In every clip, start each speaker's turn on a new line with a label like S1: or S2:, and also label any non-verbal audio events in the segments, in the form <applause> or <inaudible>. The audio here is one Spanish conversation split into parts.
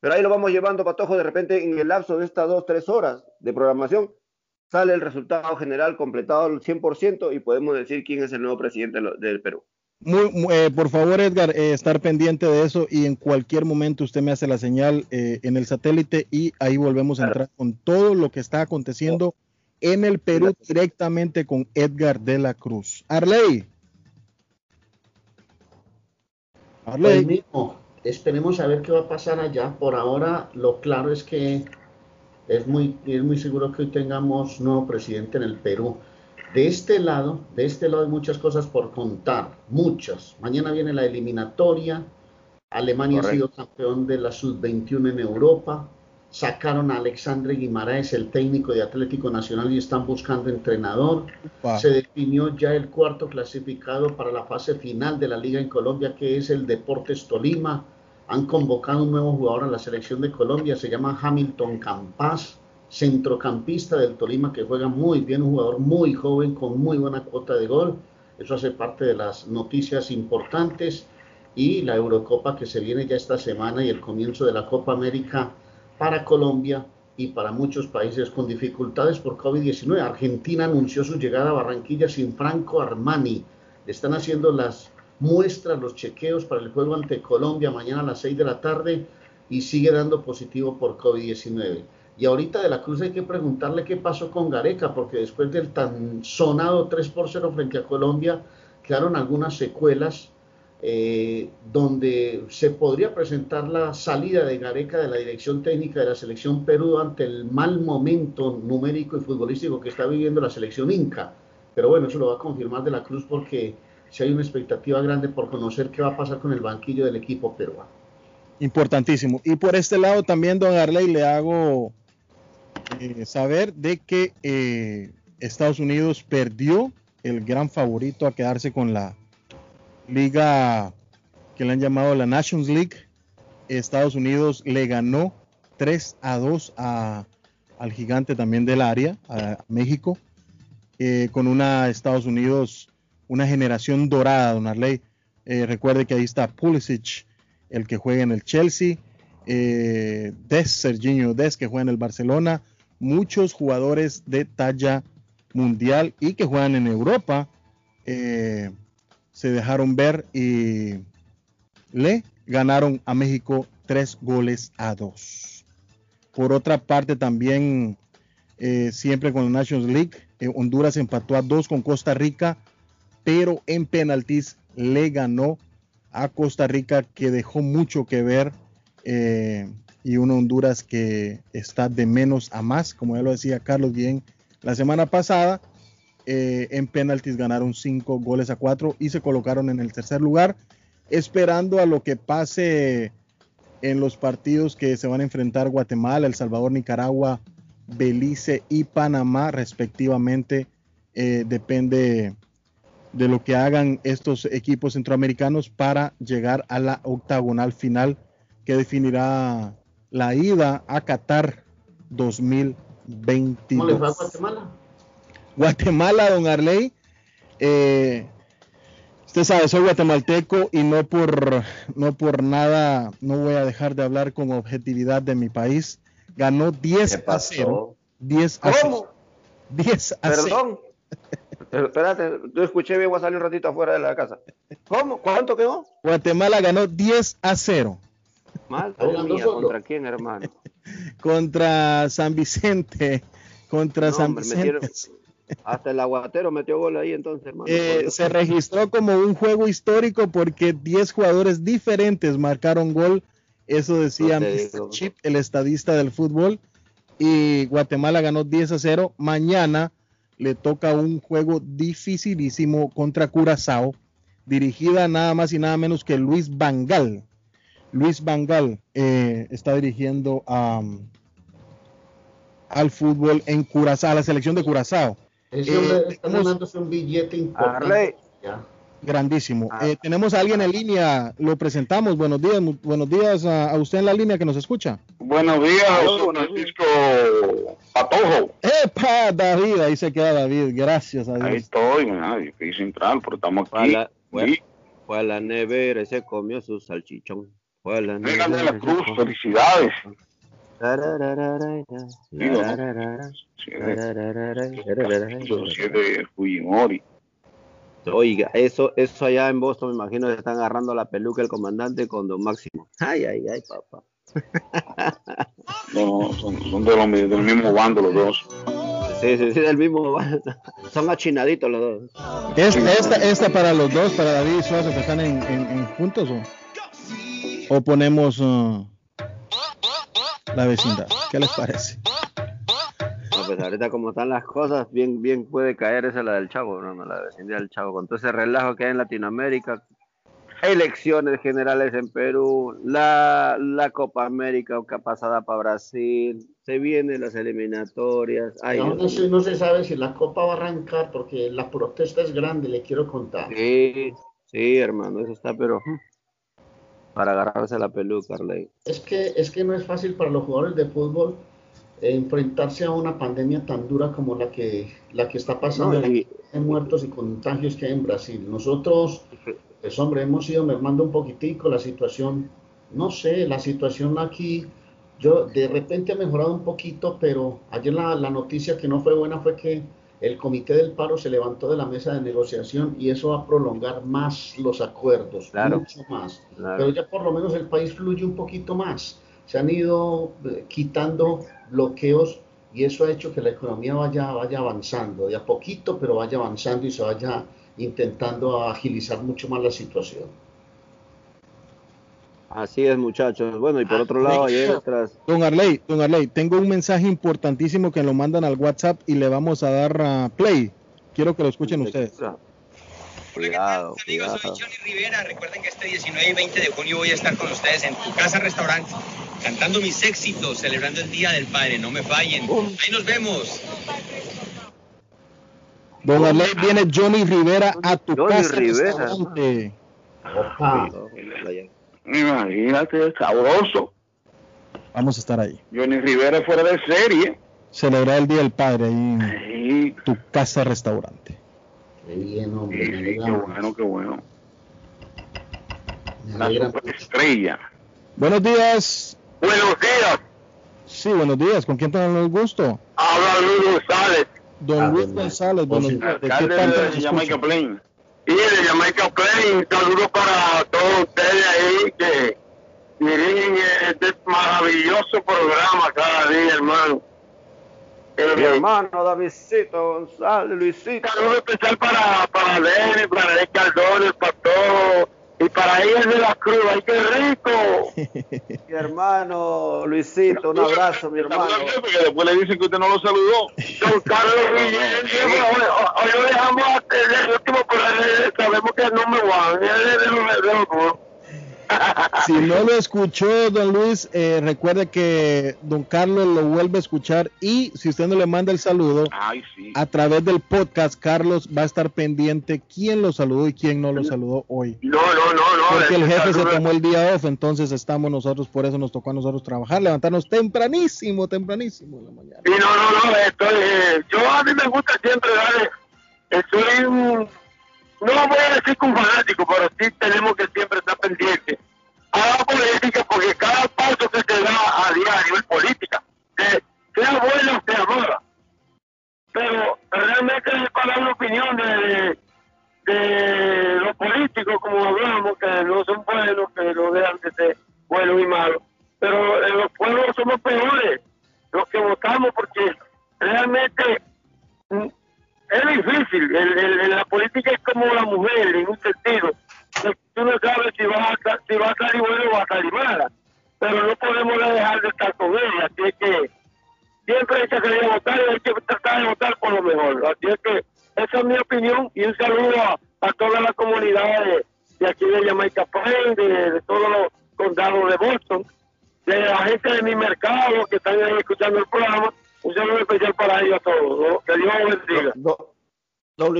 S1: Pero ahí lo vamos llevando, Patojo, de repente en el lapso de estas dos, tres horas de programación, sale el resultado general completado al 100% y podemos decir quién es el nuevo presidente del Perú.
S2: Muy, eh, por favor, Edgar, eh, estar pendiente de eso y en cualquier momento usted me hace la señal eh, en el satélite y ahí volvemos a entrar con todo lo que está aconteciendo en el Perú directamente con Edgar de la Cruz. Arley.
S3: Arley. Pues esperemos a ver qué va a pasar allá. Por ahora, lo claro es que es muy, es muy seguro que hoy tengamos nuevo presidente en el Perú. De este lado, de este lado hay muchas cosas por contar, muchas. Mañana viene la eliminatoria. Alemania ha sido campeón de la sub-21 en Europa. Sacaron a Alexandre Guimaraes, el técnico de Atlético Nacional, y están buscando entrenador. Se definió ya el cuarto clasificado para la fase final de la liga en Colombia, que es el Deportes Tolima. Han convocado un nuevo jugador a la selección de Colombia, se llama Hamilton Campas centrocampista del Tolima que juega muy bien, un jugador muy joven con muy buena cuota de gol. Eso hace parte de las noticias importantes y la Eurocopa que se viene ya esta semana y el comienzo de la Copa América para Colombia y para muchos países con dificultades por COVID-19. Argentina anunció su llegada a Barranquilla sin Franco Armani. Están haciendo las muestras, los chequeos para el juego ante Colombia mañana a las 6 de la tarde y sigue dando positivo por COVID-19. Y ahorita de la Cruz hay que preguntarle qué pasó con Gareca, porque después del tan sonado 3 por 0 frente a Colombia, quedaron algunas secuelas eh, donde se podría presentar la salida de Gareca de la dirección técnica de la selección Perú ante el mal momento numérico y futbolístico que está viviendo la selección Inca. Pero bueno, eso lo va a confirmar de la Cruz porque si hay una expectativa grande por conocer qué va a pasar con el banquillo del equipo peruano.
S2: Importantísimo. Y por este lado también, don Arley, le hago eh, saber de que eh, Estados Unidos perdió el gran favorito a quedarse con la liga que le han llamado la Nations League. Estados Unidos le ganó 3 a 2 al gigante también del área, a México, eh, con una Estados Unidos, una generación dorada, don Arley. recuerde que ahí está Pulisic, el que juega en el Chelsea, Des, Serginho Des, que juega en el Barcelona, muchos jugadores de talla mundial y que juegan en Europa eh, se dejaron ver y le ganaron a México tres goles a dos. Por otra parte, también eh, siempre con la Nations League, eh, Honduras empató a dos con Costa Rica, pero en penaltis le ganó a Costa Rica, que dejó mucho que ver y una Honduras que está de menos a más, como ya lo decía Carlos bien la semana pasada. Eh, en penaltis ganaron 5 goles a 4 y se colocaron en el tercer lugar, esperando a lo que pase en los partidos que se van a enfrentar Guatemala, El Salvador, Nicaragua, Belice y Panamá respectivamente. Eh, depende de lo que hagan estos equipos centroamericanos para llegar a la octagonal final que definirá la ida a Qatar 2022. ¿Cómo le va a Guatemala? Guatemala, don Arley. Eh, usted sabe, soy guatemalteco y no por, no por nada, no voy a dejar de hablar con objetividad de mi país. Ganó 10 a 0. 10 a ¿Cómo? 10 a
S1: Perdón. Espérate, yo escuché bien, voy a salir un ratito afuera de la casa. ¿Cómo? ¿Cuánto quedó?
S2: Guatemala ganó 10 a 0.
S1: ¿contra quién, hermano? <laughs>
S2: contra San Vicente. Contra San Vicente.
S1: Hasta el aguatero metió gol ahí entonces, hermano.
S2: Eh, se registró como un juego histórico porque 10 jugadores diferentes marcaron gol. Eso decía Mr. Chip, el estadista del fútbol. Y Guatemala ganó 10 a 0. Mañana le toca un juego dificilísimo contra Curazao, dirigida nada más y nada menos que Luis Vangal Luis Vangal eh, está dirigiendo a, al fútbol en Curazao, a la selección de Curazao.
S3: Ese hombre eh, está ganándose un billete importante.
S2: Grandísimo. Ah. Eh, tenemos a alguien en línea, lo presentamos. Buenos días, buenos días a, usted en la línea que nos escucha.
S4: Buenos días, Francisco Patojo.
S2: ¡Epa, David! Ahí se queda David, gracias a Dios.
S4: Ahí estoy, mira, difícil entrar, pero estamos aquí.
S1: Fue a la, nevera se comió su salchichón. Fue a la
S4: nevera. de la Cruz, felicidades. De Fujimori.
S1: Oiga, eso, eso allá en Boston, me imagino que están agarrando la peluca el comandante con Don Máximo. Ay, ay, ay, papá.
S4: No, son, de los, del mismo bando los dos.
S1: Sí, sí, sí, del mismo bando. Son achinaditos los dos.
S2: ¿Esta, esta, para los dos, para David y Suazo, que están en, en, juntos o, o ponemos uh, la vecindad? ¿Qué les parece?
S1: pues ahorita como están las cosas, bien, bien puede caer esa la del Chavo, no, la vecindad del Chavo, con todo ese relajo que hay en Latinoamérica, elecciones generales en Perú, la, la Copa América pasada para Brasil, se vienen las eliminatorias.
S3: no, se sabe si la Copa va a arrancar porque la protesta es grande, le quiero contar.
S1: Sí, sí, hermano, eso está, pero para agarrarse la peluca, Arley.
S3: Es que, es que no es fácil para los jugadores de fútbol enfrentarse a una pandemia tan dura como la que, la que está pasando, en muertos y contagios que hay en Brasil. Nosotros, pues hombre, hemos ido mermando un poquitico la situación, no sé, la situación aquí, yo de repente ha mejorado un poquito, pero ayer la, la noticia que no fue buena fue que el comité del paro se levantó de la mesa de negociación y eso va a prolongar más los acuerdos, mucho más. Pero ya por lo menos el país fluye un poquito más. Se han ido eh, quitando bloqueos y eso ha hecho que la economía vaya, vaya avanzando, de a poquito, pero vaya avanzando y se vaya intentando agilizar mucho más la situación.
S1: Así es, muchachos. Bueno, y por otro lado, ayer tras...
S2: Don Arley, don Arley, tengo un mensaje importantísimo que lo mandan al WhatsApp y le vamos a dar a play. Quiero que lo escuchen ustedes.
S1: Cuidado, cuidado.
S5: Amigos, soy Johnny Rivera. Recuerden que este 19 y 20 de junio voy a estar con ustedes en tu casa restaurante cantando mis éxitos, celebrando el Día del Padre. No me fallen. Ahí nos vemos.
S2: Don Arley, viene Johnny Rivera a tu casa Rivera. restaurante.
S4: Imagínate, sabroso.
S2: Vamos a estar ahí.
S4: Johnny Rivera fuera de serie.
S2: Celebrar el Día del Padre ahí en tu casa restaurante.
S3: Qué bien, hombre.
S4: qué bueno, qué bueno. La estrella.
S2: Buenos días.
S4: Buenos días.
S2: Sí, buenos días. ¿Con quién tenemos el gusto?
S4: Habla Luis González.
S2: Don ah, Luis González, buenos días.
S4: ¿De qué parte de Jamaica Plain? Sí, de Jamaica Plain. Saludos para todos ustedes ahí que dirigen este maravilloso programa cada día, hermano.
S1: Mi hermano Davidcito González, Luisito.
S4: Saludos especial para, para Lenny, para el Caldones, para todos y para ir de la cruz, ¡ay, qué rico!
S1: mi hermano Luisito, un abrazo, mi hermano.
S4: Porque después le dicen que usted no lo saludó. Don Carlos Guillén, hoy lo dejamos el último, pero sabemos que es número uno, es de los
S2: si no lo escuchó, don Luis, eh, recuerde que don Carlos lo vuelve a escuchar y si usted no le manda el saludo a través del podcast, Carlos va a estar pendiente quién lo saludó y quién no lo saludó hoy.
S4: No, no, no, no.
S2: Porque el jefe se tomó el día off, entonces estamos nosotros, por eso nos tocó a nosotros trabajar, levantarnos tempranísimo, tempranísimo en la mañana.
S4: Sí, no, no, no, estoy, eh, yo a mí me gusta siempre darle, estoy un no voy a decir que un fanático, pero sí tenemos que siempre estar pendientes a la política, porque cada paso que se da a diario es política, sea buena o sea mala. Pero realmente es para dar una opinión de, de, los políticos, como hablamos, que no son buenos, que no dejan de ser buenos y malos. Pero los pueblos somos peores, los que votamos, porque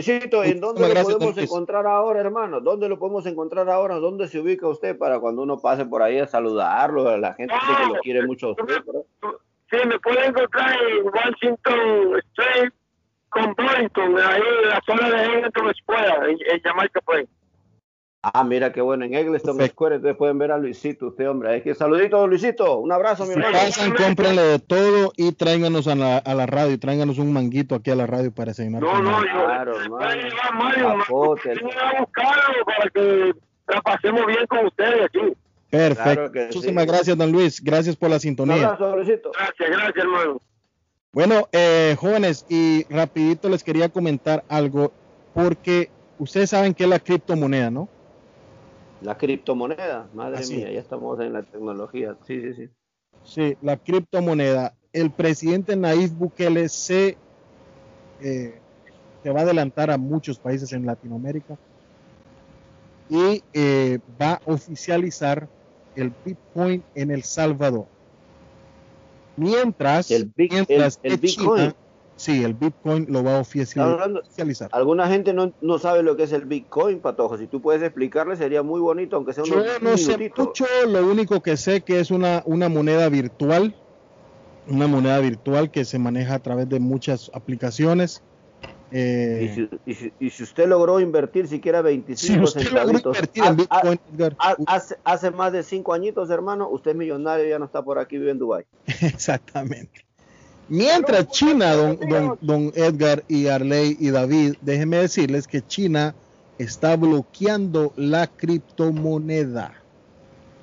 S1: Luisito, ¿en dónde lo podemos encontrar ahora, hermano? ¿Dónde lo podemos encontrar ahora? ¿Dónde se ubica usted para cuando uno pase por ahí a saludarlo, a la gente que lo quiere mucho a usted?
S6: Sí, me puede encontrar en Washington Street con Burlington, ahí en la zona de Eglinton Square, en, en Jamaica Plain.
S1: Ah, mira qué bueno, en Eggleston Square ustedes pueden ver a Luisito, usted hombre. Es que saludito, Luisito, un abrazo, mi hermano.
S2: Pasan, cómprenle de todo y tráiganos a la, a la radio, tráiganos un manguito aquí a la radio para cenar.
S6: No, no, yo claro, Mario, a buscarlo para que la pasemos bien con ustedes aquí.
S2: Perfecto. Muchísimas gracias, don Luis. Gracias por la sintonía. Un
S6: abrazo, Luisito. Gracias, gracias, hermano.
S2: Bueno, eh, jóvenes, y rapidito les quería comentar algo, porque ustedes saben que es la criptomoneda, ¿no?
S1: La criptomoneda, madre mía, ya estamos en la tecnología. Sí, sí, sí.
S2: Sí, la criptomoneda. El presidente Nayib Bukele se, eh, se va a adelantar a muchos países en Latinoamérica y eh, va a oficializar el Bitcoin en El Salvador. Mientras,
S1: el,
S2: mientras
S1: el, Bitcoin.
S2: Sí, el Bitcoin lo va a oficializar.
S1: Alguna gente no, no, sabe lo que es el Bitcoin, Patojo. Si tú puedes explicarle, sería muy bonito, aunque sea un
S2: Yo no sé mucho, lo único que sé que es una, una moneda virtual, una moneda virtual que se maneja a través de muchas aplicaciones.
S1: Eh, y, si, y, si, usted logró invertir siquiera 25 si centavitos en Bitcoin, hace, hace, más de 5 añitos, hermano, usted es millonario ya no está por aquí, vive en Dubai. <laughs>
S2: Exactamente. Mientras China, don, don, Edgar y Arley y David, déjenme decirles que China está bloqueando la criptomoneda.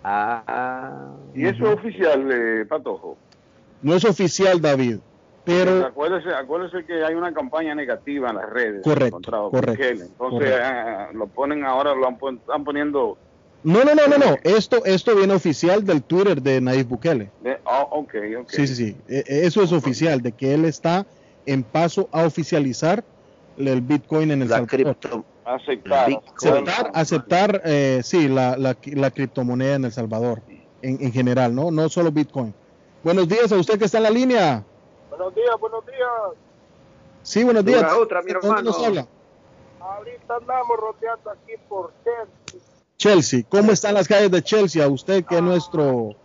S1: Ah.
S7: ¿Y eso es oficial, eh, Patojo?
S2: No es oficial, David, pero...
S7: acuérdese, acuérdese, que hay una campaña negativa en las redes.
S2: Correcto, correcto.
S7: Entonces ah, lo ponen ahora, lo están poniendo
S2: no, no, no, no, no. Esto, esto viene oficial del Twitter de Nayib Bukele.
S7: oh, okay, okay.
S2: Sí, sí, sí. E, e, eso es oficial, de que él está en paso a oficializar el Bitcoin en el
S1: la Salvador.
S7: Aceptar,
S2: aceptar, aceptar eh, sí, la, la, la, criptomoneda en El Salvador, en, en, general, ¿no? No solo Bitcoin. Buenos días a usted que está en la línea.
S6: Buenos días, buenos días.
S2: Sí, buenos días.
S1: otra, mi hermano.
S6: Ahorita andamos rodeando aquí por Chelsea
S2: Chelsea. ¿Cómo están las calles de Chelsea? A usted que es nuestro...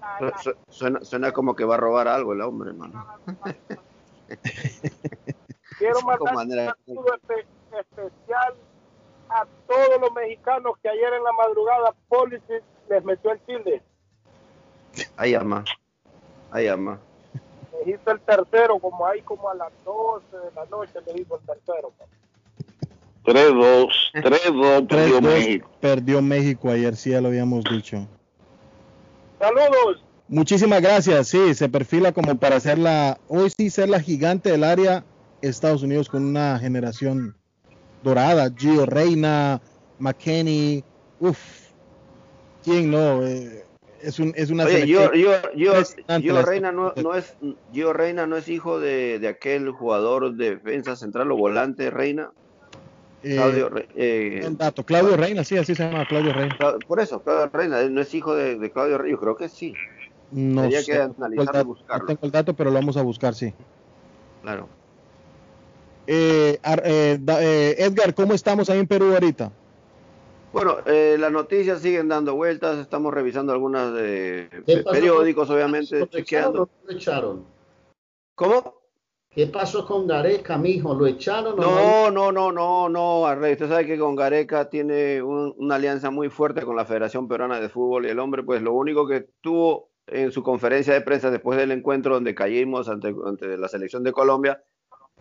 S1: Suena, como que va a robar algo el hombre, hermano. <laughs>
S6: Quiero mandar un saludo especial a todos los mexicanos que ayer en la madrugada Policy les metió el chile.
S1: Ahí ama. Ahí ama.
S6: Me hizo el tercero, como ahí como a las 12 de la noche me hizo el tercero.
S7: 3-2, 3-2 perdió México.
S2: Perdió México ayer, sí, ya lo habíamos dicho.
S6: Saludos.
S2: Muchísimas gracias, sí, se perfila como para ser la, hoy sí ser la gigante del área Estados Unidos con una generación dorada, Gio Reina, McKenney, uff, ¿quién no? Eh, es, un, es una
S1: Oye, Gio, Gio, Reina no, no, es Gio Reina no es hijo de, de aquel jugador de defensa central o volante Reina
S2: Claudio, eh, dato. Claudio Reina, sí, así se llama Claudio Reina.
S1: Por eso, Claudio Reina, no es hijo de, Claudio Reina, yo creo que sí.
S2: No sé, que analizar buscarlo. No tengo el dato, pero lo vamos a buscar, sí.
S1: Claro.
S2: Eh, eh, eh, Edgar, ¿cómo estamos ahí en Perú ahorita?
S1: Bueno, las noticias siguen dando vueltas, estamos revisando algunas de periódicos, obviamente, chequeando. ¿Cómo?
S3: ¿Qué pasó con Gareca, mijo? ¿Lo echaron?
S1: no, no, no, no, no, Arrey. Usted sabe que con Gareca tiene una alianza muy fuerte con la Federación Peruana de Fútbol y el hombre, pues lo único que tuvo en su conferencia de prensa después del encuentro donde caímos ante, ante la selección de Colombia,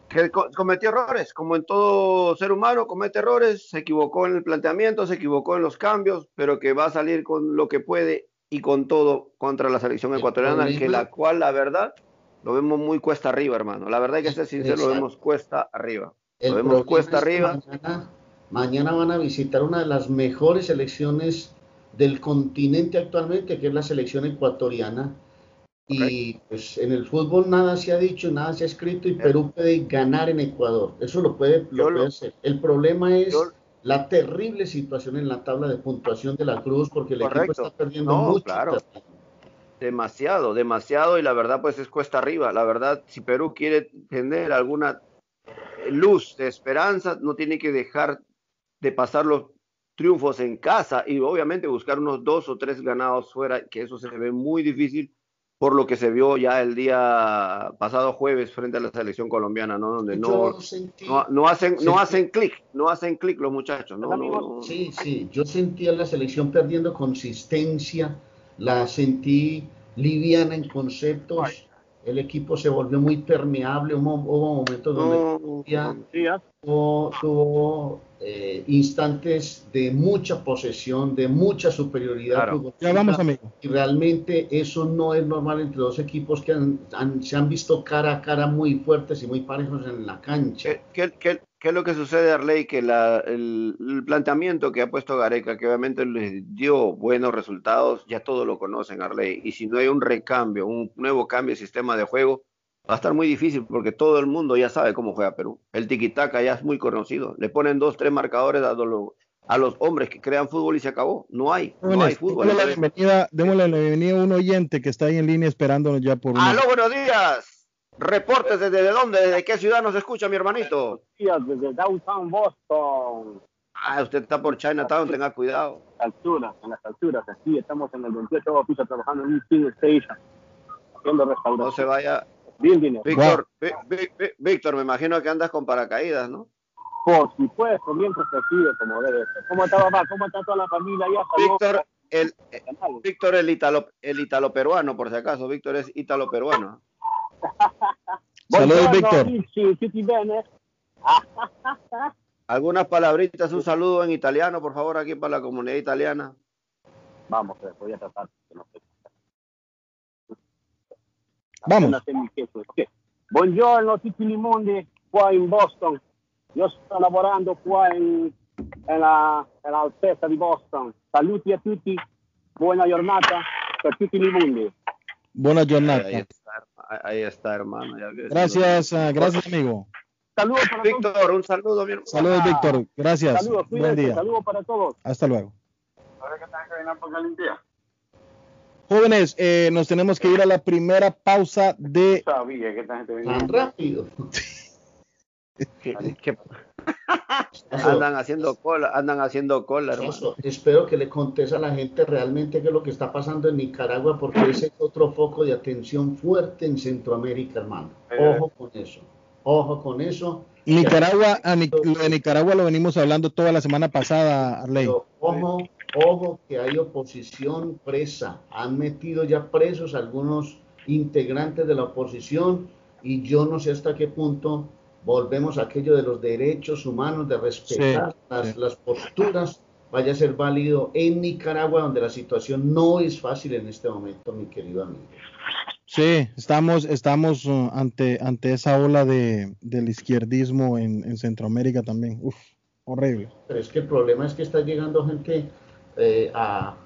S1: que cometió errores, como en todo ser humano, comete errores, se equivocó en el planteamiento, se equivocó en los cambios, pero que va a salir con lo que puede y con todo contra la selección ecuatoriana, que la cual, la verdad, lo vemos muy cuesta arriba, hermano. La verdad hay que ser sincero, lo vemos cuesta arriba. lo vemos cuesta arriba.
S3: Mañana, van a visitar una de las mejores selecciones del continente actualmente, que es la selección ecuatoriana. Y pues en el fútbol nada se ha dicho, nada se ha escrito y Perú puede ganar en Ecuador. Eso lo puede, lo puede hacer. El problema es la terrible situación en la tabla de puntuación de la Cruz, porque el equipo está perdiendo mucho.
S1: Claro. Demasiado, demasiado, y la verdad, pues es cuesta arriba. La verdad, si Perú quiere tener alguna luz de esperanza, no tiene que dejar de pasar los triunfos en casa y obviamente buscar unos dos o tres ganados fuera, que eso se ve muy difícil por lo que se vio ya el día pasado jueves frente a la selección colombiana, ¿no? Donde no, no, hacen, no hacen clic, no hacen clic los muchachos, ¿no?
S3: Sí, sí, yo sentí a la selección perdiendo consistencia, la sentí liviana en conceptos, el equipo se volvió muy permeable, hubo, momentos donde tuvo, eh, instantes de mucha posesión, de mucha superioridad.
S2: Ya vamos, amigo.
S3: Y realmente eso no es normal entre dos equipos que se han visto cara a cara muy fuertes y muy parejos en la cancha.
S1: ¿Qué, qué, qué es lo que sucede, Arley? Que la, el, planteamiento que ha puesto Gareca, que obviamente les dio buenos resultados, ya todos lo conocen, Arley. Y si no hay un recambio, un nuevo cambio de sistema de juego, va a estar muy difícil porque todo el mundo ya sabe cómo juega Perú. El tiquitaca ya es muy conocido. Le ponen dos, tres marcadores a los, a los hombres que crean fútbol y se acabó. No hay, no hay fútbol.
S2: Démosle la, bienvenida, démosle la bienvenida a un oyente que está ahí en línea esperándonos ya por...
S1: ¡Aló, buenos días! Reportes desde dónde, desde qué ciudad nos escucha mi hermanito.
S8: Desde Downtown Boston.
S1: Ah, usted está por Chinatown, tenga cuidado.
S8: Alturas, en las alturas, aquí estamos en el 28 piso trabajando en un King Station, haciendo restauración.
S1: No se vaya.
S8: Bien,
S1: Víctor, Víctor, me imagino que andas con paracaídas, ¿no?
S8: Por supuesto, bien protegido como debe ser. ¿Cómo está papá? ¿Cómo está toda la familia allá?
S1: Víctor, el, Víctor el italo, el italo peruano, por si acaso. Víctor es italo peruano.
S2: Saludos, Víctor.
S1: Algunas palabritas, un saludo en italiano, por favor, aquí para la comunidad italiana.
S8: Vamos, voy a tratar.
S2: Vamos.
S8: Buongiorno a tutti i mondi qua in Boston. Io sto lavorando qua in, nella, nell'altezza di Boston. Saluti a tutti, buona giornata per tutti i mondi.
S2: Buona giornata.
S1: Ahí está, hermano.
S2: gracias, uh, gracias, amigo.
S8: Saludos para
S1: Víctor,
S8: todos.
S1: un saludo, mi hermano.
S2: Saludos, Víctor. Gracias.
S8: Saludos,
S2: Buen día.
S8: Saludos para todos.
S2: Hasta luego.
S7: Ahora que están que por Galicia.
S2: Jóvenes, eh, nos tenemos que ir a la primera pausa de.
S7: Sabía que esta gente venía.
S3: Tan rápido.
S1: ¿Qué, qué, <laughs> andan haciendo cola, andan haciendo cola, hermano.
S3: Espero que le contes a la gente realmente qué es lo que está pasando en Nicaragua, porque ese es otro foco de atención fuerte en Centroamérica, hermano. Ojo con eso. Ojo con eso.
S2: Nicaragua, a lo de Nicaragua lo venimos hablando toda la semana pasada, Arley.
S3: Ojo, ojo que hay oposición presa. Han metido ya presos algunos integrantes de la oposición y yo no sé hasta qué punto volvemos a aquello de los derechos humanos, de respetar las, posturas, vaya a ser válido en Nicaragua, donde la situación no es fácil en este momento, mi querido amigo.
S2: Sí, estamos, estamos uh, ante, ante esa ola de, del izquierdismo en, Centroamérica también. Uf, horrible.
S3: Pero es que el problema es que está llegando gente eh, a,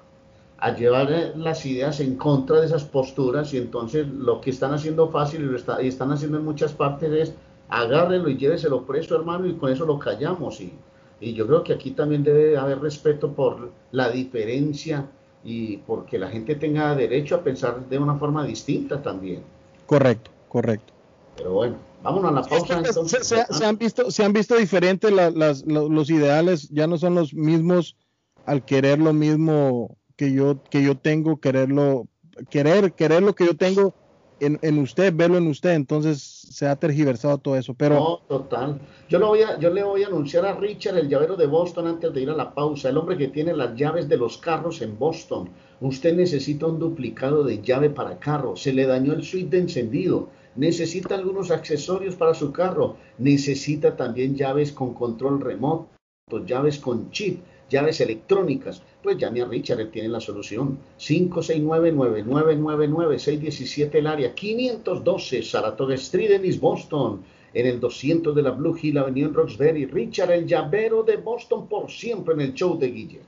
S3: a llevar eh, las ideas en contra de esas posturas y entonces lo que están haciendo fácil y, lo está, y están haciendo en muchas partes es agárrelo y lléveselo preso, hermano, y con eso lo callamos. Y, y yo creo que aquí también debe haber respeto por la diferencia y porque la gente tenga derecho a pensar de una forma distinta también.
S2: Correcto, correcto.
S3: Pero bueno, vámonos a la pausa.
S2: entonces. Se, han visto, se han visto diferentes las, los ideales, ya no son los mismos al querer lo mismo que yo, que yo tengo, quererlo, querer, querer lo que yo tengo en, usted, verlo en usted, entonces se ha tergiversado todo eso. Pero...
S3: No, total. Yo, lo voy a, yo le voy a anunciar a Richard, el llavero de Boston, antes de ir a la pausa, el hombre que tiene las llaves de los carros en Boston. Usted necesita un duplicado de llave para carro, se le dañó el switch de encendido, necesita algunos accesorios para su carro, necesita también llaves con control remoto, llaves con chip llaves electrónicas, pues llame a Richard, tiene la solución. 569-9999-617 el área, 512 Saratoga Street en East Boston, en el 200 de la Blue Hill Avenue en Roxbury. Richard, el llavero de Boston por siempre en el show de Guille.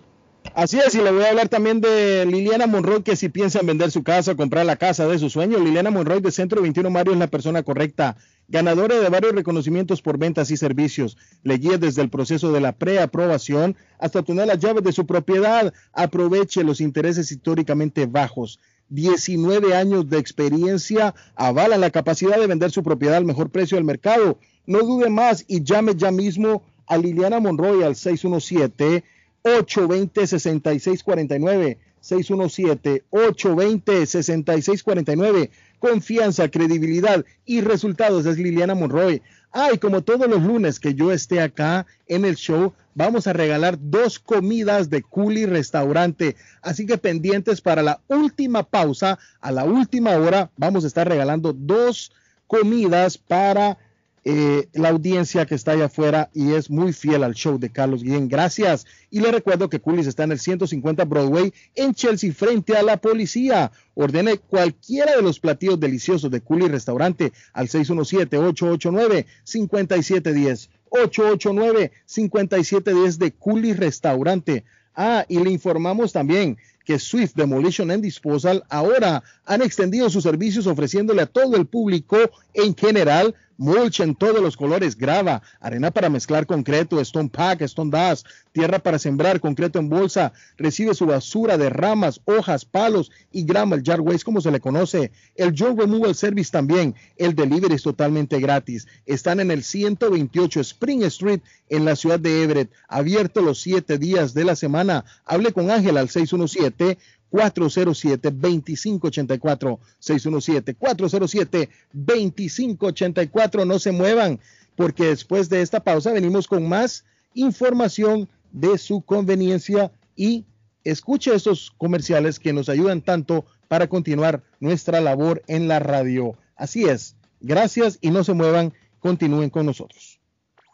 S2: Así es, y le voy a hablar también de Liliana Monroy, que si piensa en vender su casa, comprar la casa de su sueño, Liliana Monroy de Centro 21 Mario es la persona correcta, ganadora de varios reconocimientos por ventas y servicios. Le guía desde el proceso de la preaprobación hasta obtener las llaves de su propiedad. Aproveche los intereses históricamente bajos. 19 años de experiencia avalan la capacidad de vender su propiedad al mejor precio del mercado. No dude más y llame ya mismo a Liliana Monroy al 617 820-6649. 617-820-6649. Confianza, credibilidad y resultados es Liliana Monroy. Ah, y como todos los lunes que yo esté acá en el show, vamos a regalar dos comidas de Culi Restaurante. Así que pendientes para la última pausa, a la última hora, vamos a estar regalando dos comidas para eh, la audiencia que está allá afuera y es muy fiel al show de Carlos Guillén. Gracias. Y le recuerdo que Coolies está en el 150 Broadway en Chelsea frente a la policía. Ordene cualquiera de los platillos deliciosos de Coolies Restaurante al 617-889-5710. 889-5710 de Coolies Restaurante. Ah, y le informamos también que Swift Demolition and Disposal ahora han extendido sus servicios ofreciéndole a todo el público en general mulch en todos los colores, grava, arena para mezclar concreto, stone pack, stone dust, tierra para sembrar, concreto en bolsa, recibe su basura de ramas, hojas, palos y grama, el yard como se le conoce, el Joe Removal Service también, el delivery es totalmente gratis, están en el 128 Spring Street en la ciudad de Everett, abierto los siete días de la semana, hable con Ángel al 617 407-2584, 617-407-2584. No se muevan, porque después de esta pausa venimos con más información de su conveniencia y escuche estos comerciales que nos ayudan tanto para continuar nuestra labor en la radio. Así es, gracias y no se muevan, continúen con nosotros.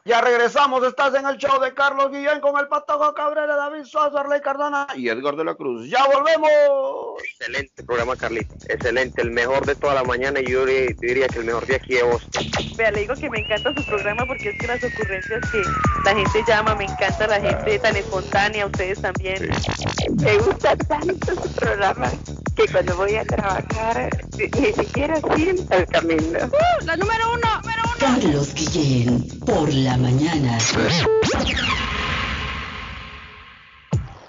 S1: Ya regresamos, estás en el show de Carlos Guillén con el Patojo Cabrera, David Suazo, Arley Cardona y Edgar de la Cruz. ¡Ya volvemos!
S9: Excelente programa, Carlito. Excelente, el mejor de toda la mañana y yo diría que el mejor de aquí de Boston.
S10: Vea, le digo que me encanta su programa porque es que las ocurrencias que la gente llama, me encanta la gente tan espontánea, ustedes también.
S11: Me gusta tanto su programa que cuando voy a trabajar ni siquiera siento el camino.
S10: ¡Uh! La número uno, número uno.
S12: Carlos Guillén, por la mañana.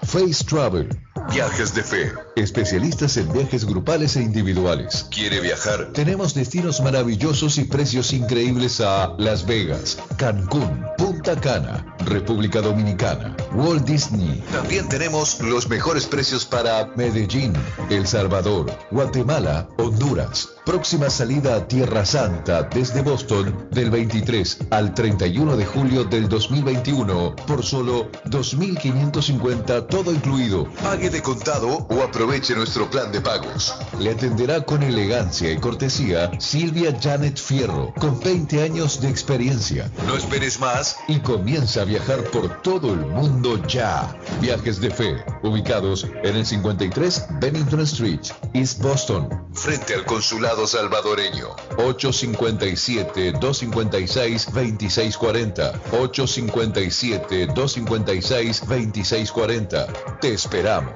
S13: Face Travel. Viajes de fe. Especialistas en viajes grupales e individuales. ¿Quiere viajar? Tenemos destinos maravillosos y precios increíbles a Las Vegas, Cancún, Punta Cana, República Dominicana, Walt Disney. También tenemos los mejores precios para Medellín, El Salvador, Guatemala, Honduras. Próxima salida a Tierra Santa desde Boston del 23 al 31 de julio del 2021 por solo 2.550 todo incluido. Pague de contado o aproveche nuestro plan de pagos. Le atenderá con elegancia y cortesía Silvia Janet Fierro, con 20 años de experiencia. No esperes más y comienza a viajar por todo el mundo ya. Viajes de fe, ubicados en el 53 Bennington Street, East Boston, frente al consulado salvadoreño. 857-256-2640. 857-256-2640. Te esperamos.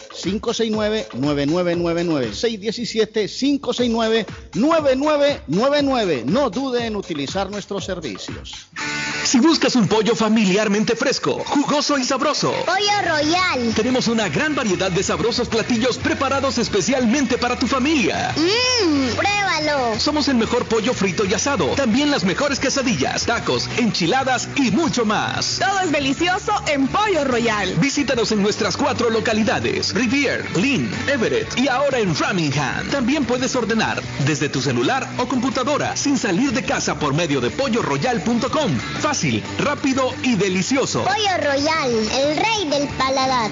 S3: 617-569-9999. 617-569-9999. No dude en utilizar nuestros servicios.
S14: Si buscas un pollo familiarmente fresco, jugoso y sabroso.
S15: Pollo Royal.
S14: Tenemos una gran variedad de sabrosos platillos preparados especialmente para tu familia.
S15: Mmm, pruébalo.
S14: Somos el mejor pollo frito y asado. También las mejores quesadillas, tacos, enchiladas y mucho más.
S16: Todo es delicioso en Pollo Royal.
S14: Visítanos en nuestras cuatro localidades: Rivier, Lynn, Everett y ahora en Framingham. También puedes ordenar desde tu celular o computadora sin salir de casa por medio de polloroyal.com. Fácil, rápido y delicioso.
S15: Pollo Royal, el rey del paladar.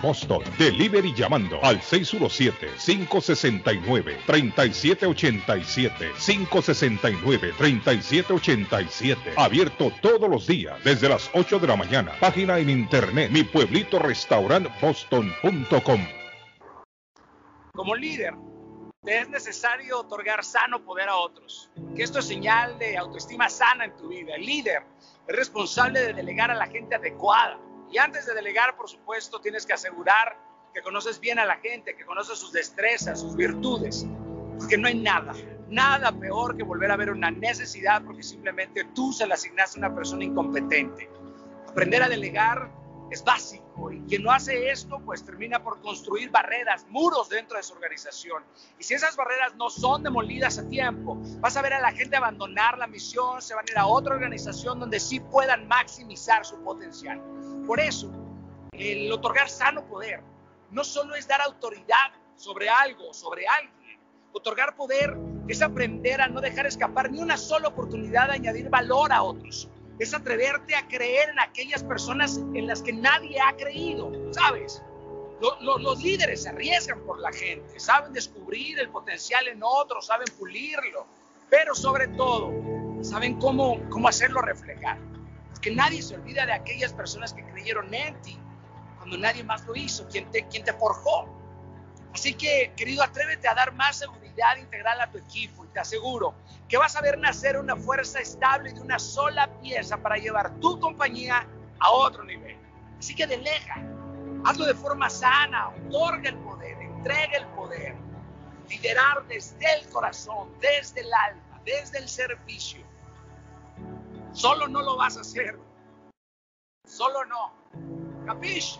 S17: Boston. Delivery llamando al 617-569-3787. 569-3787. Abierto todos los días desde las 8 de la mañana. Página en internet mi pueblito boston.com.
S18: Como líder, te es necesario otorgar sano poder a otros. Que esto es señal de autoestima sana en tu vida. El líder es responsable de delegar a la gente adecuada y antes de delegar, por supuesto, tienes que asegurar que conoces bien a la gente, que conoces sus destrezas, sus virtudes. Porque no hay nada, nada peor que volver a ver una necesidad porque simplemente tú se la asignaste a una persona incompetente. Aprender a delegar es básico y quien no hace esto pues termina por construir barreras, muros dentro de su organización. Y si esas barreras no son demolidas a tiempo, vas a ver a la gente abandonar la misión, se van a ir a otra organización donde sí puedan maximizar su potencial. Por eso, el otorgar sano poder no solo es dar autoridad sobre algo, sobre alguien. Otorgar poder es aprender a no dejar escapar ni una sola oportunidad de añadir valor a otros es atreverte a creer en aquellas personas en las que nadie ha creído, ¿sabes? los líderes se arriesgan por la gente, saben descubrir el potencial en otros, saben pulirlo, pero sobre todo saben cómo, cómo hacerlo reflejar. Que nadie se olvida de aquellas personas que creyeron en ti cuando nadie más lo hizo, quien te, quien te forjó. Así que, querido, atrévete a dar más seguridad integral a tu equipo y te aseguro que vas a ver nacer una fuerza estable de una sola pieza para llevar tu compañía a otro nivel. Así que delega, hazlo de forma sana, otorga el poder, entrega el poder. liderar desde el corazón, desde el alma, desde el servicio. Solo no lo vas a hacer. Solo no. ¿Capish?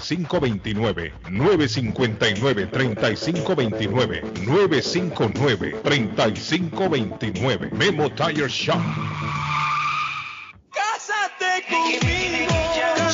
S17: 3529 959 3529 959 3529 Memo Tire Shop.
S18: ¡Cásate conmigo!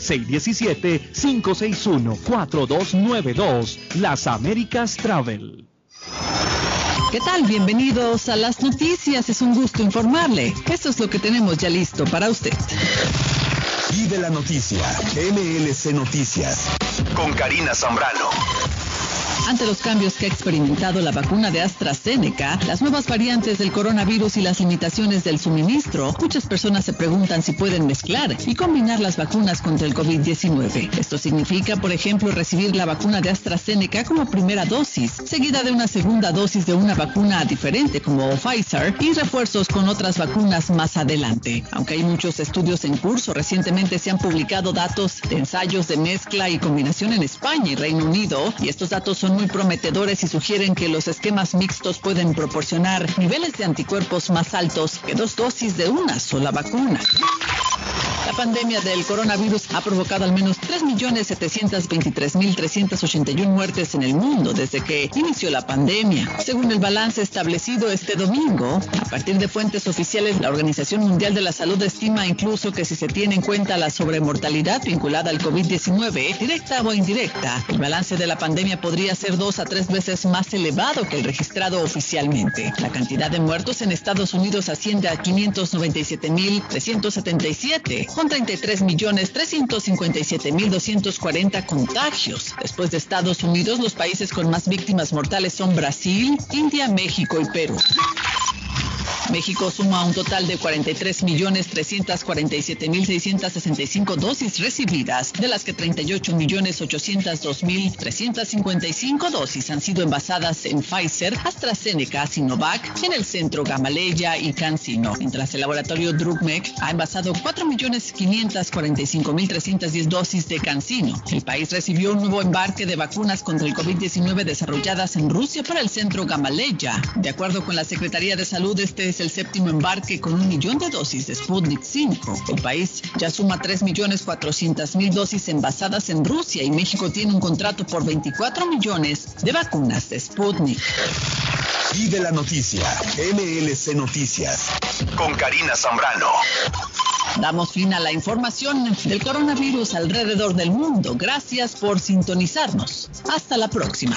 S19: 617-561-4292. Las Américas Travel.
S20: ¿Qué tal? Bienvenidos a las noticias. Es un gusto informarle. Esto es lo que tenemos ya listo para usted.
S17: Y de la noticia, MLC Noticias, con Karina Zambrano.
S20: Ante los cambios que ha experimentado la vacuna de AstraZeneca, las nuevas variantes del coronavirus y las limitaciones del suministro, muchas personas se preguntan si pueden mezclar y combinar las vacunas contra el COVID-19. Esto significa, por ejemplo, recibir la vacuna de AstraZeneca como primera dosis, seguida de una segunda dosis de una vacuna diferente como Pfizer y refuerzos con otras vacunas más adelante. Aunque hay muchos estudios en curso, recientemente se han publicado datos de ensayos de mezcla y combinación en España y Reino Unido, y estos datos son muy prometedores y sugieren que los esquemas mixtos pueden proporcionar niveles de anticuerpos más altos que dos dosis de una sola vacuna. La pandemia del coronavirus ha provocado al menos 3.723.381 muertes en el mundo desde que inició la pandemia. Según el balance establecido este domingo, a partir de fuentes oficiales, la Organización Mundial de la Salud estima incluso que si se tiene en cuenta la sobremortalidad vinculada al COVID-19, directa o indirecta, el balance de la pandemia podría ser dos a tres veces más elevado que el registrado oficialmente. La cantidad de muertos en Estados Unidos asciende a 597.377 con 33.357.240 contagios. Después de Estados Unidos, los países con más víctimas mortales son Brasil, India, México y Perú. México suma un total de 43.347.665 dosis recibidas, de las que 38.802.355 dosis han sido envasadas en Pfizer, AstraZeneca, Sinovac, en el centro Gamaleya y CanSino, mientras el laboratorio Drugmec ha envasado 4.545.310 dosis de CanSino. El país recibió un nuevo embarque de vacunas contra el COVID-19 desarrolladas en Rusia para el centro Gamaleya. De acuerdo con la Secretaría de Salud, este es el séptimo embarque con un millón de dosis de Sputnik 5. El país ya suma 3.400.000 dosis envasadas en Rusia y México tiene un contrato por 24 millones de vacunas de Sputnik.
S17: Y de la noticia, MLC Noticias, con Karina Zambrano.
S20: Damos fin a la información del coronavirus alrededor del mundo. Gracias por sintonizarnos. Hasta la próxima.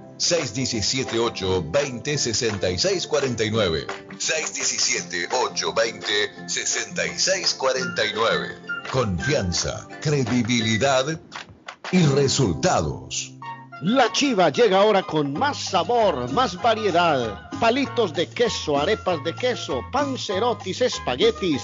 S13: 617-820-6649. 617-820-6649. Confianza, credibilidad y resultados.
S3: La chiva llega ahora con más sabor, más variedad. Palitos de queso, arepas de queso, pancerotis, espaguetis,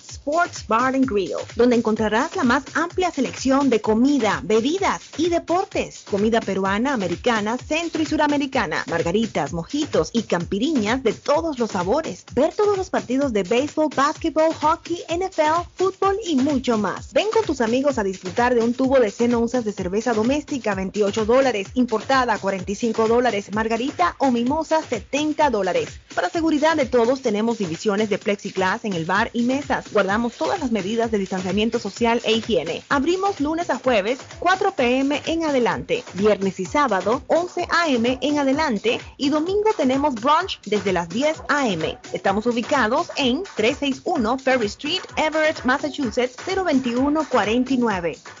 S21: Sports Bar and Grill, donde encontrarás la más amplia selección de comida, bebidas y deportes. Comida peruana, americana, centro y suramericana, margaritas, mojitos y campiriñas de todos los sabores. Ver todos los partidos de béisbol, básquetbol, hockey, NFL, fútbol y mucho más. Ven con tus amigos a disfrutar de un tubo de 100 onzas de cerveza doméstica, 28 dólares, importada, 45 dólares, margarita o mimosa, 70 dólares. Para seguridad de todos tenemos divisiones de plexiglas en el bar y mesas. Todas las medidas de distanciamiento social e higiene. Abrimos lunes a jueves, 4 pm en adelante. Viernes y sábado, 11 am en adelante. Y domingo tenemos brunch desde las 10 am. Estamos ubicados en 361 Ferry Street, Everett, Massachusetts, 02149.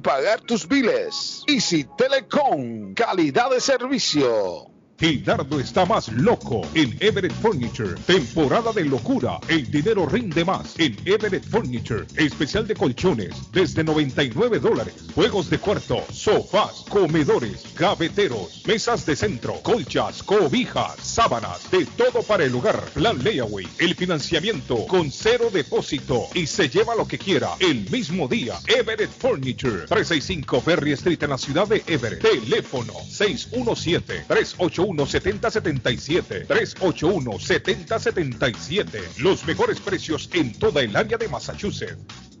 S22: pagar tus biles. Easy Telecom, calidad de servicio.
S17: Gildardo está más loco en Everett Furniture. Temporada de locura. El dinero rinde más en Everett Furniture. Especial de colchones desde 99 dólares. Juegos de cuarto, sofás, comedores, gaveteros, mesas de centro, colchas, cobijas, sábanas, de todo para el hogar. Plan layaway, el financiamiento con cero depósito y se lleva lo que quiera el mismo día. Everett Furniture. 365 Ferry Street en la ciudad de Everett. Teléfono 617 381 7077 381 7077 Los mejores precios en toda el área de Massachusetts.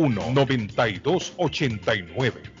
S17: 1 92 89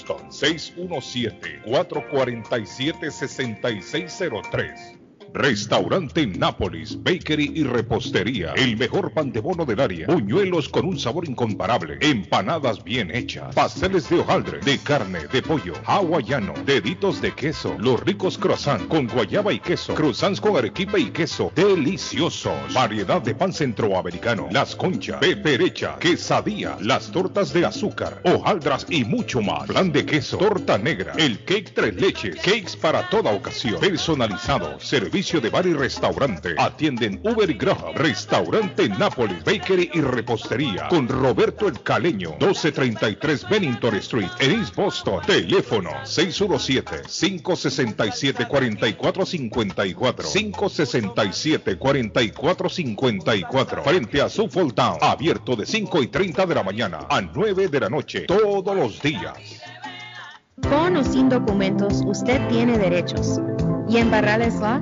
S17: 617-447-6603. Restaurante Nápoles, Bakery y Repostería. El mejor pan de bono del área. Buñuelos con un sabor incomparable. Empanadas bien hechas. Pasteles de hojaldre, de carne, de pollo, hawaiano, deditos de queso. Los ricos croissants con guayaba y queso. Croissants con arequipa y queso. Deliciosos. Variedad de pan centroamericano. Las conchas, peperecha, quesadilla, las tortas de azúcar, hojaldras y mucho más. Plan de queso, torta negra, el cake tres leches, cakes para toda ocasión. Personalizado, servicio de bar y restaurante. Atienden Uber y Graham. Restaurante Nápoles, Bakery y Repostería. Con Roberto El Caleño. 1233 Bennington Street. En East Boston. Teléfono 617-567-4454. 567-4454. Frente a Suffolk Town. Abierto de 5 y 30 de la mañana a 9 de la noche. Todos los días.
S21: Con o sin documentos, usted tiene derechos. Y en Barrales Law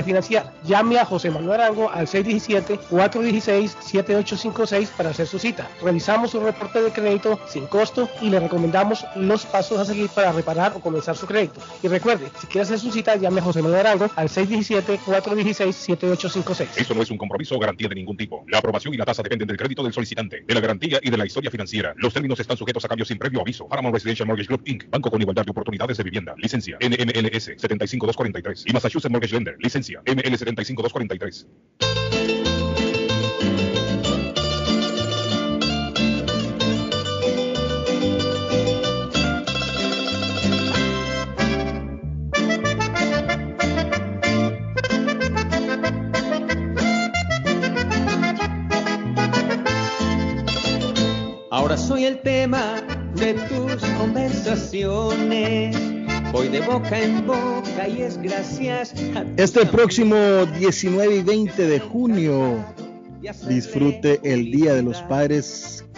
S23: refinanciar. Llame a José Manuel Arango al 617-416-7856 para hacer su cita. Revisamos su reporte de crédito sin costo y le recomendamos los pasos a seguir para reparar o comenzar su crédito. Y recuerde, si quiere hacer su cita, llame a José Manuel Arango al 617-416-7856.
S17: Esto no es un compromiso o garantía de ningún tipo. La aprobación y la tasa dependen del crédito del solicitante, de la garantía y de la historia financiera. Los términos están sujetos a cambios sin previo aviso. Paramount Residential Mortgage Group Inc. Banco con igualdad de oportunidades de vivienda. Licencia NMLS 75243 y Massachusetts Mortgage Lender. Licencia ML 75243.
S24: Ahora soy el tema de tus conversaciones. Voy de boca en boca y es gracias a
S2: Este próximo 19 y 20 de junio disfrute el Día de los Padres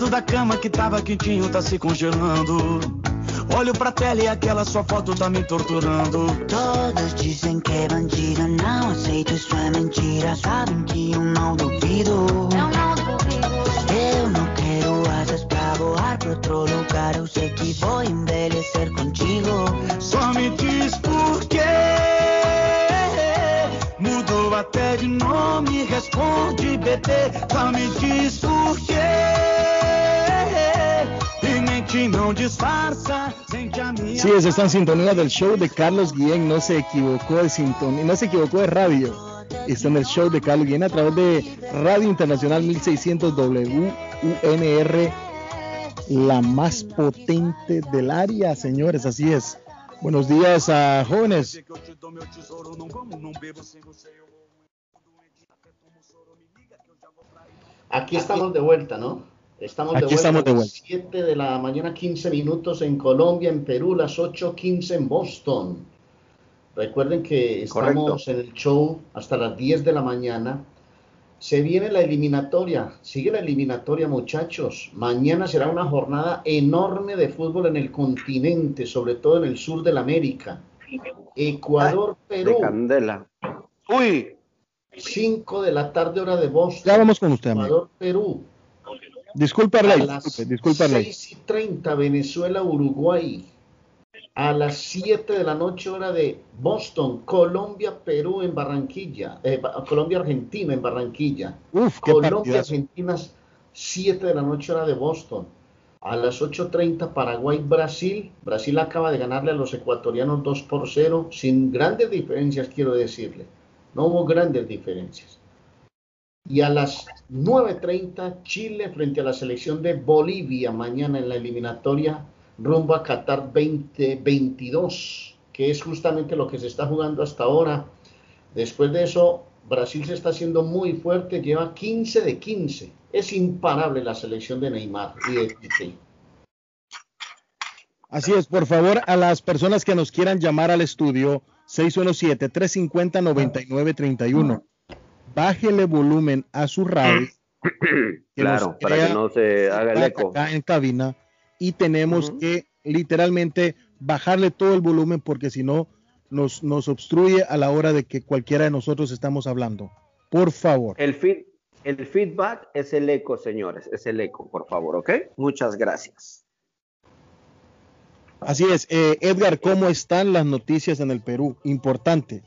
S25: lado da cama que tava quentinho tá se congelando. Olho pra tela e aquela sua foto tá me torturando.
S26: Todos dizem que é bandido, não aceito, isso é mentira. Sabem que eu não duvido. Eu não duvido. Eu não quero asas pra voar pra outro lugar. Eu sei que vou envelhecer contigo.
S25: Só me diz por quê. TBT, só me diz por quê. E mente não disfarça, sente a minha.
S2: Sí, eso está en sintonía del show de Carlos Guillén. No se equivocó de sintonía, no se equivocó de radio. Está en el show de Carlos Guillén a través de Radio Internacional 1600 WUNR, la más potente del área, señores. Así es. Buenos días a jóvenes.
S3: Aquí estamos de vuelta, ¿no? Estamos de
S2: Aquí
S3: vuelta.
S2: estamos de vuelta.
S3: 7 de la mañana, 15 minutos en Colombia, en Perú, las 8.15 en Boston. Recuerden que estamos en el show hasta las 10 de la mañana. Se viene la eliminatoria, sigue la eliminatoria muchachos. Mañana será una jornada enorme de fútbol en el continente, sobre todo en el sur de la América. Ecuador, Perú.
S1: De candela. Uy,
S3: 5 de la tarde hora de Boston.
S2: Ya vamos con usted.
S3: Ecuador, Perú.
S2: Disculpa,
S3: A
S2: Arley.
S3: las
S2: Disculpe, disculpa, Arley.
S3: 6 y 30 Venezuela, Uruguay. A las 7 de la noche hora de Boston, Colombia, Perú en Barranquilla. Eh, Colombia, Argentina en Barranquilla.
S2: Uf,
S3: Colombia,
S2: partidazo.
S3: Argentina, 7 de la noche hora de Boston. A las 8.30 Paraguay, Brasil. Brasil acaba de ganarle a los ecuatorianos 2 por 0, sin grandes diferencias, quiero decirle. No hubo grandes diferencias. Y a las 9.30 Chile frente a la selección de Bolivia mañana en la eliminatoria rumbo a Qatar 2022, que es justamente lo que se está jugando hasta ahora. Después de eso, Brasil se está haciendo muy fuerte, lleva 15 de 15. Es imparable la selección de Neymar y de.
S2: Así es, por favor, a las personas que nos quieran llamar al estudio 617-350-9931. Bájele volumen a su radio. <coughs> que
S1: claro, para que no se haga el eco.
S2: acá en cabina y tenemos que literalmente bajarle todo el volumen porque si no nos, nos obstruye a la hora de que cualquiera de nosotros estamos hablando. Por favor.
S1: El, feed- el feedback es el eco, señores, es el eco, por favor, ¿ok? Muchas gracias.
S2: Así es, eh, Edgar, ¿cómo están las noticias en el Perú? Importante.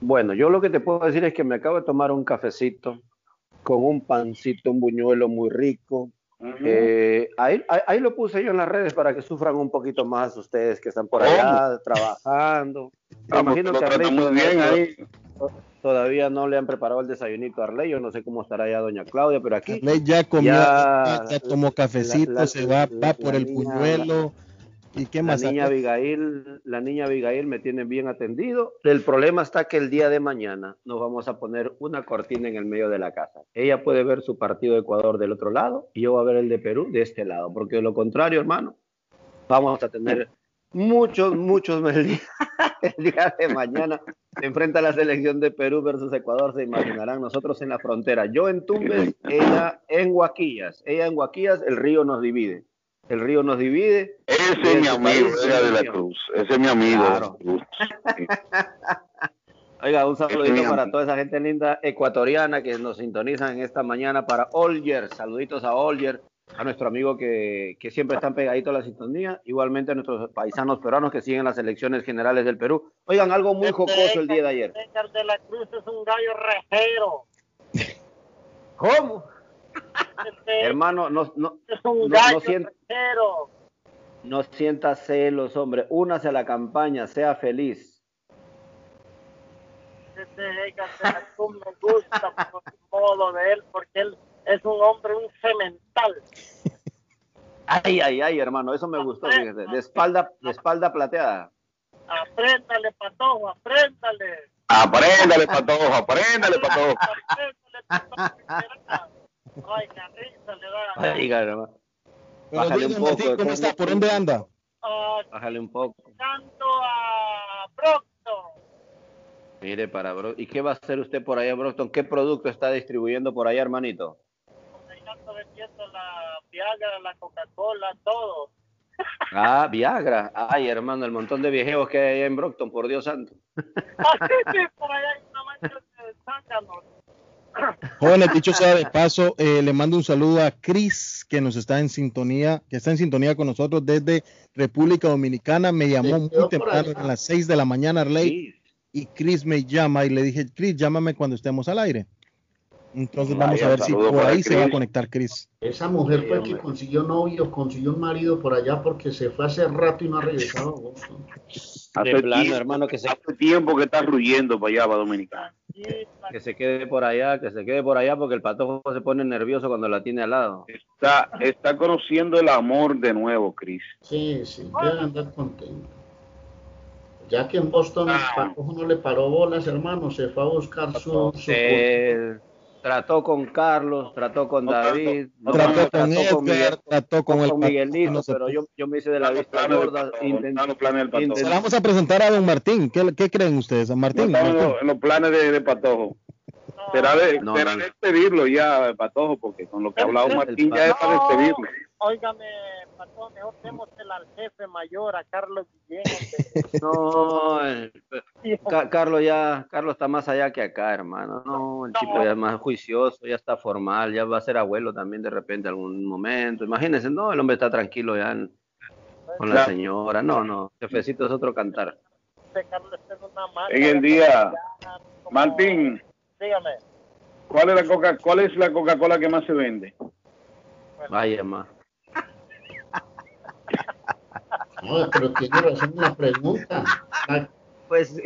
S1: Bueno, yo lo que te puedo decir es que me acabo de tomar un cafecito con un pancito, un buñuelo muy rico. Eh, ahí, ahí, ahí lo puse yo en las redes para que sufran un poquito más ustedes que están por allá trabajando. Me
S7: Ah,
S1: imagino que Arley
S7: muy
S1: todavía-
S7: bien ahí.
S1: Todavía no le han preparado el desayunito a Arley, yo no sé cómo estará ya doña Claudia, pero aquí
S2: Ley ya comió,
S1: ya-
S2: ya, tomó cafecito,
S1: la- la-
S2: se va,
S1: la-
S2: va por el puñuelo. ¿Y qué
S1: la niña Abigail, la niña Abigail me tiene bien atendido. El problema está que el día de mañana nos vamos a poner una cortina en el medio de la casa. Ella puede ver su partido de Ecuador del otro lado y yo voy a ver el de Perú de este lado, porque de lo contrario, hermano, vamos a tener muchos, muchos el día, <laughs> el día de mañana. Se enfrenta la selección de Perú versus Ecuador, se imaginarán nosotros en la frontera. Yo en Tumbes, <laughs> ella en Huaquillas. Ella en Huaquillas, el río nos divide. El río nos divide.
S7: Ese es mi amigo, era de la. Cruz. Ese es mi amigo.
S1: Claro. <laughs> Oiga, un saludito para
S7: amigo.
S1: toda esa gente linda ecuatoriana que nos sintonizan en esta mañana para Olger. Saluditos a Olger, a nuestro amigo que, que siempre están pegaditos a la sintonía. Igualmente a nuestros paisanos peruanos que siguen las elecciones generales del Perú. Oigan, algo muy jocoso el día de ayer.
S27: Edgar de la Cruz es un gallo rejero. <laughs>
S1: ¿Cómo?
S27: Este
S1: Hermano, no, no,
S27: es un
S1: no-
S27: gallo
S1: no sienta-
S27: rejero.
S1: no sienta celos, hombre. Únase a la campaña, sea feliz.
S27: Este Cruz me gusta por el modo de él, porque él es un hombre, un cemental.
S1: Ay, ay, ay, hermano, eso me gustó. De espalda, de espalda plateada.
S27: Apréndale, patojo, apréndale.
S7: Apréndale, patojo, apréndale, patojo.
S27: Ay, qué risa le da.
S2: Pero
S1: Bájale un poco.
S2: Martín, ¿Cómo está? ¿Por dónde anda?
S27: Ah,
S1: Bájale un poco.
S27: Tanto a Brockton.
S1: Mire, para Bro ¿Y qué va a hacer usted por allá, Brockton? ¿Qué producto está distribuyendo por allá, hermanito?
S27: Ando vendiendo la Viagra, la Coca-Cola, todo. <laughs>
S1: Ah, Viagra. Ay, hermano, el montón de viejos que hay allá en Brockton, por Dios santo.
S27: Así sí, por allá hay una mancha de zángano.
S2: Jóvenes, dicho sea de paso, eh, le mando un saludo a Cris, que nos está en sintonía, que está en sintonía con nosotros desde República Dominicana. Me llamó muy temprano, a las 6 de la mañana, Arley, y Cris me llama y le dije, Cris, llámame cuando estemos al aire. Entonces vamos
S7: Vaya,
S2: a ver si por ahí se va a
S7: Chris.
S2: conectar Chris.
S28: Esa mujer fue
S7: Sí,
S28: que consiguió novio, consiguió un marido por allá porque se fue hace rato y no ha regresado a Boston.
S7: Hace
S1: De plano,
S7: tiempo-
S1: hermano, que se,
S7: Hace tiempo que está ruyendo para allá, para Dominicana.
S1: Que se quede por allá, que se quede por allá, porque el patojo se pone nervioso cuando la tiene al lado.
S7: Está, está conociendo el amor de nuevo, Chris.
S28: Sí, sí, debe andar contento. Ya que en Boston el Patojo no le paró bolas, hermano, se fue a buscar su... su
S1: trató con Carlos, trató con David, no,
S2: Trató con
S1: trató
S2: Edgar,
S1: Miguel-
S2: trató con el
S1: con Miguelito, pero yo, yo me hice de la vista gorda. intent-
S2: Se la vamos a presentar a don Martín. ¿Qué, qué creen ustedes? Don Martín. Martín.
S7: en los planes de, de Patojo. Será de,
S1: No,
S7: será
S1: no.
S7: despedirlo ya, Patojo, porque con lo que ha hablado Martín ya es para despedirlo.
S27: Óigame, patrón, mejor démosela al jefe mayor, a Carlos Guillén. <laughs>
S1: No, el- Ca- Carlos ya, Carlos está más allá que acá, hermano. No, el chico ya es más juicioso, ya está formal, ya va a ser abuelo también de repente algún momento. Imagínense, no, el hombre está tranquilo ya en- con la señora. No, no, jefecito es otro cantar.
S27: Este Carlos es una
S7: En día,
S27: como-
S7: Martín,
S27: Dígame.
S7: ¿cuál es la Coca, cuál es la Coca-Cola que más se vende?
S1: Vaya, más.
S28: No, pero tiene razón la pregunta. La-
S1: Pues sí.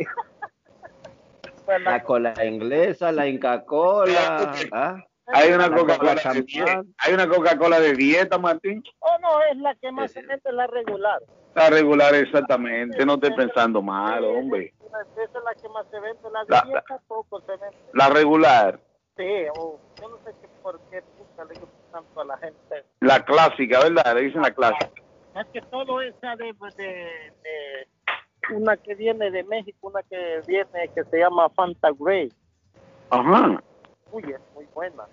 S1: La cola inglesa, la Inca Cola. ¿ah?
S7: Hay una
S1: La
S7: Coca-Cola
S1: Coca
S7: de
S1: champán.
S7: dieta, hay una Coca-Cola de dieta, Martín.
S27: Oh, no, es la que más se vende, la regular.
S7: La regular exactamente, no estoy pensando mal, hombre.
S27: Esa es la que más se vende, la de
S7: La-
S27: dieta poco se vende.
S7: La regular,
S27: Sí, o yo no sé qué, por qué puta le gusta tanto a la gente.
S7: la clásica, ¿verdad? Le dicen la clásica.
S27: Es que todo esa de, pues, de, de una que viene de México, una que viene que se llama Fanta Grey.
S7: Ajá.
S27: Uy, es muy buena.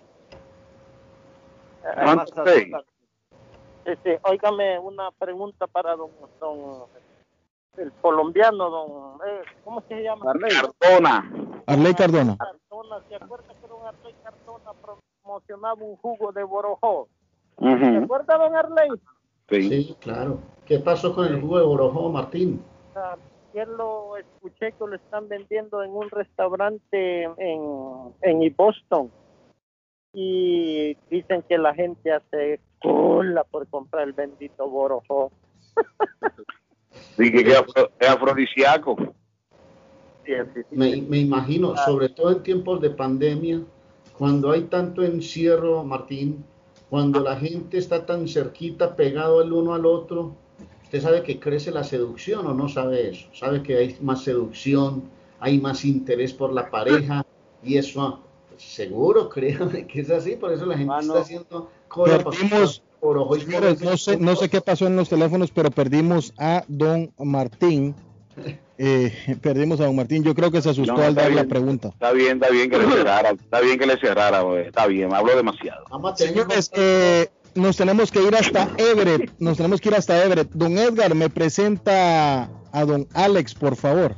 S7: Fanta Grey.
S27: Este, óigame una pregunta para don, don el colombiano, don, eh, ¿cómo se llama?
S7: Cardona.
S2: Arley Cardona.
S27: Cardona, ¿se acuerda que don Arley Cardona promocionaba un jugo de borojó? ¿Se acuerda, don Arley?
S28: Sí, claro. ¿Qué pasó con el jugo de Borojó, Martín?
S27: Ah, Ayer lo escuché que lo están vendiendo en un restaurante en, en Boston y dicen que la gente hace cola por comprar el bendito borojó.
S7: Dije que es afro- es afrodisíaco.
S28: Me, me imagino, sobre todo en tiempos de pandemia, cuando hay tanto encierro, Martín, cuando la gente está tan cerquita, pegado el uno al otro, usted sabe que crece la seducción o no sabe eso, sabe que hay más seducción, hay más interés por la pareja y eso, pues, seguro, <laughs> créame que es así, por eso la gente está haciendo para
S2: Perdimos,
S28: por ojo y
S2: señores, no sé, no sé qué pasó en los teléfonos, pero perdimos a don Martín. <laughs> Eh, perdimos a don Martín. Yo creo que se asustó
S7: No,
S2: al dar la pregunta.
S7: Está bien, está bien que le cerrara, está bien que le cerrara, está bien, hablo demasiado.
S2: Señores, eh, nos tenemos que ir hasta Everett. Nos tenemos que ir hasta Everett. Don Edgar, me presenta a don Alex, por favor.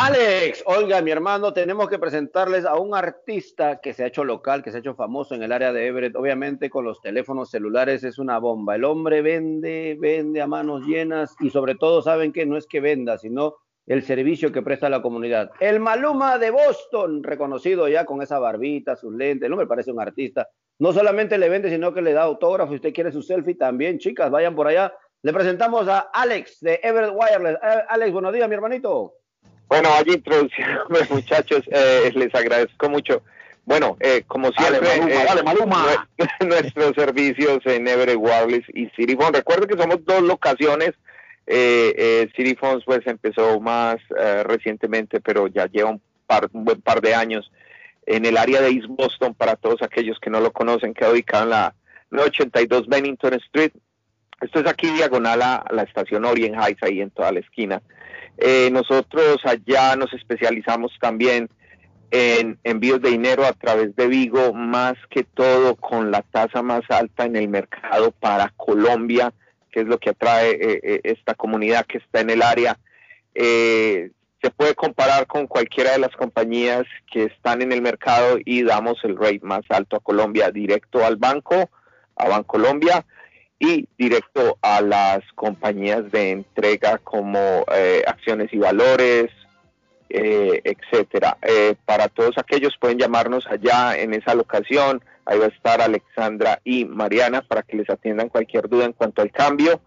S1: Alex, oiga, mi hermano, tenemos que presentarles a un artista que se ha hecho local, que se ha hecho famoso en el área de Everett. Obviamente con los teléfonos celulares es una bomba. El hombre vende, vende a manos llenas y sobre todo saben que no es que venda, sino el servicio que presta a la comunidad. El Maluma de Boston, reconocido ya con esa barbita, sus lentes, el hombre parece un artista. No solamente le vende, sino que le da autógrafo. Si usted quiere su selfie también, chicas, vayan por allá. Le presentamos a Alex de Everett Wireless. Eh, Alex, buenos días, mi hermanito.
S9: Bueno, vaya introduciéndome, <laughs> muchachos, eh, les agradezco mucho. Bueno, eh, como siempre,
S7: Maluma,
S9: eh,
S7: dale, Maluma.
S9: nue- <laughs> nuestros servicios en Everett Wireless y Phone. Recuerden que somos dos locaciones. Eh, eh, pues empezó más eh, recientemente, pero ya lleva un, par, un buen par de años en el área de East Boston. Para todos aquellos que no lo conocen, queda ubicado en la 982 Bennington Street. Esto es aquí diagonal a la estación Orient Heights, ahí en toda la esquina. Eh, nosotros allá nos especializamos también en envíos de dinero a través de Vigo, más que todo con la tasa más alta en el mercado para Colombia, que es lo que atrae eh, eh, esta comunidad que está en el área. Eh, se puede comparar con cualquiera de las compañías que están en el mercado y damos el rate más alto a Colombia, directo al banco, a Bancolombia y directo a las compañías de entrega como eh, acciones y valores, eh, etcétera. Eh, para todos aquellos pueden llamarnos allá en esa locación. Ahí va a estar Alexandra y Mariana para que les atiendan cualquier duda en cuanto al cambio.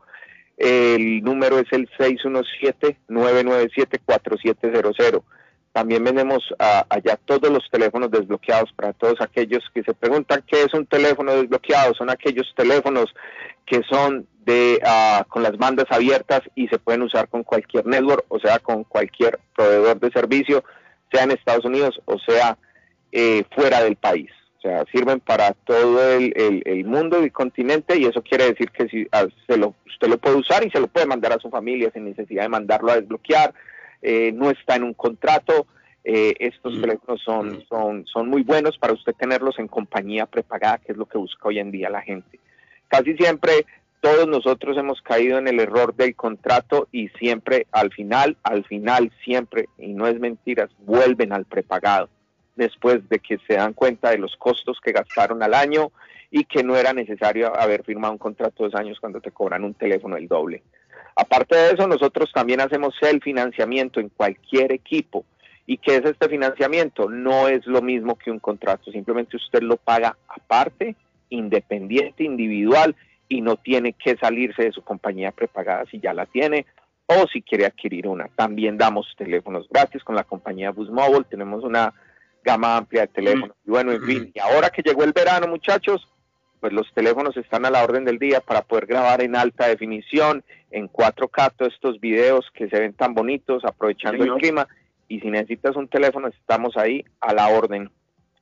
S9: El número es el 617-997-4700. También vendemos ah, allá todos los teléfonos desbloqueados para todos aquellos que se preguntan qué es un teléfono desbloqueado. Son aquellos teléfonos que son de ah, con las bandas abiertas y se pueden usar con cualquier network, o sea, con cualquier proveedor de servicio, sea en Estados Unidos o sea eh, fuera del país. O sea, sirven para todo el, el, mundo y continente y eso quiere decir que si, ah, se lo, usted lo puede usar y se lo puede mandar a su familia sin necesidad de mandarlo a desbloquear eh, no está en un contrato. Eh, estos mm. teléfonos son, mm. son, son muy buenos para usted tenerlos en compañía prepagada, que es lo que busca hoy en día la gente. Casi siempre todos nosotros hemos caído en el error del contrato y siempre al final, al final siempre, y no es mentiras, vuelven al prepagado después de que se dan cuenta de los costos que gastaron al año y que no era necesario haber firmado un contrato de dos años cuando te cobran un teléfono el doble. Aparte de eso, nosotros también hacemos el financiamiento en cualquier equipo. ¿Y qué es este financiamiento? No es lo mismo que un contrato, simplemente usted lo paga aparte, independiente, individual, y no tiene que salirse de su compañía prepagada si ya la tiene o si quiere adquirir una. También damos teléfonos gratis con la compañía Bus Mobile, tenemos una gama amplia de teléfonos. Y bueno, en fin, y ahora que llegó el verano, muchachos, pues los teléfonos están a la orden del día para poder grabar en alta definición, en 4K, todos estos videos que se ven tan bonitos, aprovechando el clima. Y si necesitas un teléfono, estamos ahí a la orden.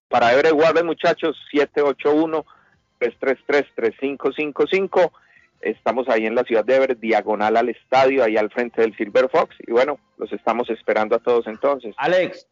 S9: Para Everett Wireless, muchachos, 781-333-3555. Estamos ahí en la ciudad de Everett, diagonal al estadio, ahí al frente del Silver Fox. Y bueno, los estamos esperando a todos entonces.
S1: Alex,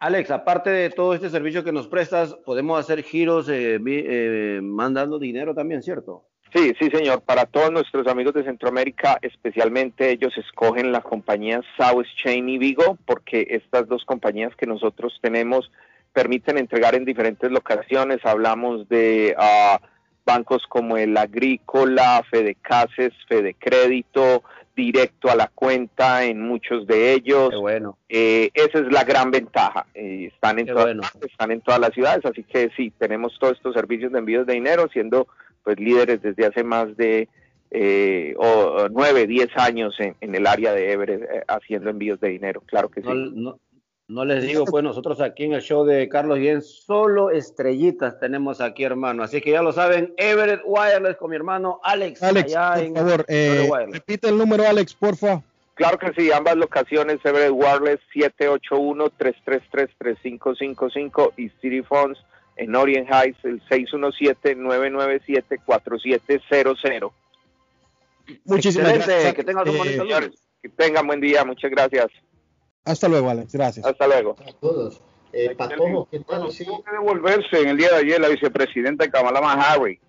S1: Alex, aparte de todo este servicio que nos prestas, podemos hacer giros eh, eh, mandando dinero también, ¿cierto?
S9: Sí, sí, señor. Para todos nuestros amigos de Centroamérica, especialmente ellos escogen la compañía South Chain y Vigo, porque estas dos compañías que nosotros tenemos permiten entregar en diferentes locaciones. Hablamos de ah, bancos como el Agrícola, Fede Cases, Fede Crédito, directo a la cuenta en muchos de ellos.
S1: bueno.
S9: Eh, esa es la gran ventaja. Eh, están, en todas, están en todas las ciudades, así que sí, tenemos todos estos servicios de envíos de dinero, siendo pues líderes desde hace más de eh, o, nueve, diez años en, el área de Everett eh, haciendo envíos de dinero. Claro que sí.
S1: No les digo, pues nosotros aquí en el show de Carlos Yen solo estrellitas tenemos aquí, hermano. Así que ya lo saben, Everett Wireless con mi hermano Alex.
S2: Alex, por favor, eh, repite el número, Alex, porfa.
S9: Claro que sí, ambas locaciones, Everett Wireless 781-333-3555 y City Phones en Orient Heights el 617-997-4700.
S2: Muchísimas gracias.
S9: Que tengan un bonito eh, Que tengan buen día, muchas gracias.
S2: Hasta luego, Alex. Gracias.
S9: Hasta luego.
S28: A todos. Eh, Patojo, ¿qué tal? Sí.
S7: Tuvo que devolverse en el día de ayer la vicepresidenta Kamala Harris.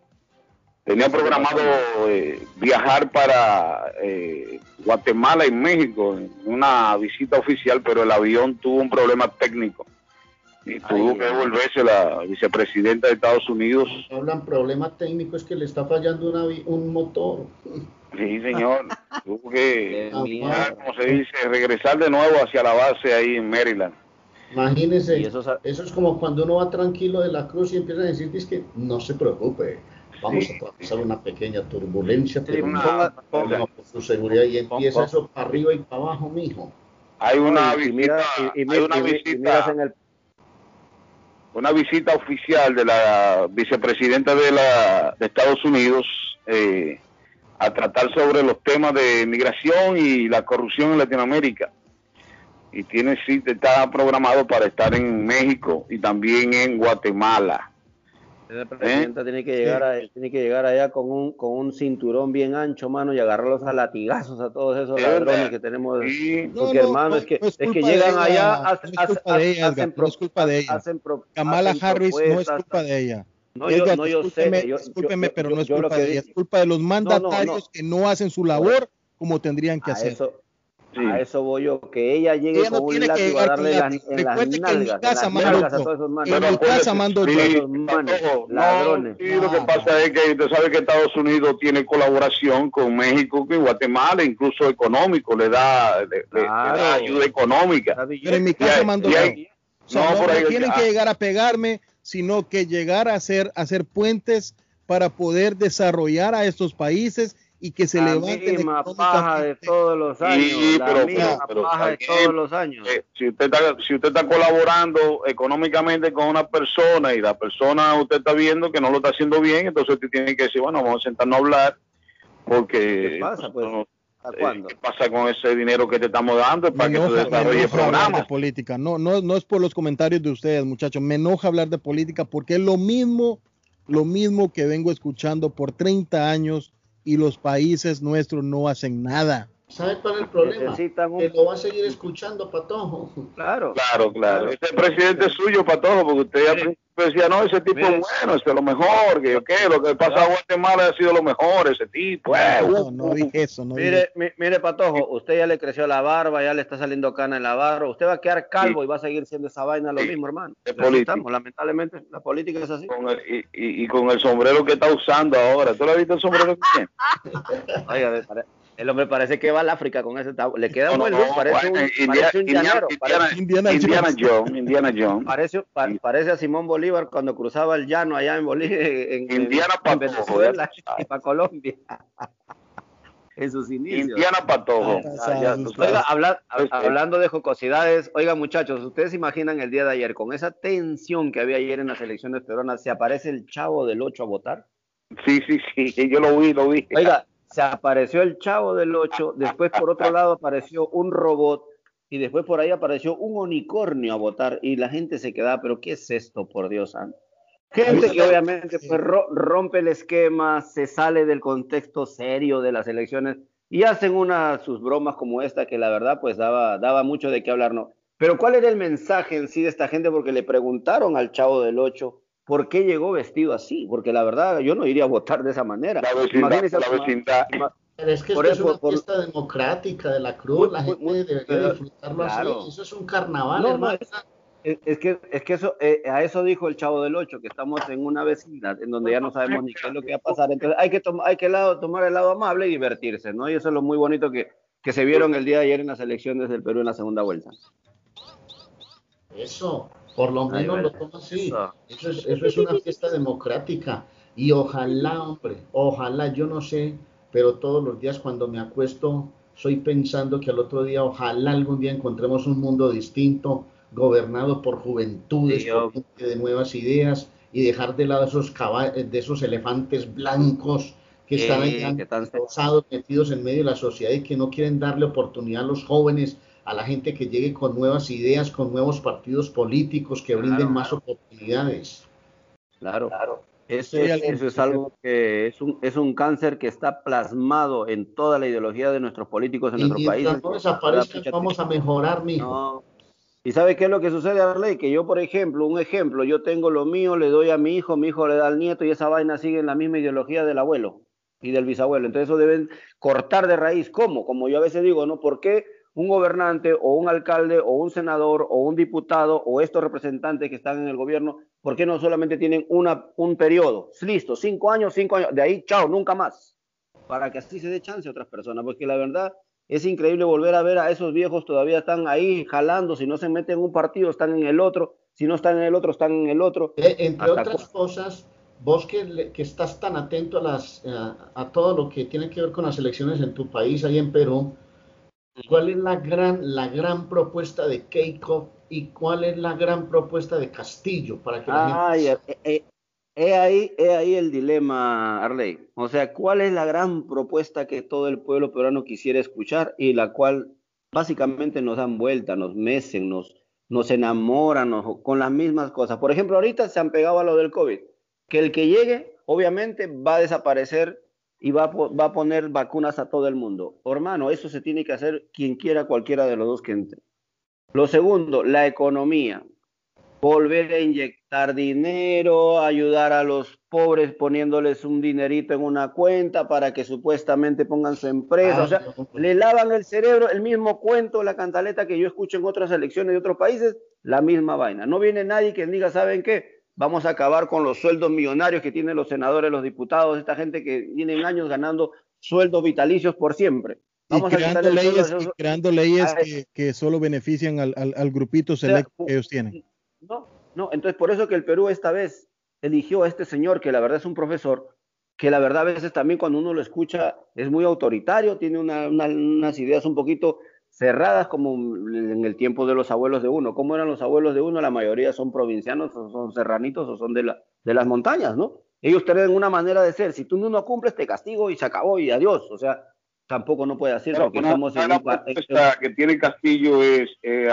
S7: Tenía programado eh, viajar para eh, Guatemala y México en una visita oficial, pero el avión tuvo un problema técnico y tuvo que devolverse la vicepresidenta de Estados Unidos.
S28: Hablan problema técnico, es que le está fallando una, un motor.
S7: Sí, señor. <laughs> Tuvo que, como se dice, regresar de nuevo hacia la base ahí en Maryland.
S28: Imagínese, eso, es como cuando uno va tranquilo de la cruz y empieza a decir, es que no se preocupe, vamos a pasar una pequeña turbulencia, pero por su seguridad y empieza eso para arriba y para abajo, mijo.
S7: Hay una visita, hay una visita, en el... una visita oficial de la vicepresidenta de, la, de Estados Unidos, eh, a tratar sobre los temas de migración y la corrupción en Latinoamérica. Y tiene está programado para estar en México y también en Guatemala.
S1: La presidenta tiene que llegar a, tiene que llegar allá con un con un cinturón bien ancho, mano, y agarrarlos a latigazos a todos esos ladrones que tenemos. Porque hermano, es que, es que llegan allá, hacen,
S2: no es culpa de ella. Kamala Harris no es culpa de ella.
S1: No, yo, no, yo sé.
S2: discúlpeme, pero no es culpa de ella, es culpa de los mandatarios que no hacen su labor como tendrían que hacer.
S1: Eso, A eso voy yo, que ella llegue
S2: ella no
S1: con un látigo a darle
S2: con
S1: las,
S2: látigo.
S1: en las
S2: Recuerde que en mi casa mando
S1: a
S2: yo. En mi casa mando yo.
S1: Ladrones.
S7: Sí, lo que pasa es que usted sabe que Estados Unidos tiene colaboración con México y Guatemala, incluso económico, le da, le, le- le da ayuda económica.
S2: Pero en mi casa mando yo.
S7: no,
S2: no,
S7: por
S2: no
S7: ahí-
S2: tienen
S7: ah,
S2: que llegar a pegarme, sino que llegar a hacer, a hacer puentes para poder desarrollar a estos países y que se
S1: la
S2: levanten
S1: misma paja de todos los años.
S7: Sí,
S1: la
S7: pero,
S1: misma
S7: pero- pero
S1: paja de todos los años.
S7: eh, si usted está si usted está colaborando económicamente con una persona y la persona usted está viendo que no lo está haciendo bien, entonces usted tiene que decir, bueno, vamos a sentarnos a hablar porque
S1: ¿Qué pasa, pues?
S7: no,
S1: ¿A
S7: eh? ¿qué pasa con ese dinero que te estamos dando para
S2: Me
S7: que tú desarrolles
S2: hablar de
S7: programas?
S2: política. No, no, no es por los comentarios de ustedes, muchachos. Me enoja hablar de política porque es lo mismo, lo mismo que vengo escuchando por 30 años y los países nuestros no hacen nada.
S3: ¿Sabe cuál es el problema?
S1: Necesitan un-
S3: Que lo va a seguir escuchando, Patojo.
S1: Claro.
S7: Claro, claro. Este presidente suyo para todo, porque usted al principio decía, no, ese tipo es bueno, ese es lo mejor, que yo qué, lo que pasa en Guatemala ha sido lo mejor, ese tipo. eh,
S2: No,
S7: uh,
S2: no dije eso, no dije
S1: Mire, mi- mire, Patojo, usted ya le creció la barba, ya le está saliendo cana en la barba, usted va a quedar calvo y va a seguir siendo esa vaina lo mismo, hermano.
S7: Es
S1: estamos, lamentablemente, la política es así.
S7: con el- y, y- y con el sombrero que está usando ahora. ¿Tú le has visto el sombrero que tiene?
S1: Oiga, el hombre parece que va al África con ese tab- Le queda un
S7: No,
S1: buen
S7: no,
S1: look, parece un,
S7: India-
S1: parece un
S7: Indiana-
S1: llanero, parece-
S7: Indiana, Indiana Jones, Indiana Jones.
S1: Parece, pa- parece a Simón Bolívar cuando cruzaba el llano allá en Bolivia, en, en-
S7: Indiana
S1: en
S7: Patojo,
S1: Venezuela y para Colombia. <laughs> en sus inicios.
S7: Indiana Patojo.
S1: Ya, ya, oiga, habla- hab- hablando de jocosidades, oiga muchachos, ustedes se imaginan el día de ayer, con esa tensión que había ayer en las elecciones peruanas, ¿se aparece el chavo del 8 a votar?
S7: Sí, sí, sí, yo lo vi, lo vi.
S1: Oiga, se apareció el chavo del 8, después por otro lado apareció un robot y después por ahí apareció un unicornio a votar y la gente se quedaba, pero ¿qué es esto, por Dios santo? Gente que obviamente pues, ro- rompe el esquema, se sale del contexto serio de las elecciones y hacen una sus bromas como esta que la verdad pues daba, daba mucho de qué hablar, ¿no? Pero ¿cuál era el mensaje en sí de esta gente? Porque le preguntaron al chavo del 8 por qué llegó vestido así, porque la verdad yo no iría a votar de esa manera.
S7: La vecindad,
S1: Imagínese
S7: la vecindad.
S3: Pero es que
S1: Por
S3: esto es
S1: eso,
S3: una
S1: por-
S3: fiesta democrática de la cruz, la gente debería
S1: pero-
S3: disfrutarlo
S1: claro.
S3: así. Eso es un carnaval,
S1: No, no,
S3: hermano.
S1: es, que, es que eso, eh, a eso dijo el chavo del 8, que estamos en una vecindad en donde ya no sabemos ni qué es lo que va a pasar. Entonces hay que, hay que lado- tomar el lado amable y divertirse, ¿no? Y eso es lo muy bonito que, que se vieron el día de ayer en las elecciones del Perú en la segunda vuelta.
S3: Eso, por lo
S1: Ay,
S3: menos
S1: bueno.
S3: lo toma así. Eso es, eso es una fiesta democrática. Y ojalá, hombre, ojalá, yo no sé, pero todos los días cuando me acuesto, soy pensando que al otro día, ojalá algún día encontremos un mundo distinto, gobernado por juventudes,
S1: Sí, yo-
S3: por gente de nuevas ideas y dejar de lado esos de esos elefantes blancos que están ahí metidos en medio de la sociedad y que no quieren darle oportunidad a los jóvenes, a la gente que llegue con nuevas ideas, con nuevos partidos políticos que brinden más oportunidades.
S1: Claro, claro. Eso, es,
S3: algo
S1: eso es
S3: que-
S1: algo que es un, es un cáncer que está plasmado en toda la ideología de nuestros políticos en
S3: Y
S1: nuestro país.
S3: no desaparezcan, vamos a mejorar, mijo.
S1: No. ¿Y sabe qué es lo que sucede, Arley? Que yo, por ejemplo, un ejemplo, yo tengo lo mío, le doy a mi hijo, mi hijo le da al nieto y esa vaina sigue en la misma ideología del abuelo y del bisabuelo. Entonces eso deben cortar de raíz. ¿Cómo? Como yo a veces digo, ¿no? ¿Por qué un gobernante o un alcalde o un senador o un diputado o estos representantes que están en el gobierno, ¿por qué no solamente tienen una, un periodo? Listo, cinco años, cinco años, de ahí, chao, nunca más. Para que así se dé chance a otras personas, porque la verdad es increíble volver a ver a esos viejos todavía están ahí jalando, si no se meten en un partido, están en el otro, si no están en el otro, están en el otro.
S3: Eh, entre
S1: Hasta
S3: otras cosas, vos que, que estás tan atento a, las, eh, a todo lo que tiene que ver con las elecciones en tu país, ahí en Perú, ¿cuál es la gran, la gran propuesta de Keiko y cuál es la gran propuesta de Castillo para que la gente...
S1: eh, eh, he ahí, he ahí el dilema, Arley. O sea, ¿cuál es la gran propuesta que todo el pueblo peruano quisiera escuchar y la cual básicamente nos dan vuelta, nos mecen, nos, nos enamoran con las mismas cosas? Por ejemplo, ahorita se han pegado a lo del COVID, que el que llegue, obviamente, va a desaparecer y va a, po- va a poner vacunas a todo el mundo. Hermano, eso se tiene que hacer quien quiera, cualquiera de los dos que entre. Lo segundo, la economía. volver a inyectar dinero, ayudar a los pobres poniéndoles un dinerito en una cuenta para que supuestamente pongan su empresa. o sea, le lavan el cerebro, el mismo cuento, la cantaleta que yo escucho en otras elecciones de otros países, la misma vaina. No viene nadie que diga, ¿saben qué? Vamos a acabar con los sueldos millonarios que tienen los senadores, los diputados, esta gente que tienen años ganando sueldos vitalicios por siempre.
S2: Vamos y creando, leyes, creando leyes que, solo benefician al, al, grupito selecto que ellos tienen.
S1: No, no, entonces por eso que el Perú esta vez eligió a este señor, que la verdad es un profesor, que la verdad a veces también cuando uno lo escucha es muy autoritario, tiene unas ideas un poquito cerradas como en el tiempo de los abuelos de uno. ¿Cómo eran los abuelos de uno? La mayoría son provincianos, o son serranitos, o son de, la, de las montañas, ¿no? Ellos tienen una manera de ser. Si tú no cumples, te castigo y se acabó y adiós. O sea, tampoco no puede hacer porque estamos en
S7: la que tiene Castillo es eh,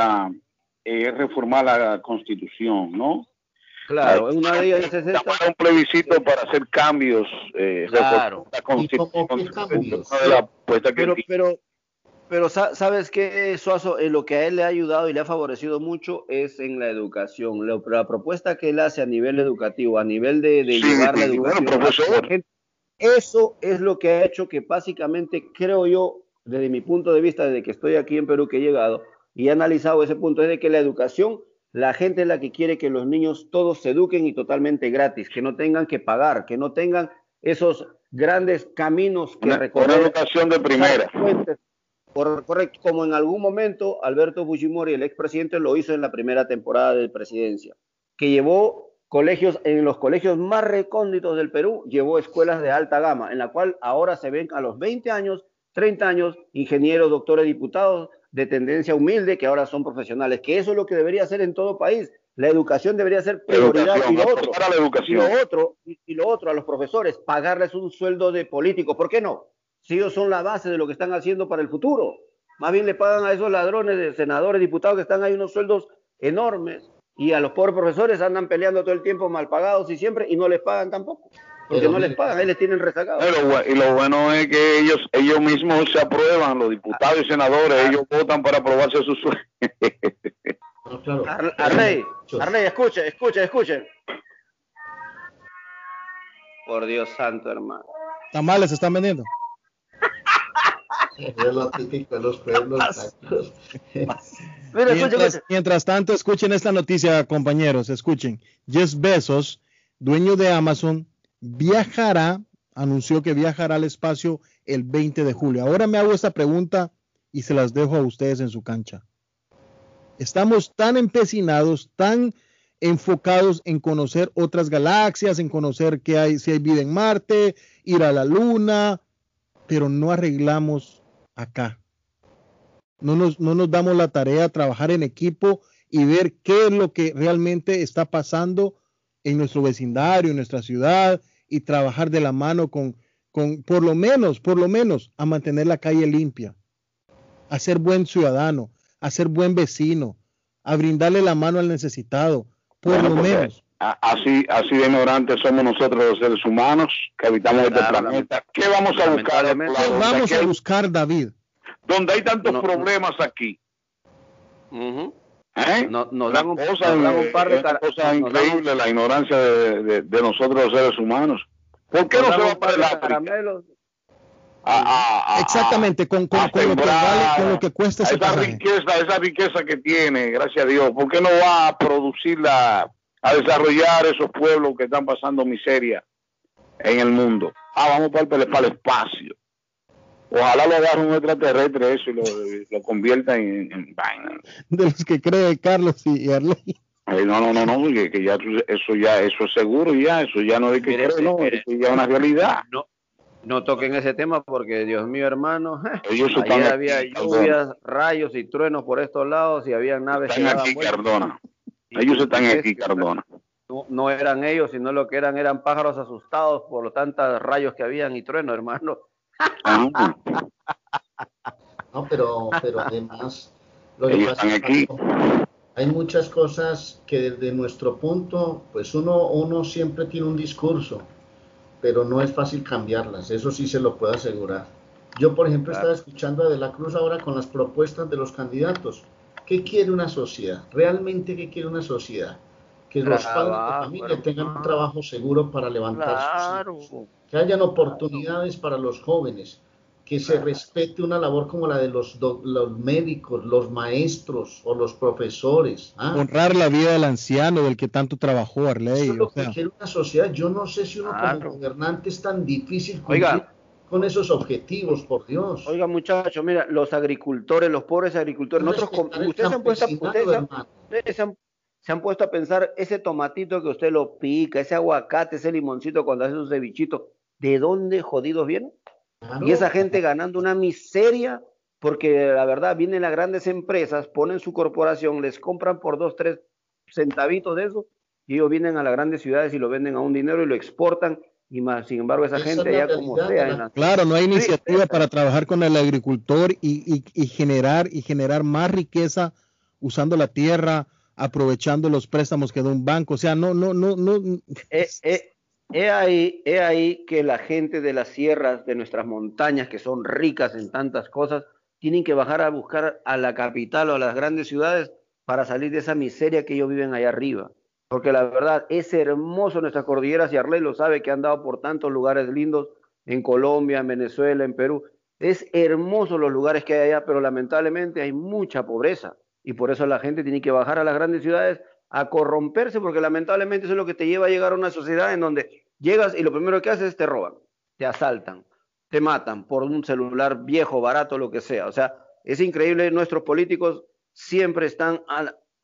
S7: eh, reformar la constitución, ¿no?
S1: Claro, una de ellas es
S7: esta. un plebiscito para hacer cambios.
S1: Eh, claro.
S7: La constitución,
S1: pero, pero, pero sabes que Suazo, lo que a él le ha ayudado y le ha favorecido mucho es en la educación. La, propuesta que él hace a nivel educativo, a nivel de, llevar la educación. eso es lo que ha hecho que básicamente creo yo, desde mi punto de vista, desde que estoy aquí en Perú que he llegado, y he analizado ese punto, es de que la educación, la gente es la que quiere que los niños todos se eduquen y totalmente gratis, que no tengan que pagar, que no tengan esos grandes caminos que recorrer.
S7: Una educación de primera.
S1: Correcto, como en algún momento Alberto Fujimori, el expresidente, lo hizo en la primera temporada de presidencia, que llevó colegios, en los colegios más recónditos del Perú, llevó escuelas de alta gama, en la cual ahora se ven a los 20 años, 30 años, ingenieros, doctores, diputados, de tendencia humilde que ahora son profesionales, que eso es lo que debería ser en todo país. La educación debería ser prioridad y, lo otro,
S7: la educación.
S1: y lo otro, y, lo otro a los profesores, pagarles un sueldo de político. ¿Por qué no? Si ellos son la base de lo que están haciendo para el futuro. Más bien le pagan a esos ladrones de senadores, diputados que están ahí unos sueldos enormes y a los pobres profesores andan peleando todo el tiempo mal pagados y siempre y no les pagan tampoco porque no les pagan, ahí les tienen rezagados.
S7: y lo bueno es que ellos ellos mismos se aprueban, los diputados y senadores, ellos votan para aprobarse sus sueldos. <laughs>
S1: Arley, Arley, escuche, escuche, escuche. Por Dios santo, hermano.
S2: Tamales se están vendiendo. <laughs>
S3: Es lo típico de los pueblos.
S2: mientras, mientras tanto, escuchen esta noticia, compañeros, escuchen. Jeff Bezos, dueño de Amazon, viajará, anunció que viajará al espacio el 20 de julio. Ahora me hago esta pregunta y se las dejo a ustedes en su cancha. Estamos tan empecinados, tan enfocados en conocer otras galaxias, en conocer que hay, si hay vida en Marte, ir a la Luna, pero no arreglamos acá. No nos, no nos damos la tarea de trabajar en equipo y ver qué es lo que realmente está pasando en nuestro vecindario, en nuestra ciudad, y trabajar de la mano con, con, por lo menos, por lo menos, a mantener la calle limpia, a ser buen ciudadano, a ser buen vecino, a brindarle la mano al necesitado, por lo menos.
S7: Así, así de ignorantes somos nosotros los seres humanos que habitamos este planeta. ¿Qué vamos a buscar?
S2: ¿Qué vamos a buscar, David?
S7: Donde hay tantos problemas aquí.
S1: ¿Eh? No, nos dan un,
S7: cosa, un par de cosa increíble la ignorancia de, de, nosotros los seres humanos. ¿Por qué no se va para el África?
S2: Exactamente, con, con, con, lo que vale, con, lo que cuesta ese
S7: esa riqueza, esa riqueza que tiene, gracias a Dios, ¿por qué no va a producirla, a desarrollar esos pueblos que están pasando miseria en el mundo? Ah, vamos para el, para el espacio. Ojalá lo agarre un extraterrestre eso y lo, lo convierta en, en,
S2: De los que cree Carlos y, Arley.
S7: no, no, no, no, que, ya eso ya eso es seguro ya, eso ya no es que cree, no, eso ya es una realidad.
S1: No, no toquen ese tema porque Dios mío, hermano, <laughs> Ellos ayer había lluvias, rayos y truenos por estos lados y había naves
S7: están aquí, Cardona. Ellos están aquí, Cardona.
S1: No, no, eran ellos, sino lo que eran eran pájaros asustados por los tantos rayos que habían y truenos, hermano.
S3: No, pero, pero además, lo que pasa aquí. hay muchas cosas que desde nuestro punto, pues uno, uno siempre tiene un discurso, pero no es fácil cambiarlas, eso sí se lo puedo asegurar. Yo, por ejemplo, estaba escuchando a De la Cruz ahora con las propuestas de los candidatos. ¿Qué quiere una sociedad? ¿Realmente qué quiere una sociedad? que los padres de familia tengan un trabajo seguro para levantar sus hijos, que hayan oportunidades para los jóvenes, que se respete una labor como la de los, los médicos, los maestros o los profesores.
S2: ¿ah? Honrar la vida del anciano del que tanto trabajó Arley.
S3: Eso es lo que quiere una sociedad. Yo no sé si uno como gobernante es tan difícil cumplir con esos objetivos, por Dios.
S1: Oiga, muchachos, mira, los agricultores, los pobres agricultores, nosotros, ustedes, han puesto, ustedes, han, se han puesto a pensar ese tomatito que usted lo pica, ese aguacate, ese limoncito cuando hace su cevichito, ¿de dónde jodidos vienen? Y esa gente ganando una miseria, porque la verdad vienen las grandes empresas, ponen su corporación, les compran por dos, tres centavitos de eso, y ellos vienen a las grandes ciudades y lo venden a un dinero y lo exportan, y más, sin embargo, esa, gente ya como sea.
S2: Claro, no hay iniciativa para trabajar con el agricultor y, generar y generar más riqueza usando la tierra, aprovechando los préstamos que da un banco. O sea, no, no, no, no.
S1: Eh, eh, He ahí, he ahí que la gente de las sierras, de nuestras montañas, que son ricas en tantas cosas, tienen que bajar a buscar a la capital o a las grandes ciudades para salir de esa miseria que ellos viven allá arriba. Porque la verdad es hermoso nuestras cordilleras y Arley lo sabe que han dado por tantos lugares lindos en Colombia, en Venezuela, en Perú. Es hermoso los lugares que hay allá, pero lamentablemente hay mucha pobreza y por eso la gente tiene que bajar a las grandes ciudades a corromperse, porque lamentablemente eso es lo que te lleva a llegar a una sociedad en donde llegas y lo primero que haces es te roban, te asaltan, te matan por un celular viejo, barato, lo que sea. O sea, es increíble, nuestros políticos siempre están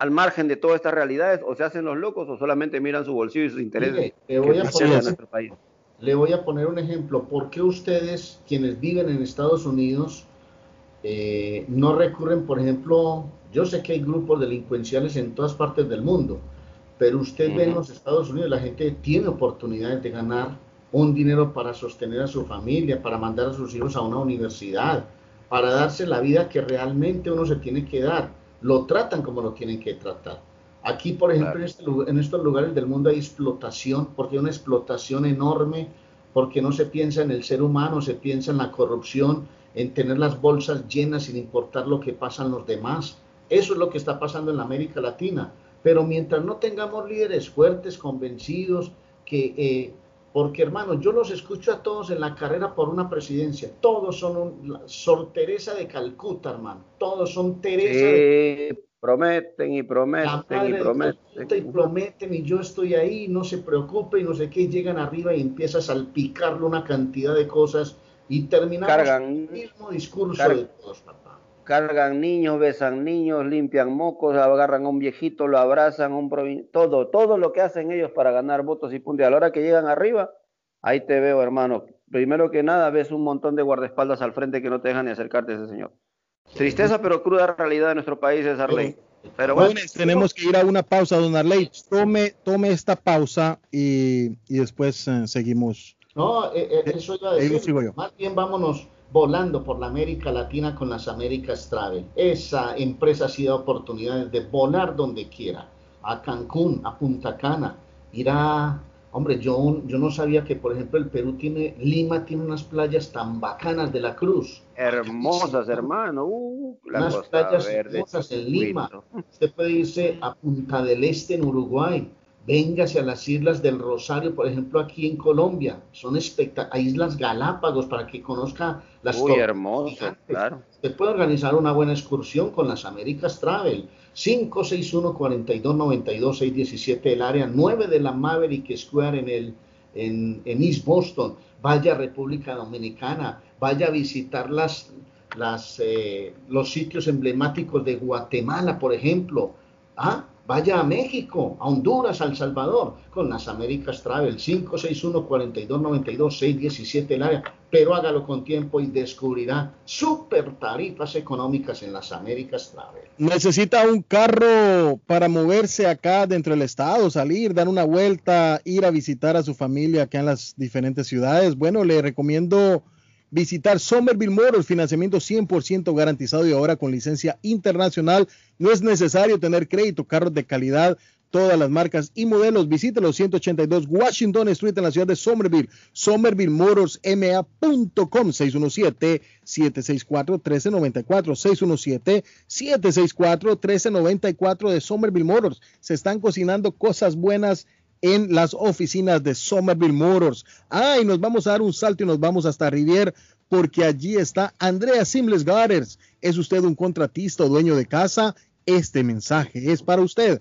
S1: al, margen de todas estas realidades, o se hacen los locos o solamente miran su bolsillo y sus intereses
S3: le, voy a poner, nuestro país. Le voy a poner un ejemplo. ¿Por qué ustedes, quienes viven en Estados Unidos, eh, no recurren, por ejemplo, yo sé que hay grupos delincuenciales en todas partes del mundo, pero usted ve en los Estados Unidos, la gente tiene oportunidades de ganar un dinero para sostener a su familia, para mandar a sus hijos a una universidad, para darse la vida que realmente uno se tiene que dar. Lo tratan como lo tienen que tratar. Aquí, por ejemplo, en, este, en estos lugares del mundo hay explotación, porque hay una explotación enorme, porque no se piensa en el ser humano, se piensa en la corrupción, en tener las bolsas llenas sin importar lo que pasan los demás. Eso es lo que está pasando en la América Latina. Pero mientras no tengamos líderes fuertes, convencidos, que, eh, porque hermano, yo los escucho a todos en la carrera por una presidencia, todos son un, Sor Teresa de Calcuta, hermano, todos son Teresa.
S1: Prometen y prometen y prometen.
S3: Y prometen y yo estoy ahí, no se preocupe y no sé qué, llegan arriba y empieza a salpicarle una cantidad de cosas y terminamos
S1: el
S3: mismo discurso de todos,
S1: cargan niños, besan niños, limpian mocos, agarran a un viejito, lo abrazan, un todo, todo lo que hacen ellos para ganar votos y puntos. a la hora que llegan arriba, ahí te veo, hermano. Primero que nada, ves un montón de guardaespaldas al frente que no te dejan ni acercarte a ese señor. Tristeza, pero cruda realidad de nuestro país es Arley. Pero
S2: bueno, tenemos que ir a una pausa, don Arley. Tome, tome esta pausa y, después eh, seguimos.
S3: No, eh, eh, eso iba a decir. Más bien vámonos volando por la América Latina con las Américas Travel. Esa empresa ha sido oportunidades de volar donde quiera, a Cancún, a Punta Cana, irá, hombre, yo, yo no sabía que, por ejemplo, el Perú tiene, Lima tiene unas playas tan bacanas de la Cruz.
S1: Hermosas, hermano. Uh,
S3: unas playas hermosas en Lima. Usted puede irse a Punta del Este en Uruguay Véngase a las Islas del Rosario, por ejemplo, aquí en Colombia. Son espectaculares. Islas Galápagos para que conozca las
S1: Muy hermoso, claro.
S3: Usted puede organizar una buena excursión con las Américas Travel. 561-4292-617, el área 9 de la Maverick Square en, el, en, East Boston. Vaya a República Dominicana, vaya a visitar las, las, eh, los sitios emblemáticos de Guatemala, por ejemplo. ¿Ah? Vaya a México, a Honduras, a El Salvador, con las Américas Travel, 561-4292-617 el área, pero hágalo con tiempo y descubrirá super tarifas económicas en las Américas Travel.
S2: Necesita un carro para moverse acá dentro del estado, salir, dar una vuelta, ir a visitar a su familia acá en las diferentes ciudades. Bueno, le recomiendo visitar Somerville Motors, financiamiento 100% garantizado y ahora con licencia internacional. No es necesario tener crédito, carros de calidad todas las marcas y modelos. Visite los 182 Washington Street en la ciudad de Somerville. SomervilleMotorsMA.com 617-764-1394. 617-764-1394 de Somerville Motors. Se están cocinando cosas buenas en las oficinas de Somerville Motors. Ah, y nos vamos a dar un salto y nos vamos hasta Rivier porque allí está Andrea Simles Garders. ¿Es usted un contratista o dueño de casa? Este mensaje es para usted.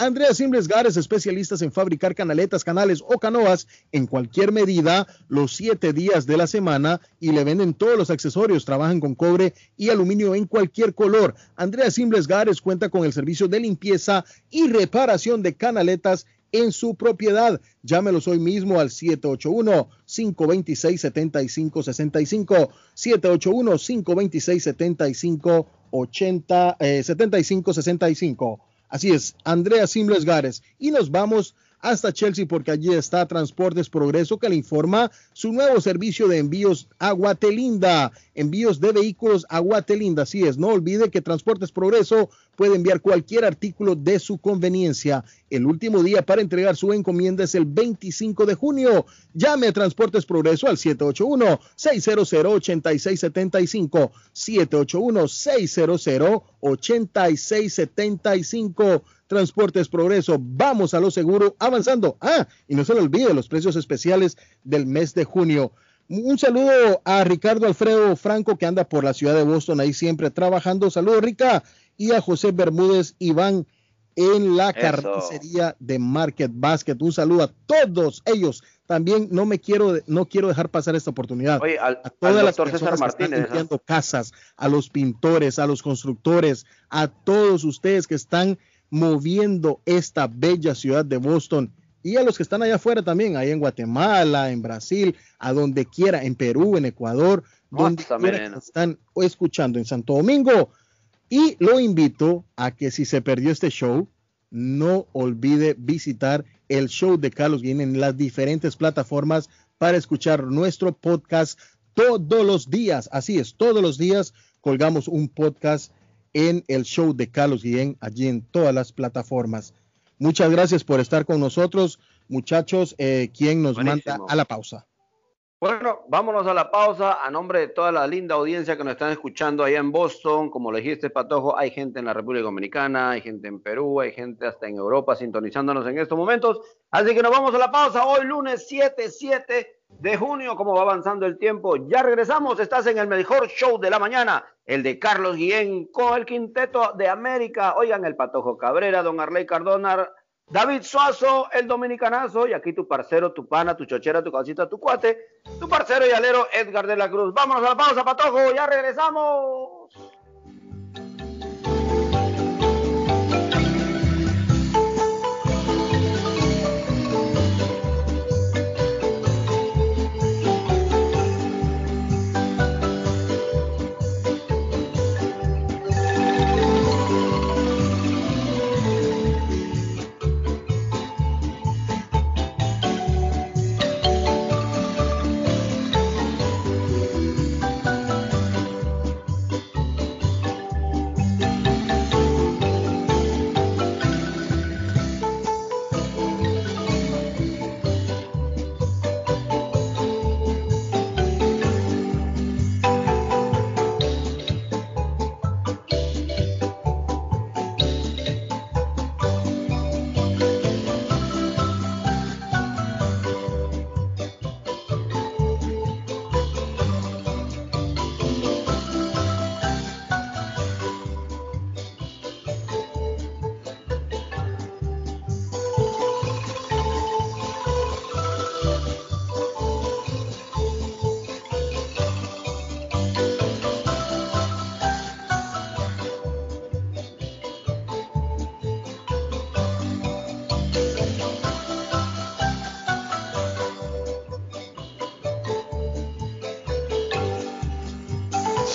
S2: Andrea Simbles Gares, especialistas en fabricar canaletas, canales o canoas en cualquier medida, los siete días de la semana y le venden todos los accesorios. Trabajan con cobre y aluminio en cualquier color. Andrea Simbles Gares cuenta con el servicio de limpieza y reparación de canaletas en su propiedad. Llámelos hoy mismo al 781-526-7565. 781-526-7565. Así es, Andrea Simbles Gares. Y nos vamos hasta Chelsea porque allí está Transportes Progreso que le informa su nuevo servicio de envíos a Guatelinda. Envíos de vehículos a Guatelinda. Así es, no olvide que Transportes Progreso puede enviar cualquier artículo de su conveniencia. El último día para entregar su encomienda es el 25 de junio. Llame a Transportes Progreso al 781-600-8675. 781-600-8675. Transportes Progreso, vamos a lo seguro, avanzando. Ah, y no se le olvide los precios especiales del mes de junio. Un saludo a Ricardo Alfredo Franco que anda por la ciudad de Boston ahí siempre trabajando. Saludos Rica y a José Bermúdez Iván en la carnicería de Market Basket. Un saludo a todos ellos. También no me quiero, no quiero dejar pasar esta oportunidad.
S1: a todas las personas
S2: Martínez, que están limpiando casas, a los pintores, a los constructores, a todos ustedes que están moviendo esta bella ciudad de Boston y a los que están allá afuera también, ahí en Guatemala, en Brasil, a donde quiera, en Perú, en Ecuador, donde quiera están escuchando en Santo Domingo. Y lo invito a que si se perdió este show, no olvide visitar el show de Carlos Guillén en las diferentes plataformas para escuchar nuestro podcast todos los días. Así es, todos los días colgamos un podcast en el show de Carlos Guillén, allí en todas las plataformas. Muchas gracias por estar con nosotros, muchachos. Eh, ¿Quién nos manda a la pausa?
S1: Bueno, vámonos a la pausa. A nombre de toda la linda audiencia que nos están escuchando allá en Boston, como le dijiste, Patojo, hay gente en la República Dominicana, hay gente en Perú, hay gente hasta en Europa sintonizándonos en estos momentos. Así que nos vamos a la pausa hoy lunes 7, 7 de junio, como va avanzando el tiempo. Ya regresamos, estás en el mejor show de la mañana, el de Carlos Guillén con el quinteto de América. Oigan, el Patojo Cabrera, don Arley Cardona, David Suazo, el dominicanazo, y aquí tu parcero, tu pana, tu chochera, tu calcita, tu cuate, tu parcero y alero Edgar de la Cruz. Vámonos a la pausa, Patojo, ya regresamos.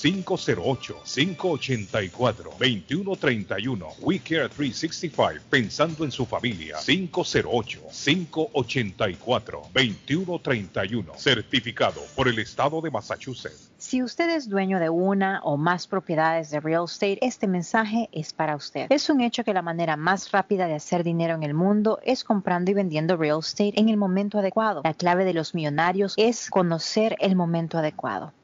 S17: 508-584-2131. We Care 365, pensando en su familia. 508-584-2131. Certificado por el Estado de Massachusetts.
S29: Si usted es dueño de una o más propiedades de real estate, este mensaje es para usted. Es un hecho que la manera más rápida de hacer dinero en el mundo es comprando y vendiendo real estate en el momento adecuado. La clave de los millonarios es conocer el momento adecuado.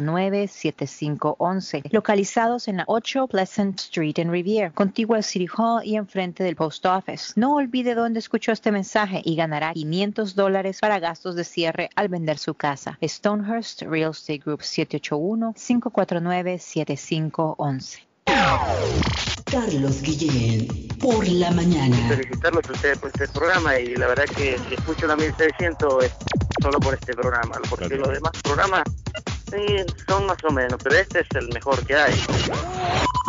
S29: 7511 localizados en la 8 Pleasant Street en Rivier, contigua al City Hall y enfrente del Post Office. No olvide dónde escuchó este mensaje y ganará 500 dólares para gastos de cierre al vender su casa. Stonehurst Real Estate Group 781-549-7511.
S30: Carlos Guillén, por la mañana.
S31: Felicitarlos a ustedes por este programa y la verdad que si escucho la 1600 es solo por este programa, porque los demás programas Sí, son más o menos, pero este es el mejor que hay.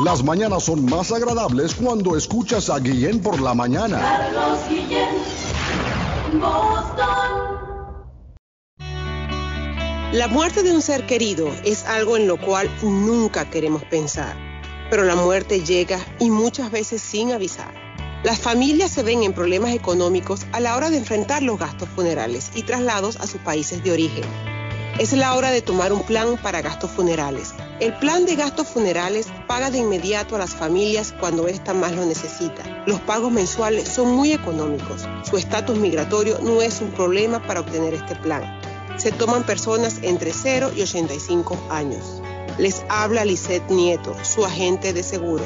S13: Las mañanas son más agradables cuando escuchas a Guillén por la mañana.
S30: Carlos Guillén, Boston.
S32: La muerte de un ser querido es algo en lo cual nunca queremos pensar, pero la muerte llega y muchas veces sin avisar. Las familias se ven en problemas económicos a la hora de enfrentar los gastos funerales y traslados a sus países de origen. Es la hora de tomar un plan para gastos funerales. El plan de gastos funerales paga de inmediato a las familias cuando ésta más lo necesita. Los pagos mensuales son muy económicos. Su estatus migratorio no es un problema para obtener este plan. Se toman personas entre 0 y 85 años. Les habla Lisette Nieto, su agente de seguros.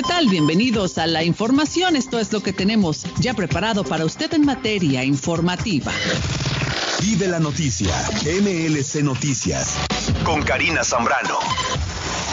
S20: ¿Qué tal? Bienvenidos a la información. Esto es lo que tenemos ya preparado para usted en materia informativa.
S13: De la noticia, MLC Noticias, con Karina Zambrano.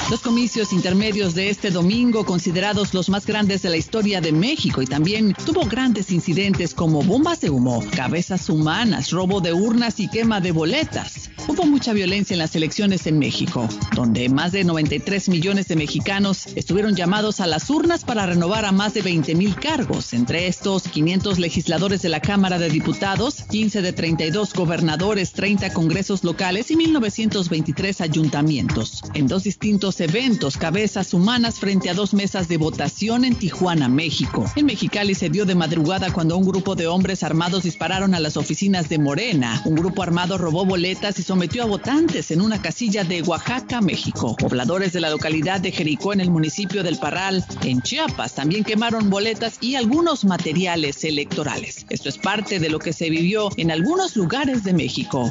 S20: Los comicios intermedios de este domingo, considerados los más grandes de la historia de México, y también tuvo grandes incidentes como bombas de humo, cabezas humanas, robo de urnas y quema de boletas. Hubo mucha violencia en las elecciones en México, donde más de 93 millones de mexicanos estuvieron llamados a las urnas para renovar a más de 20 mil cargos, entre estos 500 legisladores de la Cámara de Diputados, 15 de 32 gobernadores, 30 congresos locales y 1923 ayuntamientos. En dos distintos eventos, cabezas humanas frente a dos mesas de votación en Tijuana, México. En Mexicali se dio de madrugada cuando un grupo de hombres armados dispararon a las oficinas de Morena. Un grupo armado robó boletas y sometió a votantes en una casilla de Oaxaca, México. Pobladores de la localidad de Jericó en el municipio del Parral, en Chiapas, también quemaron boletas y algunos materiales electorales. Esto es parte de lo que se vivió en algunos lugares de México.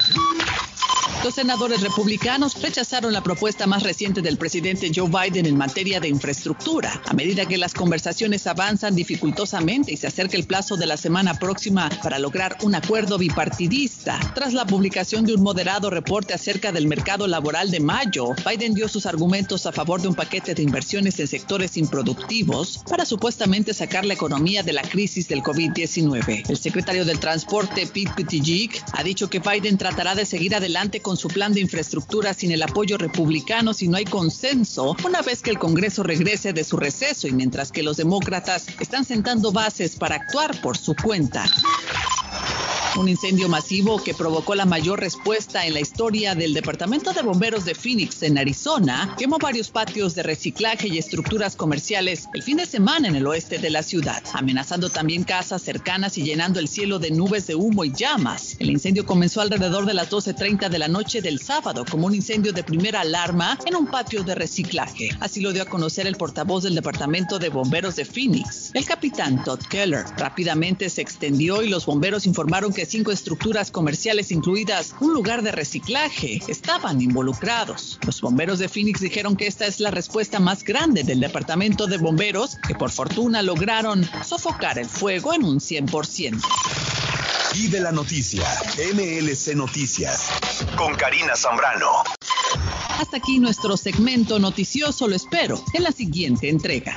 S20: Los senadores republicanos rechazaron la propuesta más reciente del presidente Joe Biden en materia de infraestructura, a medida que las conversaciones avanzan dificultosamente y se acerca el plazo de la semana próxima para lograr un acuerdo bipartidista. Tras la publicación de un moderado reporte acerca del mercado laboral de mayo, Biden dio sus argumentos a favor de un paquete de inversiones en sectores improductivos para supuestamente sacar la economía de la crisis del COVID-19. El secretario del Transporte, Pete Buttigieg, ha dicho que Biden tratará de seguir adelante con su plan de infraestructura sin el apoyo republicano si no hay consenso una vez que el Congreso regrese de su receso y mientras que los demócratas están sentando bases para actuar por su cuenta. Un incendio masivo que provocó la mayor respuesta en la historia del Departamento de Bomberos de Phoenix en Arizona quemó varios patios de reciclaje y estructuras comerciales el fin de semana en el oeste de la ciudad, amenazando también casas cercanas y llenando el cielo de nubes de humo y llamas. El incendio comenzó alrededor de las 12.30 de la noche del sábado como un incendio de primera alarma en un patio de reciclaje. Así lo dio a conocer el portavoz del Departamento de Bomberos de Phoenix, el capitán Todd Keller. Rápidamente se extendió y los bomberos informaron que cinco estructuras comerciales, incluidas un lugar de reciclaje, estaban involucrados. Los bomberos de Phoenix dijeron que esta es la respuesta más grande del departamento de bomberos, que por fortuna lograron sofocar el fuego en un 100%.
S13: Y de la noticia, MLC Noticias, con Karina Zambrano.
S20: Hasta aquí nuestro segmento noticioso, lo espero en la siguiente entrega.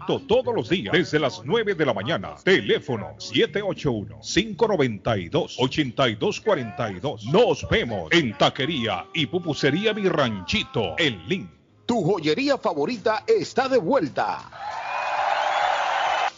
S17: todos los días desde las 9 de la mañana. Teléfono 781-592-8242. Nos vemos en Taquería y Pupusería Mi Ranchito, en Link.
S22: Tu joyería favorita está de vuelta.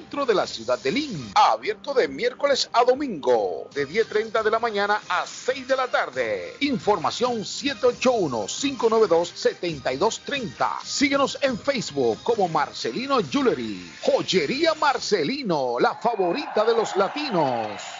S22: centro de la ciudad de Lynn. Abierto de miércoles a domingo, de 10.30 de la mañana a 6 de la tarde. Información 781-592-7230. Síguenos en Facebook como Marcelino Jewelry. Joyería Marcelino, la favorita de los latinos.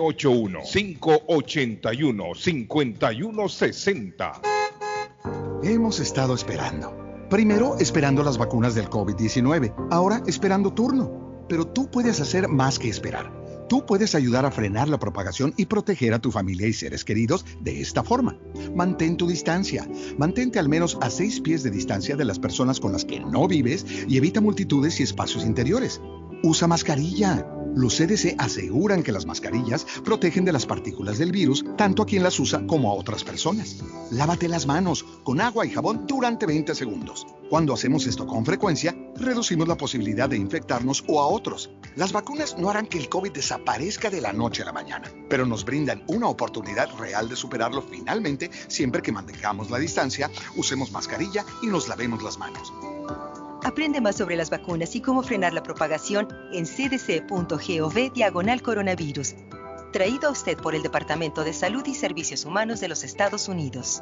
S17: 781-581-5160.
S33: Hemos estado esperando. Primero esperando las vacunas del COVID-19, ahora esperando turno. Pero tú puedes hacer más que esperar. Tú puedes ayudar a frenar la propagación y proteger a tu familia y seres queridos de esta forma. Mantén tu distancia. Mantente al menos a seis pies de distancia de las personas con las que no vives y evita multitudes y espacios interiores. Usa mascarilla. Los CDC aseguran que las mascarillas protegen de las partículas del virus tanto a quien las usa como a otras personas. Lávate las manos con agua y jabón durante 20 segundos. Cuando hacemos esto con frecuencia, reducimos la posibilidad de infectarnos o a otros. Las vacunas no harán que el COVID desaparezca de la noche a la mañana, pero nos brindan una oportunidad real de superarlo finalmente siempre que mantengamos la distancia, usemos mascarilla y nos lavemos las manos.
S34: Aprende más sobre las vacunas y cómo frenar la propagación en cdc.gov diagonal coronavirus. Traído a usted por el Departamento de Salud y Servicios Humanos de los Estados Unidos.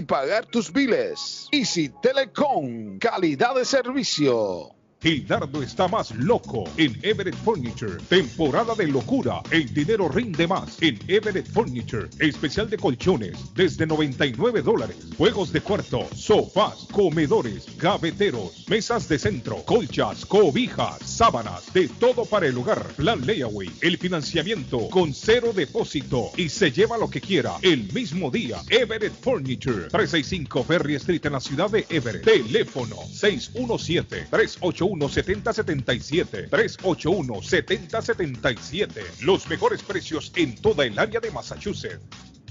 S22: pagar tus biles. Easy Telecom, calidad de servicio.
S17: Gildardo está más loco en Everett Furniture. Temporada de locura. El dinero rinde más en Everett Furniture. Especial de colchones desde 99 dólares. Juegos de cuarto, sofás, comedores, gaveteros, mesas de centro, colchas, cobijas, sábanas, de todo para el hogar. Plan Layaway. El financiamiento con cero depósito y se lleva lo que quiera el mismo día. Everett Furniture. 365 Ferry Street en la ciudad de Everett. Teléfono 617 381 381-7077. 381-7077. Los mejores precios en toda el área de Massachusetts.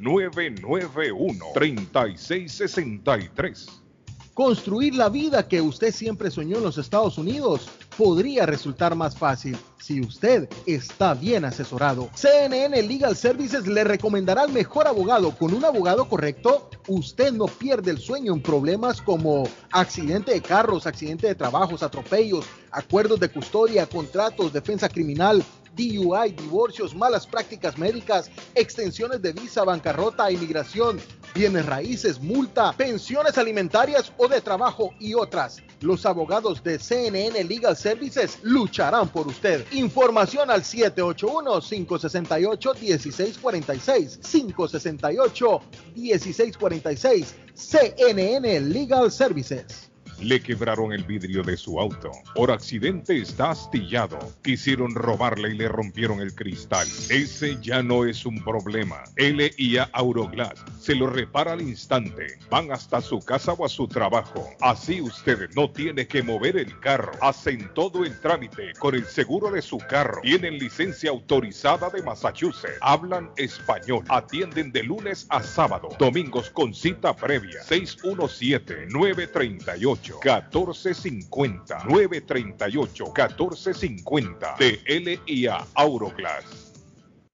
S17: 991-3663.
S2: Construir la vida que usted siempre soñó en los Estados Unidos podría resultar más fácil si usted está bien asesorado. CNN Legal Services le recomendará al mejor abogado. Con un abogado correcto, usted no pierde el sueño en problemas como accidente de carros, accidente de trabajos, atropellos, acuerdos de custodia, contratos, defensa criminal, DUI, divorcios, malas prácticas médicas, extensiones de visa, bancarrota, inmigración, bienes raíces, multa, pensiones alimentarias o de trabajo y otras. Los abogados de CNN Legal Services lucharán por usted. Información al 781-568-1646. 568-1646. CNN Legal Services.
S17: Le quebraron el vidrio de su auto. Por accidente está astillado. Quisieron robarle y le rompieron el cristal. Ese ya no es un problema. LIA Auroglass se lo repara al instante. Van hasta su casa o a su trabajo. Así usted no tiene que mover el carro. Hacen todo el trámite con el seguro de su carro. Tienen licencia autorizada de Massachusetts. Hablan español. Atienden de lunes a sábado. Domingos con cita previa. 617-938-1450. 938-1450 de LIA Auroglass.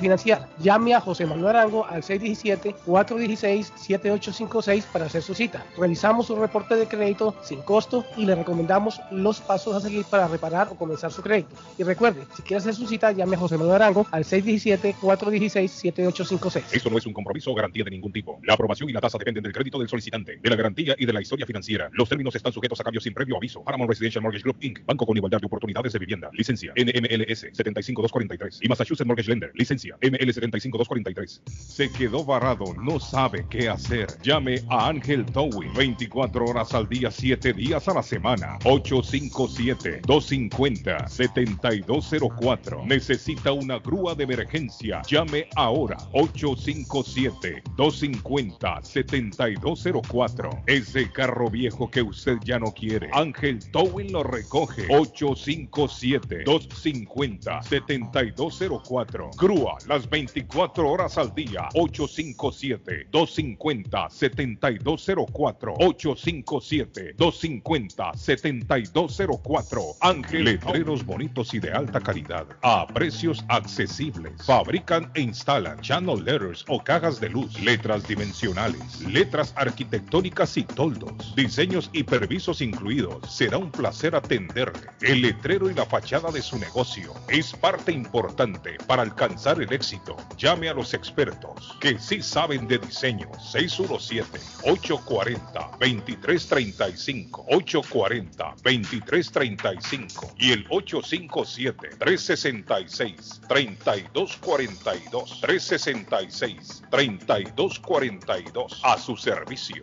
S23: financiar. Llame a José Manuel Arango al 617-416-7856 para hacer su cita. Realizamos un reporte de crédito sin costo y le recomendamos los pasos a seguir para reparar o comenzar su crédito. Y recuerde, si quiere hacer su cita, llame a José Manuel Arango al 617-416-7856.
S17: Esto no es un compromiso o garantía de ningún tipo. La aprobación y la tasa dependen del crédito del solicitante, de la garantía y de la historia financiera. Los términos están sujetos a cambios sin previo aviso. Paramount Residential Mortgage Group Inc. Banco con igualdad de oportunidades de vivienda. Licencia NMLS 75243 y Massachusetts Mortgage Lender. Licencia ML75243. Se quedó varado, no sabe qué hacer. Llame a Ángel Towing 24 horas al día, 7 días a la semana. 857-250-7204. Necesita una grúa de emergencia. Llame ahora. 857-250-7204. Ese carro viejo que usted ya no quiere. Ángel Towing lo recoge. 857-250-7204. Grúa las 24 horas al día. 857-250-7204. 857-250-7204. Ángel Letreros bonitos y de alta calidad. A precios accesibles. Fabrican e instalan channel letters o cajas de luz. Letras dimensionales. Letras arquitectónicas y toldos. Diseños y permisos incluidos. Será un placer atenderle. El letrero y la fachada de su negocio es parte importante para alcanzar el éxito. Llame a los expertos que sí saben de diseño. 617-840-2335. 840-2335 y el 857-366-3242. 366-3242. A su servicio.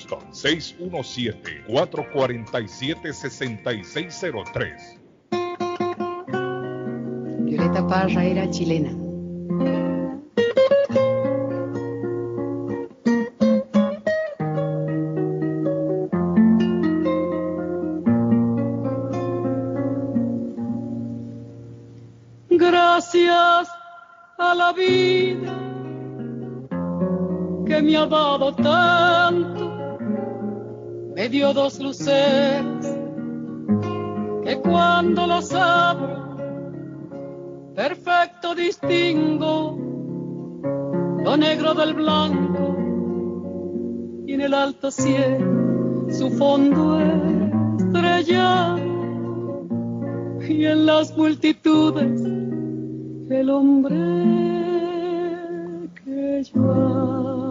S17: Boston. 617-447-6603.
S35: Violeta Parra era chilena.
S36: Gracias a la vida que me ha dado tanto dio dos luces que cuando las abro perfecto distingo lo negro del blanco y en el alto cielo su fondo estrellado y en las multitudes el hombre que yo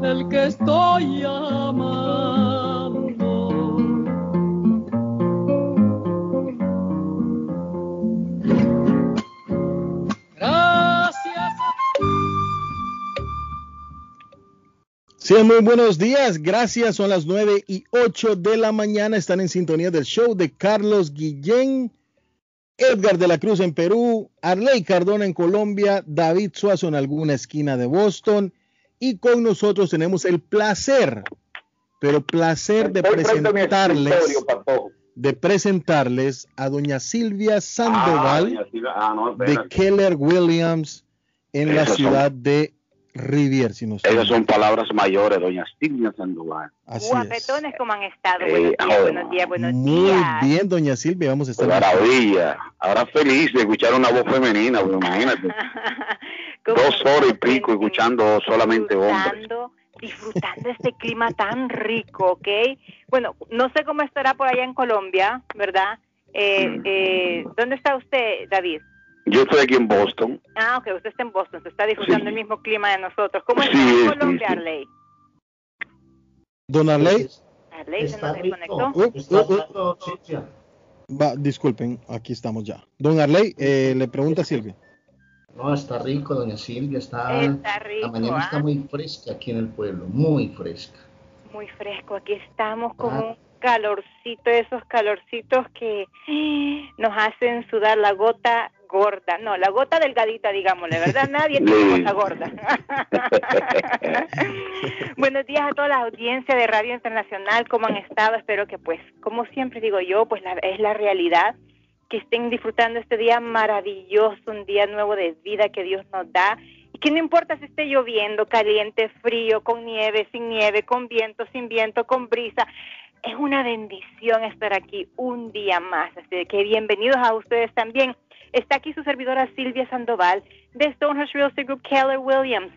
S36: del que estoy amando. Gracias.
S2: Sean muy buenos días, gracias. Son las 9 y 8 de la mañana. Están en sintonía del show de Carlos Guillén, Edgar de la Cruz en Perú, Arley Cardona en Colombia, David Suazo en alguna esquina de Boston. Y con nosotros tenemos el placer, pero placer de presentarles, de presentarles a doña Silvia Sandoval de Keller Williams en la
S7: son-
S2: ciudad de Rivier. Si no
S7: Esas son palabras mayores, doña Silvia Sandoval.
S2: Así es.
S37: Guapetones, ¿cómo han estado?
S7: Eh,
S37: buenos días,
S7: joder,
S37: buenos días, buenos
S2: Muy
S37: días.
S2: bien, doña Silvia, vamos a estar.
S7: Maravilla. Ahora feliz de escuchar una voz femenina, pues, imagínate. <laughs> Dos horas y pico escuchando solamente hombres.
S37: disfrutando, este clima tan rico, ¿ok? Bueno, no sé cómo estará por allá en Colombia, ¿verdad? Eh,
S7: Mm.
S37: eh, ¿Dónde está usted, David?
S7: Yo estoy aquí en Boston.
S37: Ah, ok, usted está en Boston, se está disfrutando el mismo clima de nosotros. ¿Cómo está
S7: Sí,
S37: en
S7: sí,
S37: Colombia,
S7: sí.
S37: Arley?
S2: Don Arley,
S37: Arley, ¿se nos desconectó?
S3: Rico, Cintia.
S2: va, disculpen, aquí estamos ya. Don Arley, eh, le pregunta a Silvia.
S3: No, está rico, doña Silvia. Está,
S37: Está rico,
S3: la mañana está
S37: ¿ah?
S3: muy fresca aquí en el pueblo, muy fresca.
S37: Muy fresco, aquí estamos con un calorcito, esos calorcitos que nos hacen sudar la gota gorda, no, la gota delgadita, digámosle, ¿verdad? <laughs> Nadie tiene gota gorda. <laughs> Buenos días a toda la audiencia de Radio Internacional, ¿cómo han estado? Espero que pues, como siempre digo yo, pues la- es la realidad, que estén disfrutando este día maravilloso, un día nuevo de vida que Dios nos da y que no importa si esté lloviendo, caliente, frío, con nieve, sin nieve, con viento, sin viento, con brisa. Es una bendición estar aquí un día más. Así que bienvenidos a ustedes también. Está aquí su servidora Silvia Sandoval de Stonehurst Real Estate Group Keller Williams.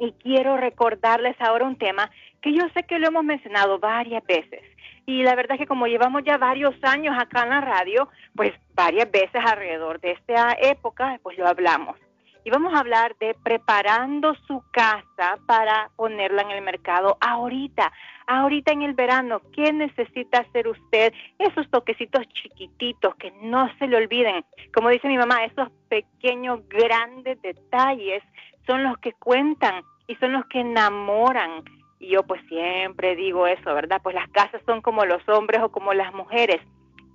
S37: Y quiero recordarles ahora un tema que yo sé que lo hemos mencionado varias veces. Y la verdad es que como llevamos ya varios años acá en la radio, pues varias veces alrededor de esta época, pues lo hablamos. Y vamos a hablar de preparando su casa para ponerla en el mercado ahorita, ahorita en el verano. ¿Qué necesita hacer usted? Esos toquecitos chiquititos que no se le olviden. Como dice mi mamá, esos pequeños, grandes detalles son los que cuentan y son los que enamoran. Y yo pues siempre digo eso, ¿verdad? Pues las casas son como los hombres o como las mujeres.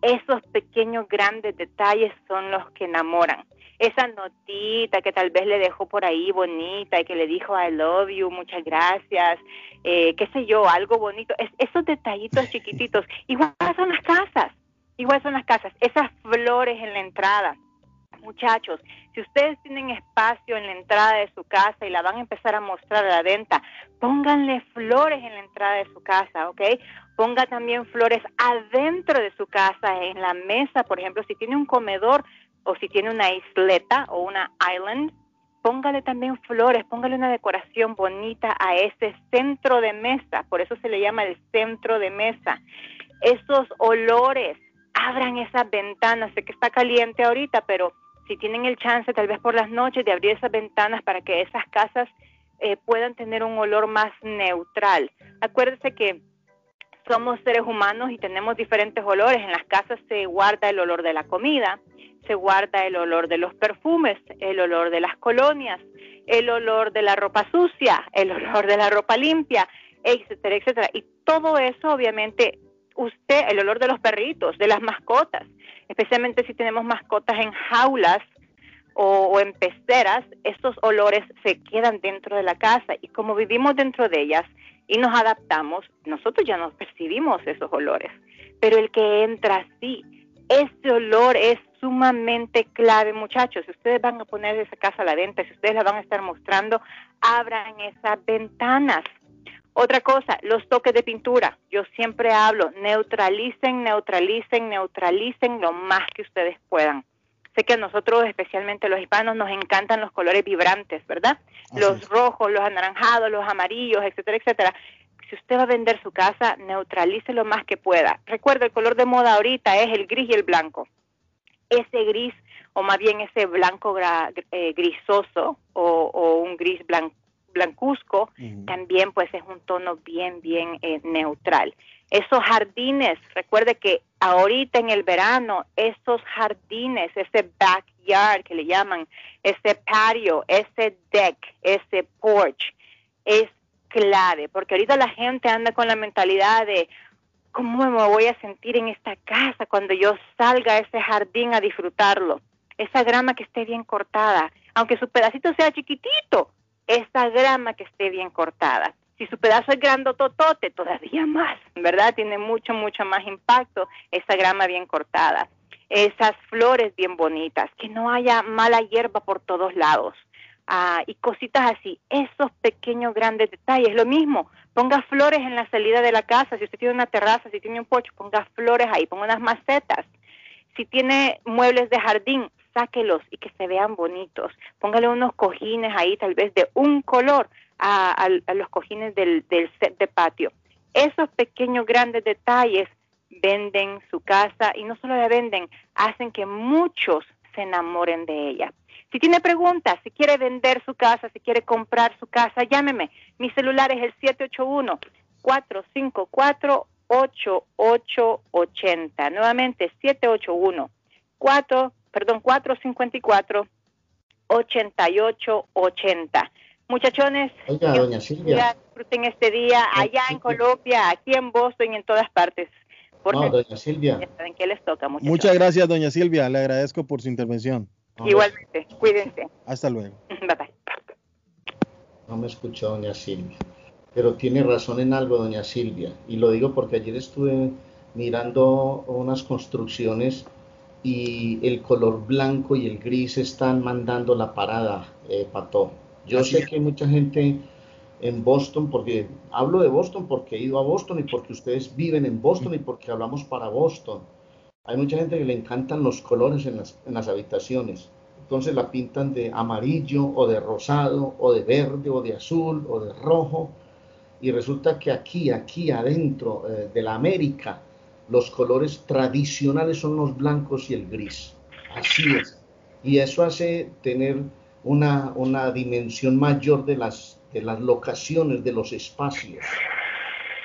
S37: Esos pequeños, grandes detalles son los que enamoran. Esa notita que tal vez le dejó por ahí bonita y que le dijo I love you, muchas gracias, eh, qué sé yo, algo bonito. Es, esos detallitos chiquititos. <laughs> Igual son las casas, igual son las casas. Esas flores en la entrada. Muchachos, si ustedes tienen espacio en la entrada de su casa y la van a empezar a mostrar a la venta, pónganle flores en la entrada de su casa, ¿ok? Ponga también flores adentro de su casa, en la mesa, por ejemplo, si tiene un comedor o si tiene una isleta o una island, póngale también flores, póngale una decoración bonita a ese centro de mesa, por eso se le llama el centro de mesa. Esos olores, abran esas ventanas, sé que está caliente ahorita, pero si tienen el chance tal vez por las noches de abrir esas ventanas para que esas casas eh, puedan tener un olor más neutral. Acuérdense que somos seres humanos y tenemos diferentes olores. En las casas se guarda el olor de la comida, se guarda el olor de los perfumes, el olor de las colonias, el olor de la ropa sucia, el <laughs> olor de la ropa limpia, etcétera, etcétera. Y todo eso, obviamente, usted, el olor de los perritos, de las mascotas, especialmente si tenemos mascotas en jaulas o, en peceras, estos olores se quedan dentro de la casa y como vivimos dentro de ellas y nos adaptamos, nosotros ya nos percibimos esos olores. Pero el que entra así, ese olor es sumamente clave, muchachos. Si ustedes van a poner esa casa a la venta, si ustedes la van a estar mostrando, abran esas ventanas. Otra cosa, los toques de pintura. Yo siempre hablo, neutralicen, neutralicen, neutralicen lo más que ustedes puedan. Sé que a nosotros, especialmente los hispanos, nos encantan los colores vibrantes, ¿verdad? los rojos, los anaranjados, los amarillos, etcétera, etcétera. Si usted va a vender su casa, neutralice lo más que pueda. Recuerda, el color de moda ahorita es el gris y el blanco. ese gris o más bien ese blanco eh, grisoso o, un gris blancuzco, también pues es un tono bien, bien eh, neutral. Esos jardines, recuerde que ahorita en el verano, esos jardines, ese backyard que le llaman, ese patio, ese deck, ese porch, es clave, porque ahorita la gente anda con la mentalidad de, ¿cómo me voy a sentir en esta casa cuando yo salga a ese jardín a disfrutarlo? Esa grama que esté bien cortada, aunque su pedacito sea chiquitito, esa grama que esté bien cortada. Si su pedazo es grandototote, todavía más, ¿verdad? Tiene mucho, mucho más impacto esa grama bien cortada. Esas flores bien bonitas, que no haya mala hierba por todos lados. Ah, y cositas así, esos pequeños grandes detalles. Lo mismo, ponga flores en la salida de la casa, si usted tiene una terraza, si tiene un pocho, ponga flores ahí, ponga unas macetas. Si tiene muebles de jardín, sáquelos y que se vean bonitos. Póngale unos cojines ahí, tal vez de un color, a, los cojines del, set de patio. Esos pequeños grandes detalles venden su casa y no solo la venden, hacen que muchos se enamoren de ella. Si tiene preguntas, si quiere vender su casa, si quiere comprar su casa, llámeme. Mi celular es el 781-454-8880. Nuevamente, 781 4, perdón, 454-8880. Muchachones, disfruten este día allá en Colombia, aquí en Boston y en todas partes.
S2: no, doña Silvia. qué les toca, Muchas gracias, doña Silvia. Le agradezco por su intervención.
S37: Igualmente, cuídense.
S2: Hasta luego. <laughs>
S37: Bye bye.
S3: No me escuchó doña Silvia. Pero tiene razón en algo, doña Silvia. Y lo digo porque ayer estuve mirando unas construcciones y el color blanco y el gris están mandando la parada, eh, Pato. Yo sé que hay mucha gente en Boston, porque hablo de Boston porque he ido a Boston y porque ustedes viven en Boston y porque hablamos para Boston hay mucha gente que le encantan los colores en las, en las habitaciones. Entonces la pintan de amarillo o de rosado o de verde o de azul o de rojo. Y resulta que aquí, aquí adentro eh, de la América, los colores tradicionales son los blancos y el gris. Así es. Y eso hace tener una, una dimensión mayor de las, de las locaciones, de los espacios.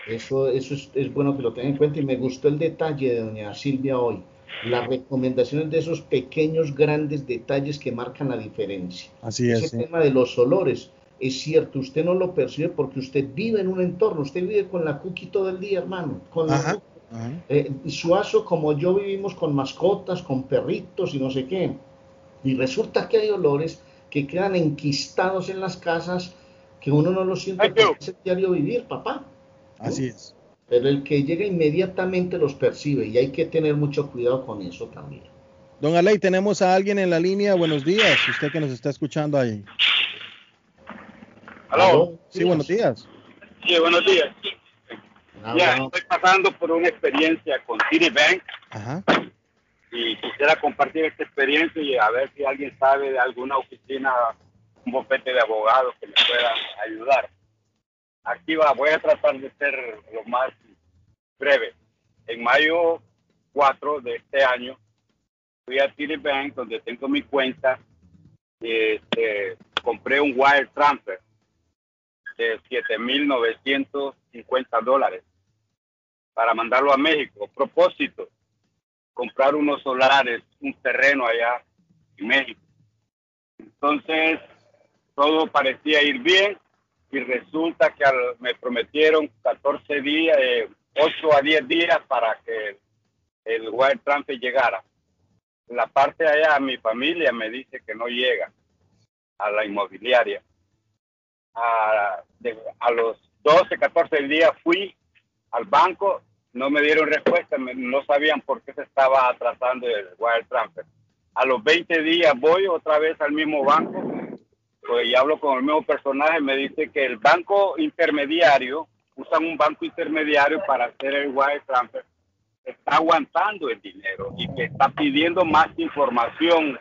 S3: Eso, eso es, bueno que lo tengan en cuenta y me gustó el detalle de doña Silvia hoy. Las recomendaciones de esos pequeños, grandes detalles que marcan la diferencia.
S2: Así es.
S3: Ese tema de los olores, es cierto, usted no lo percibe porque usted vive en un entorno, usted vive con la cookie todo el día, hermano. Con la eh, Suazo, como yo vivimos con mascotas, con perritos y no sé qué. Y resulta que hay olores que quedan enquistados en las casas que uno no lo siente porque es el diario vivir, papá.
S2: Así es.
S3: Pero el que llega inmediatamente los percibe y hay que tener mucho cuidado con eso también.
S2: Don Aley, tenemos a alguien en la línea. Buenos días, usted que nos está escuchando ahí.
S38: ¿Aló?
S2: Sí, buenos días.
S38: Sí, buenos días. Ya, estoy pasando por una experiencia con Citibank. Ajá. Y quisiera compartir esta experiencia y a ver si alguien sabe de alguna oficina, un bufete de abogados que me pueda ayudar. Aquí va, voy a tratar de ser lo más breve. En mayo 4 de este año fui a TD Bank donde tengo mi cuenta y este, compré un wire transfer de 7.950 dólares para mandarlo a México. Propósito, comprar unos solares, un terreno allá en México. Entonces, todo parecía ir bien y resulta que me prometieron 14 días, 8 a 10 días para que el wire transfer llegara. La parte de allá, mi familia me dice que no llega a la inmobiliaria. A, a los 12, 14 días fui al banco, no me dieron respuesta, no sabían por qué se estaba atrasando el wire transfer. A los 20 días voy otra vez al mismo banco pues, y hablo con el mismo personaje, me dice que el banco intermediario, usan un banco intermediario para hacer el wire transfer, está aguantando el dinero y que está pidiendo más información.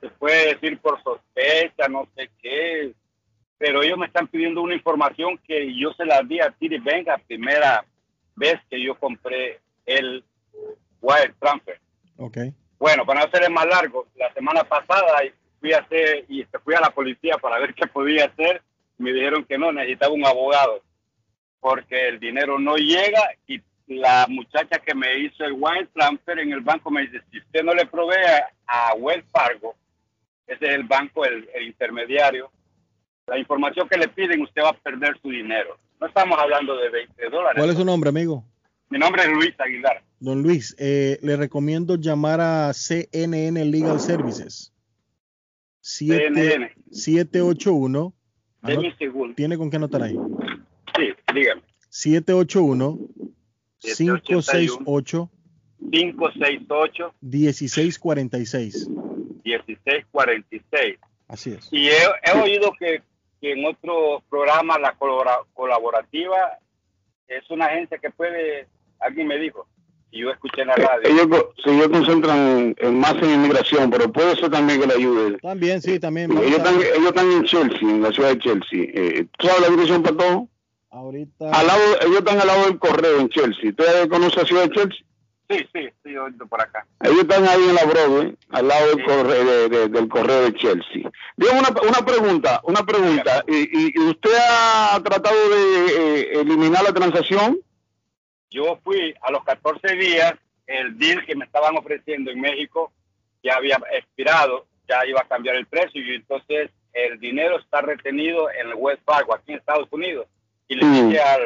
S38: Se puede decir por sospecha, no sé qué, pero ellos me están pidiendo una información que yo se la di a Tiri Venga primera vez que yo compré el wire transfer.
S2: Okay.
S38: Bueno, para no hacerle más largo, la semana pasada fui a hacer y fui a la policía para ver <laughs> qué podía hacer. Me dijeron que no, necesitaba un abogado porque el dinero no llega y la muchacha que me hizo el wire transfer en el banco me dice, si usted no le provee a Wells Fargo, ese es el banco, el, intermediario, la información que le piden, usted va a perder su dinero. No estamos hablando de 20 dólares.
S2: ¿Cuál es su nombre, amigo?
S38: Mi nombre es Luis Aguilar.
S2: Don Luis, eh, le recomiendo llamar a CNN Legal Services. CNN. 781. ¿Tiene con qué anotar ahí?
S38: Sí, dígame.
S2: 781 568
S38: 568
S2: 1646.
S38: 1646.
S2: Así es.
S38: Y he, oído que, en otro programa la colaborativa es una agencia que puede, alguien me dijo, y yo escuché en la eh, radio.
S7: Ellos, se concentran en, más en inmigración, pero puede ser también que le ayude.
S2: También, sí, también.
S7: Ellos están, ellos están en Chelsea, en la ciudad de Chelsea. Eh, ¿Tú sabes la dirección para todo?
S2: Ahorita.
S7: Al lado, ellos están al lado del correo en Chelsea. ¿Usted conoce la ciudad de Chelsea?
S38: Sí, sí, estoy oyendo por acá.
S7: Ellos están ahí en la Broadway, al lado del, correo, de, del correo de Chelsea. Dígame una, una pregunta, una pregunta. ¿Y, y usted ha tratado de eh, eliminar la transacción?
S38: Yo fui a los 14 días, el deal que me estaban ofreciendo en México ya había expirado, ya iba a cambiar el precio y entonces el dinero está retenido en el West Fargo, aquí en Estados Unidos y le dije al,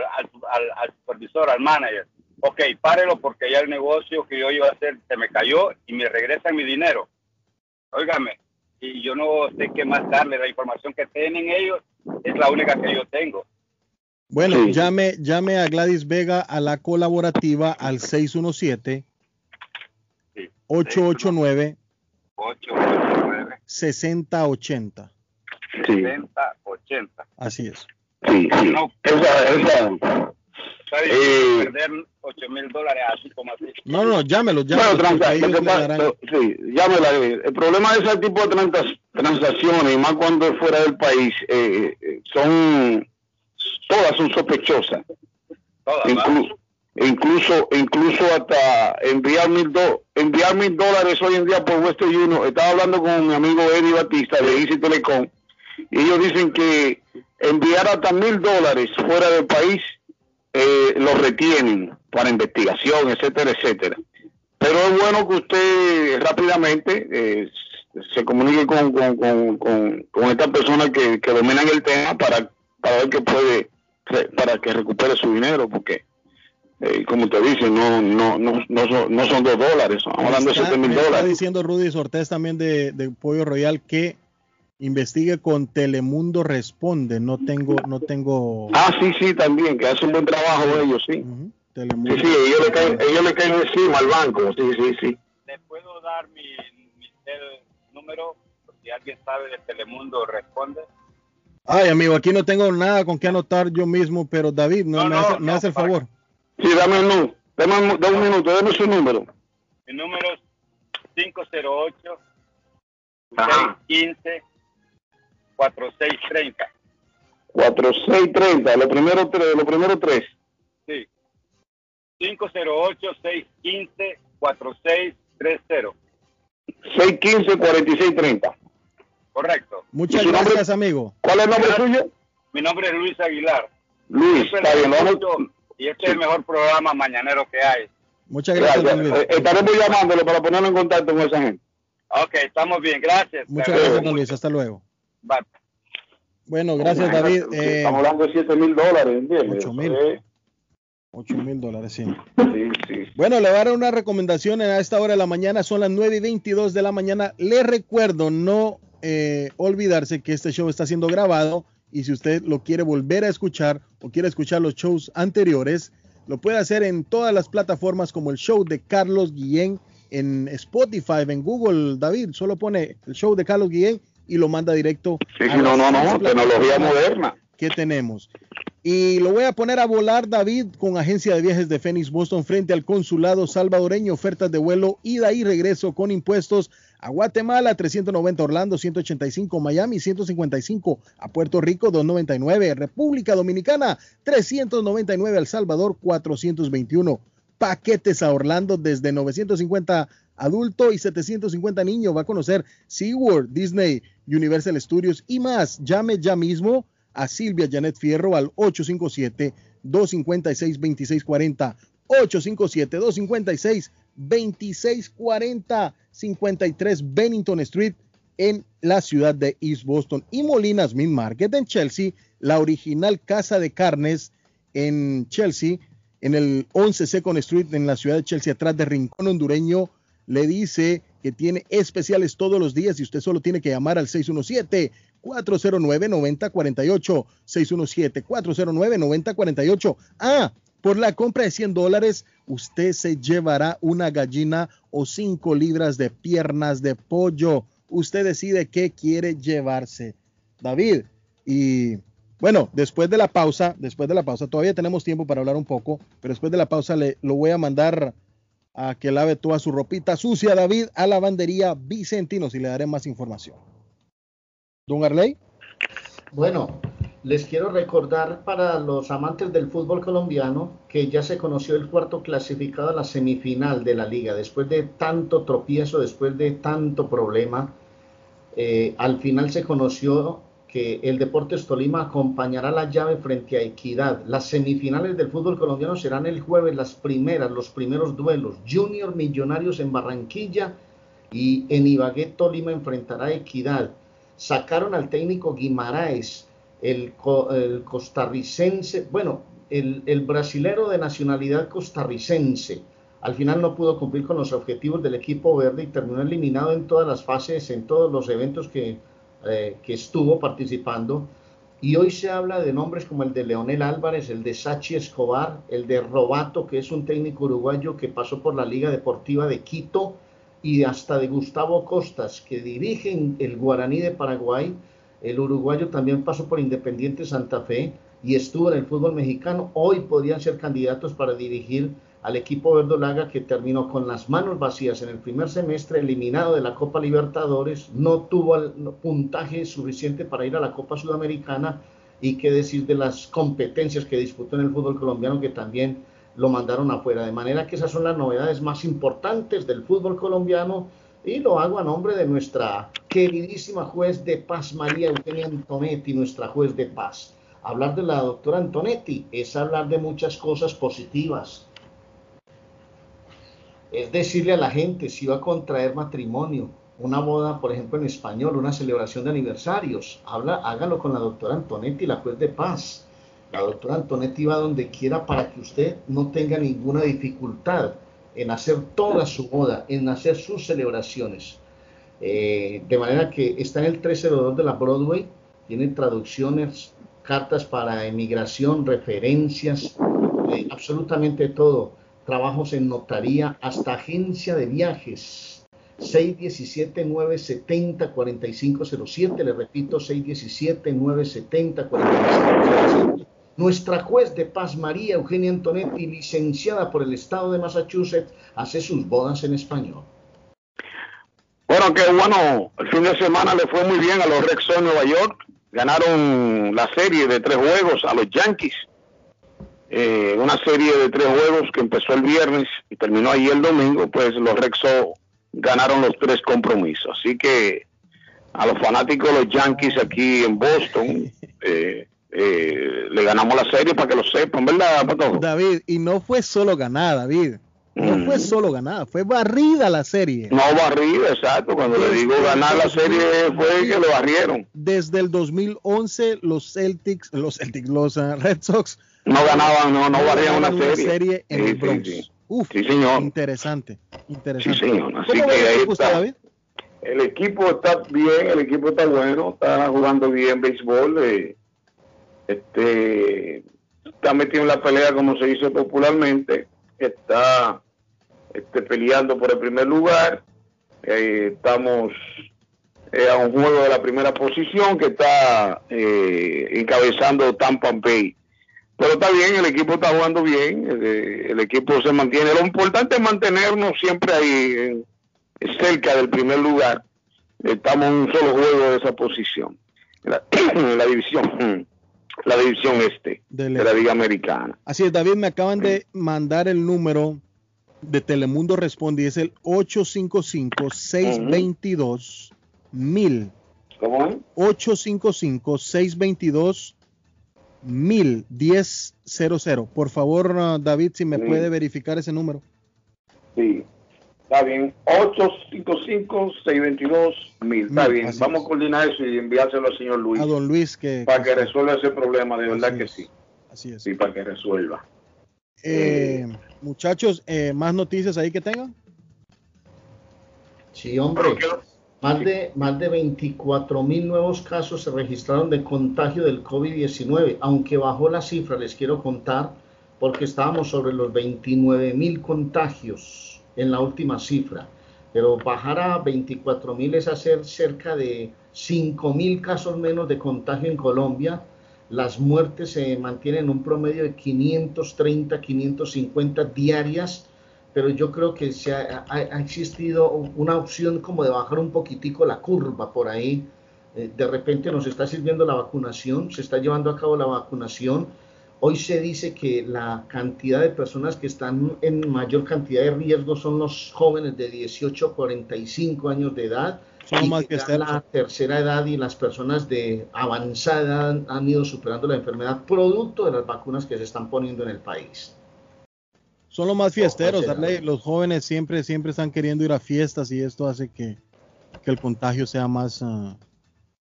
S38: al, supervisor, al manager, ok, párelo porque ya el negocio que yo iba a hacer se me cayó y me regresan mi dinero. Óigame, y yo no sé qué más darle, la información que tienen ellos es la única que yo tengo.
S2: Bueno, llame, llame a Gladys Vega a la colaborativa al 617 889
S38: 889
S2: 6080.
S38: 6080.
S2: Así es.
S7: Sí, sí. No, esa, esa,
S38: eh, perder 8 mil dólares así como así.
S2: No, no, llámelo, llámelo.
S7: Bueno, sí, llámelo. El problema de ese tipo de transacciones, y más cuando es fuera del país, eh, eh son todas son sospechosas.
S38: Todas,
S7: incluso, incluso, incluso hasta enviar mil, do, enviar mil dólares hoy en día por Western Union. Estaba hablando con mi amigo Eddie Batista de Easy Telecom y ellos dicen que enviar hasta mil dólares fuera del país eh, lo retienen para investigación, etcétera, etcétera. Pero es bueno que usted rápidamente eh, se comunique con, con, con, con, estas personas que, que, dominan el tema para, para ver qué puede, para que recupere su dinero, porque eh, como te dice, no, no, no, no, son, no son dos dólares, estamos hablando de siete mil dólares. Está
S2: diciendo Rudy Sortés también de, de Pollo Royal que investigue con Telemundo Responde. No tengo, no tengo.
S7: Ah, sí, sí, también, que hace un buen trabajo ellos, sí. Sí, sí, ellos le, caen, ellos le caen encima al banco, sí, sí, sí.
S38: ¿Le puedo dar mi, mi número? Si alguien sabe de Telemundo Responde.
S2: Ay, amigo, aquí no tengo nada con qué anotar yo mismo, pero David, no, me, hace, me hace el favor.
S7: Sí, dame el número. Dame, un minuto, dame su número.
S38: Mi número es 508 615 4630.
S7: 4630, lo primero tres, lo primero tres.
S38: Sí. 508-615-4630.
S7: 615-4630.
S38: Correcto.
S2: Muchas gracias, amigo.
S7: ¿Cuál es el nombre suyo?
S38: Mi nombre es Luis Aguilar.
S7: Luis, está bien.
S38: Y este es el mejor programa mañanero que hay.
S2: Muchas gracias, Luis.
S7: Eh, estaremos llamándolo para ponerlo en contacto con esa gente.
S38: Ok, estamos bien. Gracias.
S2: Muchas gracias, Luis. Hasta luego.
S38: Bye.
S2: Bueno, gracias David.
S7: Eh, estamos hablando de 7 mil dólares, ¿entiendes?
S2: 8 mil. 8 mil dólares, sí. Sí, sí. Bueno, le voy a dar una recomendación a esta hora de la mañana, son las 9 y 22 de la mañana. Le recuerdo no eh, olvidarse que este show está siendo grabado y si usted lo quiere volver a escuchar o quiere escuchar los shows anteriores, lo puede hacer en todas las plataformas como el show de Carlos Guillén en Spotify, en Google, David, solo pone el show de Carlos Guillén y lo manda directo.
S7: Sí, sí, no, no, no, tecnología moderna.
S2: Que tenemos. Y lo voy a poner a volar, David, con agencia de viajes de Phoenix Boston frente al consulado salvadoreño, ofertas de vuelo, ida y regreso con impuestos a Guatemala, 390 Orlando, 185 Miami, 155 a Puerto Rico, 299 República Dominicana, 399 El Salvador, 421 paquetes a Orlando desde 950 adulto y 750 niños. Va a conocer SeaWorld, Disney, Universal Studios y más. Llame ya mismo a Silvia Janet Fierro al 857-256-2640. 857-256-2640. 53 Bennington Street en la ciudad de East Boston. Y Molinas Meat Market en Chelsea, la original casa de carnes en Chelsea, en el 11 Second Street en la ciudad de Chelsea, atrás de Rincón Hondureño le dice que tiene especiales todos los días y usted solo tiene que llamar al 617 409 9048 617 409 9048 Ah, por la compra de 100 dólares, usted se llevará una gallina o 5 libras de piernas de pollo. Usted decide qué quiere llevarse. David, y bueno, después de la pausa, después de la pausa, todavía tenemos tiempo para hablar un poco, pero después de la pausa le lo voy a mandar a que lave toda su ropita sucia, David, a lavandería Vicentinos y le daré más información. Don Arley.
S3: Bueno, les quiero recordar para los amantes del fútbol colombiano que ya se conoció el cuarto clasificado a la semifinal de la liga. Después de tanto tropiezo, después de tanto problema, eh, al final se conoció el Deportes Tolima acompañará la llave frente a Equidad. Las semifinales del fútbol colombiano serán el jueves, las primeras, los primeros duelos. Junior Millonarios en Barranquilla y en Ibagué Tolima enfrentará a Equidad. Sacaron al técnico Guimaraes, el, costarricense, bueno, el, el brasilero de nacionalidad costarricense. Al final no pudo cumplir con los objetivos del equipo verde y terminó eliminado en todas las fases, en todos los eventos que eh, que estuvo participando. Y hoy se habla de nombres como el de Leonel Álvarez, el de Sachi Escobar, el de Robato, que es un técnico uruguayo que pasó por la Liga Deportiva de Quito, y hasta de Gustavo Costas, que dirigen el Guaraní de Paraguay. El uruguayo también pasó por Independiente Santa Fe y estuvo en el fútbol mexicano. Hoy podrían ser candidatos para dirigir al equipo verdolaga que terminó con las manos vacías en el primer semestre, eliminado de la Copa Libertadores, no tuvo el puntaje suficiente para ir a la Copa Sudamericana y qué decir de las competencias que disputó en el fútbol colombiano que también lo mandaron afuera. De manera que esas son las novedades más importantes del fútbol colombiano y lo hago a nombre de nuestra queridísima juez de paz María Eugenia Antonetti, nuestra juez de paz. Hablar de la doctora Antonetti es hablar de muchas cosas positivas, es decirle a la gente si va a contraer matrimonio, una boda, por ejemplo, en español, una celebración de aniversarios, habla, hágalo con la doctora Antonetti, la juez de paz. La doctora Antonetti va donde quiera para que usted no tenga ninguna dificultad en hacer toda su boda, en hacer sus celebraciones. Eh, de manera que está en el 302 de la Broadway, tiene traducciones, cartas para emigración, referencias, eh, absolutamente todo trabajos en notaría, hasta agencia de viajes. 617-970-4507, le repito, 617-970-4507. Nuestra juez de paz, María Eugenia Antonetti, licenciada por el estado de Massachusetts, hace sus bodas en español.
S7: Bueno, qué bueno, el fin de semana le fue muy bien a los Red Sox de Nueva York, ganaron la serie de tres juegos a los Yankees eh, una serie de tres juegos que empezó el viernes y terminó ahí el domingo, pues los Rexo ganaron los tres compromisos. Así que a los fanáticos de los Yankees aquí en Boston, <laughs> eh, eh, le ganamos la serie para que lo sepan, ¿verdad,
S2: David, y no fue solo ganada, David. No fue solo ganada, fue barrida la serie.
S7: No barrida, exacto. Cuando le digo ganar la serie fue que lo barrieron.
S2: Desde el 2011 los Celtics, los Celtics, los uh, Red Sox
S7: no ganaban, no, no valían una, serie.
S2: en el Bronx.
S7: Sí, Uf, sí, señor.
S2: Interesante, interesante.
S7: Sí, señor. Así que ahí está. David? El equipo está bien, el equipo está bueno, está jugando bien béisbol. Eh, este, está metido en la pelea como se dice popularmente. Está este, peleando por el primer lugar. Eh, estamos eh, a un juego de la primera posición que está eh, encabezando Tampa Bay pero está bien, el equipo está jugando bien, el, equipo se mantiene. Lo importante es mantenernos siempre ahí, cerca del primer lugar. Estamos en un solo juego de esa posición, la, <clears throat> la división la división este de la Liga Americana.
S2: Así es, David, me acaban de mandar el número de Telemundo responde y es el 855-622 1000.
S7: ¿Cómo es?
S2: 855-622 1000 Por favor, uh, David, si me
S7: Sí.
S2: puede verificar ese número.
S7: Sí. Está bien. 855-622-1000. Está bien.
S2: así
S7: Vamos
S2: es.
S7: a coordinar eso y enviárselo al señor Luis.
S2: A don Luis, que.
S7: Para que resuelva ese problema, de verdad
S2: Así
S7: que
S2: es.
S7: sí.
S2: Así es.
S7: Sí, para que resuelva.
S2: Eh, muchachos, eh, ¿más noticias ahí que tengan?
S3: Sí, hombre. Más de, más de 24 mil nuevos casos se registraron de contagio del COVID-19, aunque bajó la cifra, les quiero contar, porque estábamos sobre los 29 mil contagios en la última cifra, pero bajar a 24 mil es hacer cerca de 5 mil casos menos de contagio en Colombia. Las muertes se mantienen en un promedio de 530, 550 diarias pero yo creo que se ha, existido una opción como de bajar un poquitico la curva por ahí. Eh, de repente nos está sirviendo la vacunación, se está llevando a cabo la vacunación. Hoy se dice que la cantidad de personas que están en mayor cantidad de riesgo son los jóvenes de 18 a 45 años de edad.
S2: Son más
S3: que la tercera edad y las personas de avanzada edad han, ido superando la enfermedad producto de las vacunas que se están poniendo en el país.
S2: Son los más fiesteros,
S3: será.
S2: Darley. Los jóvenes siempre, siempre están queriendo ir a fiestas y esto hace que, que el contagio sea más, ah,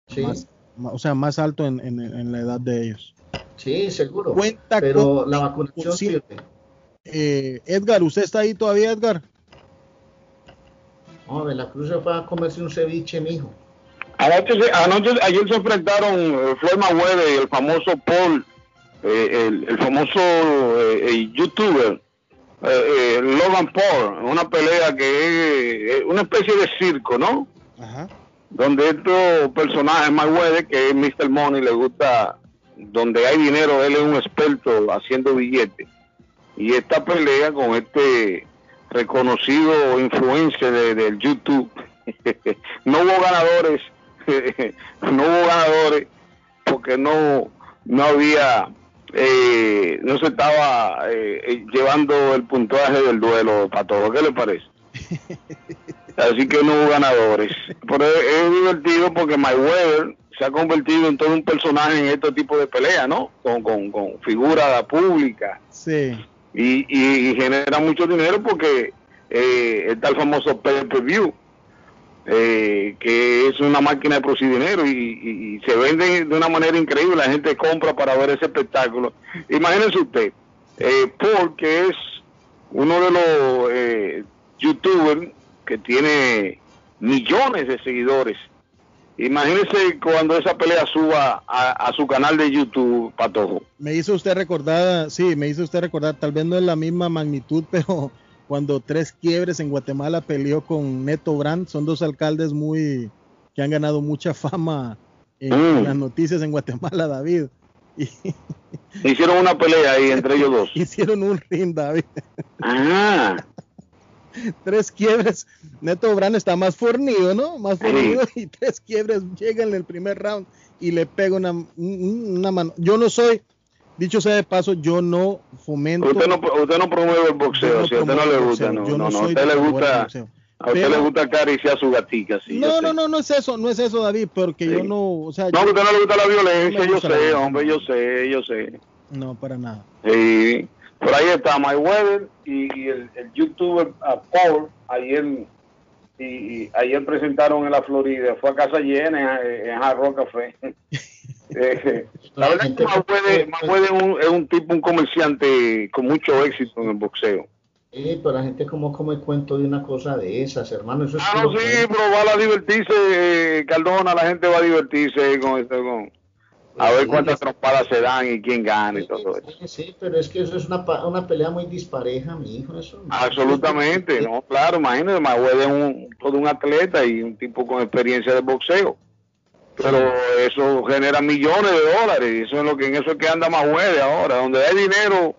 S3: Sí.
S2: más- ma- o sea, más alto en, en- en la edad de ellos.
S3: Sí, seguro.
S2: Cuenta
S3: pero
S2: con
S3: la vacunación sirve.
S2: Eh, Edgar, ¿usted está ahí todavía, Edgar?
S3: No, de la Cruz se fue a comerse un ceviche, mijo.
S7: Anoche, se- anoche, ayer se enfrentaron eh, Floyd Mayweather y el famoso Paul, eh, el, el famoso eh, youtuber eh, eh, Logan Paul, en una pelea que es una especie de circo, ¿no?
S2: Ajá.
S7: Donde estos personajes, Mayweather, que es Mr. Money, le gusta, donde hay dinero, él es un experto haciendo billetes. Y esta pelea con este reconocido influencer de- del YouTube, <laughs> no hubo ganadores, <laughs> no hubo ganadores porque no, no había, eh, no se estaba eh, llevando el puntaje del duelo para todo. ¿Qué le parece? <laughs> Así que no hubo ganadores. Pero es, es divertido porque Mayweather se ha convertido en todo un personaje en este tipo de pelea, ¿no? Con, con, con figura pública
S2: Sí.
S7: Y, y, genera mucho dinero porque eh, está el famoso pay-per-view, eh, que es una máquina de producir dinero y, se vende de una manera increíble. La gente compra para ver ese espectáculo. Imagínense usted, eh, Paul, que es uno de los eh, youtubers que tiene millones de seguidores. Imagínense cuando esa pelea suba a, a su canal de YouTube, Patojo.
S2: Me hizo usted recordar, sí, me hizo usted recordar, tal vez no es la misma magnitud, <laughs> pero cuando Tres Quiebres en Guatemala peleó con Neto Brand, son dos alcaldes muy que han ganado mucha fama en,
S7: Mm.
S2: las noticias en Guatemala, David. <laughs> Y
S7: Hicieron una pelea ahí entre ellos dos. <laughs>
S2: hicieron un ring, David.
S7: Ah, <laughs>
S2: Tres Quiebres, Neto Brand está más fornido, ¿no? Más
S7: Sí.
S2: fornido <laughs> y Tres Quiebres llega en el primer round y le pega una, un- una mano. Yo no soy, dicho sea de paso, yo no fomento.
S7: usted no, usted no promueve el boxeo,
S2: Yo no
S7: si a usted no le gusta, no,
S2: yo
S7: no,
S2: no
S7: no, usted le gusta, a usted
S2: Pero-
S7: le gusta acariciar su gatica, sí. yo
S2: no, no, no, no es eso, no es eso, David, porque yo no, o sea,
S7: No,
S2: yo-
S7: a usted no le gusta la violencia, yo
S2: gusta la
S7: sé, hombre, yo sé, yo sé.
S2: no, para nada.
S7: Sí, por ahí está Mayweather y, y el, el youtuber ah, Paul, ayer, y, y ayer presentaron en la Florida, fue a casa llena en, en Hard Rock Café. <laughs> Eh, la verdad es que Mayweather, Mayweather es, un, es un tipo, un comerciante con mucho éxito en el boxeo.
S3: Eh, pero la gente como come cuento de una cosa de esas, hermano. Eso es
S7: Ah, no, sí,
S3: cuento.
S7: pero va a divertirse, eh, Cardona, la gente va a divertirse con esto, con, a ver cuántas trompadas se dan y quién gana y todo eso.
S3: Sí, pero es que eso es una, una pelea muy dispareja, mi hijo. Eso no-
S7: Absolutamente, no, claro, imagínate, Mayweather es un, todo un atleta y un tipo con experiencia de boxeo. Pero eso genera millones de dólares, y eso es lo que en eso es que anda Mayweather ahora, donde hay dinero,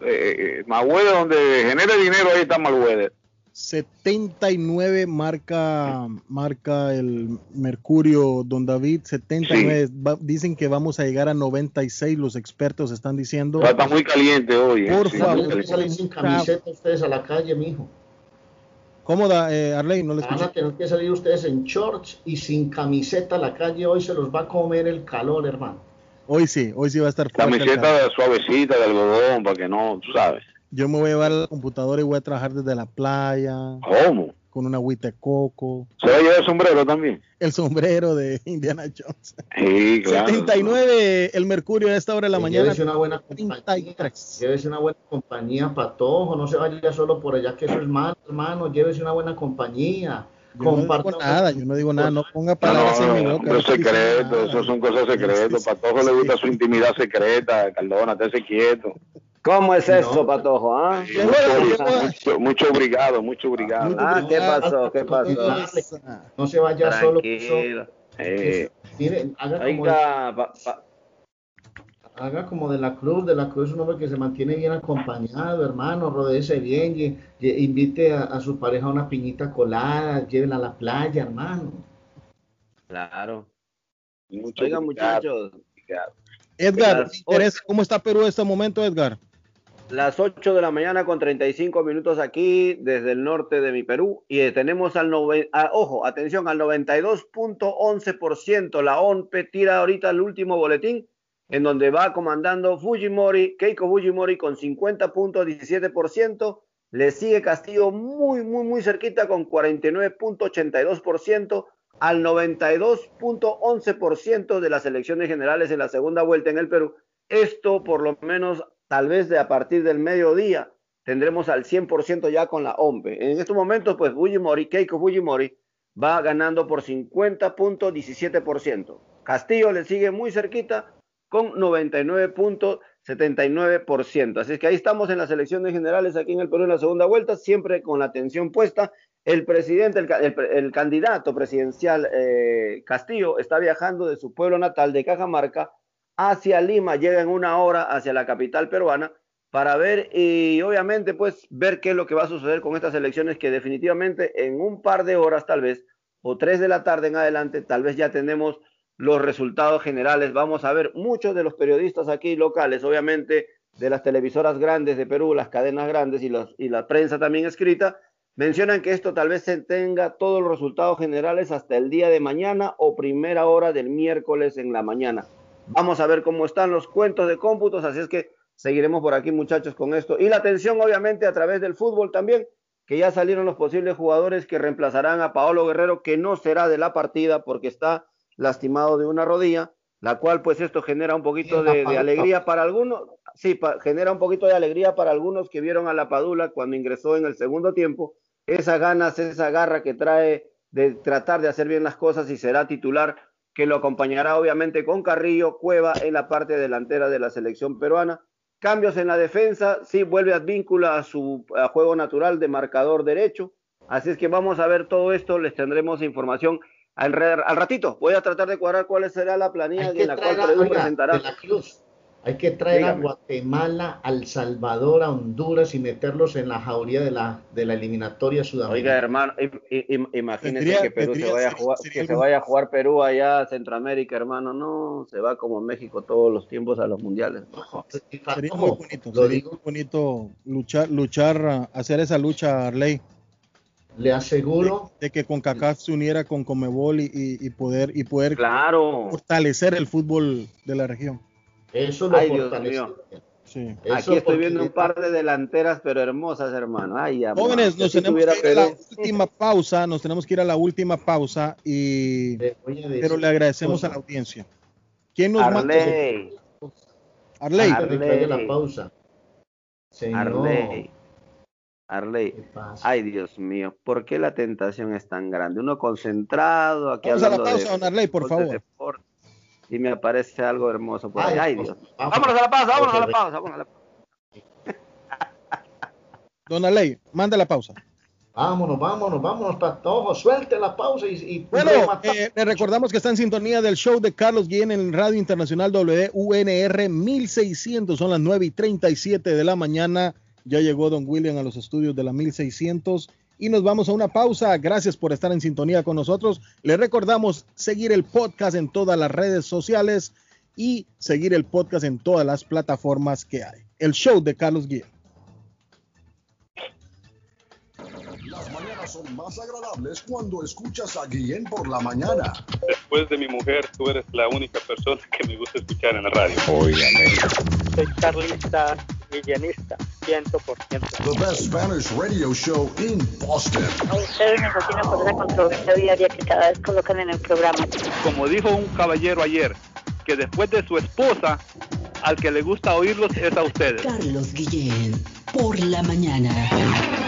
S7: eh, eh, Mayweather, donde genere dinero, ahí está Mayweather.
S2: 79 marca, marca el Mercurio, don David, 79. dicen que vamos a llegar a 96, los expertos están diciendo.
S7: Está muy caliente hoy.
S2: ¿eh? Por favor.
S3: Salen sin camiseta ustedes a la calle, mijo.
S2: ¿Cómo da, eh, Arley? No les
S3: Van a tener que salir ustedes en shorts y sin camiseta a la calle. Hoy se los va a comer el calor, hermano.
S2: Hoy sí, hoy sí va a estar
S7: Camiseta suavecita de algodón para que no, tú sabes.
S2: Yo me voy a llevar la computadora y voy a trabajar desde la playa.
S7: ¿Cómo?
S2: Con una agüita de coco.
S7: ¿Se va a llevar el sombrero también?
S2: El sombrero de <laughs> Indiana Jones.
S7: Sí, claro.
S2: 79 el mercurio a esta hora de la mañana.
S3: Llévese una buena compañía. Llévese una buena compañía, patojo. No se vaya solo por allá, que eso es malo, hermano. Llévese una buena compañía.
S2: Yo no digo nada, yo no digo nada, no ponga palabras en mi boca.
S7: No, secreto, eso son cosas secretas. Patojo le gusta su intimidad secreta, Cardona, esté quieto.
S1: ¿Cómo es eso, Patojo? ¿ah?
S7: Mucho, mucho, obrigado, mucho obrigado.
S1: Ah, ¿qué pasó? ¿Qué pasó?
S3: No se vaya solo.
S7: Eh,
S3: Mire, haga como, Oiga, haga como de la cruz, de la cruz es un hombre que se mantiene bien acompañado, hermano, rodeese bien, y, invite a, su pareja a una piñita colada, llévela a la playa, hermano.
S1: Claro. Mucho Oiga, muchachos.
S2: Edgar, ¿cómo está Perú en este momento, Edgar?
S1: Las 8 de la mañana con 35 minutos aquí desde el norte de mi Perú y eh, tenemos al, ah, ojo, atención, al 92.11%. La ONPE tira ahorita el último boletín en donde va comandando Fujimori, Keiko Fujimori con 50.17%. Le sigue Castillo muy, muy, muy cerquita con 49.82% al 92.11% de las elecciones generales en la segunda vuelta en el Perú. Esto por lo menos tal vez de a partir del mediodía tendremos al 100% ya con la OMPE. En estos momentos, pues Fujimori, Keiko Fujimori, va ganando por 50.17%. Castillo le sigue muy cerquita con 99.79%. Así es que ahí estamos en las elecciones generales aquí en el Perú en la segunda vuelta, siempre con la atención puesta. El presidente, el, candidato presidencial eh, Castillo está viajando de su pueblo natal de Cajamarca hacia Lima, llega en una hora hacia la capital peruana para ver y obviamente pues ver qué es lo que va a suceder con estas elecciones que definitivamente en un par de horas tal vez o tres de la tarde en adelante tal vez ya tenemos los resultados generales. Vamos a ver muchos de los periodistas aquí locales, obviamente de las televisoras grandes de Perú, las cadenas grandes y, y la prensa también escrita, mencionan que esto tal vez se tenga todos los resultados generales hasta el día de mañana o primera hora del miércoles en la mañana. Vamos a ver cómo están los cuentos de cómputos, así es que seguiremos por aquí muchachos con esto. Y la atención obviamente a través del fútbol también, que ya salieron los posibles jugadores que reemplazarán a Paolo Guerrero, que no será de la partida porque está lastimado de una rodilla, la cual pues esto genera un poquito de, alegría para algunos, sí, genera un poquito de alegría para algunos que vieron a la Padula cuando ingresó en el segundo tiempo, esas ganas, esa garra que trae de tratar de hacer bien las cosas y será titular que lo acompañará obviamente con Carrillo, Cueva en la parte delantera de la selección peruana. Cambios en la defensa, sí vuelve Advíncula a su juego natural de marcador derecho. Así es que vamos a ver todo esto, les tendremos información al, ratito. Voy a tratar de cuadrar cuál será la planilla en la cual Perú presentará.
S3: Hay que traer a Guatemala, al Salvador, a Honduras y meterlos en la jauría de la, de la eliminatoria sudamericana.
S1: Oiga, hermano, imagínese que Perú se vaya a jugar, que se vaya a jugar Perú allá a Centroamérica, hermano. No, se va como México todos los tiempos a los mundiales.
S2: sería muy bonito, sería muy bonito luchar, luchar, hacer esa lucha, Arley.
S3: Le aseguro
S2: de, que con CACAF se uniera con Comebol y, y, poder y poder
S1: claro.
S2: fortalecer el fútbol de la región.
S3: Eso lo Ay, Dios mío.
S1: Sí. Aquí estoy viendo un par de delanteras, pero hermosas, hermano. Ay,
S2: Jóvenes, nos tenemos que ir a la última pausa, nos tenemos que ir a la última pausa, y pero le agradecemos a la audiencia. ¿Quién nos
S1: Arley.
S2: mata? Arley.
S3: Arley. la pausa.
S1: Arley. Arley. Ay, Dios mío, ¿por qué la tentación es tan grande? Uno concentrado aquí
S2: Vamos a la pausa, don Arley, por favor
S1: y me aparece algo hermoso por ahí. Ay, Dios. Vámonos a la pausa, vámonos a la pausa, vámonos a la pausa. <laughs>
S2: Dona Ley, manda la pausa.
S3: Vámonos, vámonos, vámonos, Patojo, suelte la pausa y... y
S2: bueno, eh, le recordamos que está en sintonía del show de Carlos Guillén en Radio Internacional WUNR 1600, son las 9 y 37 de la mañana, ya llegó Don William a los estudios de la 1600 y nos vamos a una pausa. Gracias por estar en sintonía con nosotros. Les recordamos seguir el podcast en todas las redes sociales y seguir el podcast en todas las plataformas que hay. El show de Carlos Guía.
S13: Las mañanas son más agradables cuando escuchas a Guillén por la mañana.
S39: Después de mi mujer, tú eres la única persona que me gusta escuchar en la radio.
S40: Óigame. Soy carlista guillenista, 100%.
S13: The best Spanish radio show in Boston.
S40: A ustedes me fascina por esa controversia diaria que cada vez colocan en el programa.
S39: Como dijo un caballero ayer, que después de su esposa, al que le gusta oírlos es a ustedes.
S30: Carlos Guillén, por la mañana.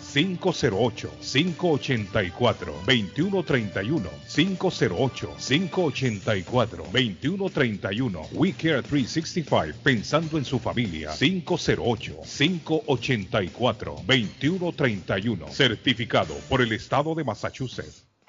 S17: 508-584-2131. 508-584-2131. We Care 365, pensando en su familia. 508-584-2131. Certificado por el Estado de Massachusetts.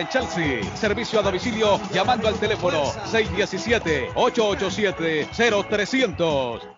S14: en Chelsea. Servicio a domicilio llamando al teléfono 617-887-0300.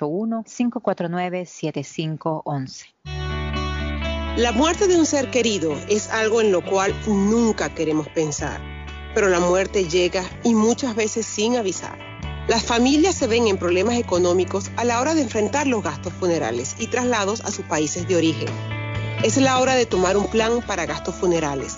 S29: 781-549-7511.
S32: La muerte de un ser querido es algo en lo cual nunca queremos pensar, pero la muerte llega y muchas veces sin avisar. Las familias se ven en problemas económicos a la hora de enfrentar los gastos funerales y traslados a sus países de origen. Es la hora de tomar un plan para gastos funerales.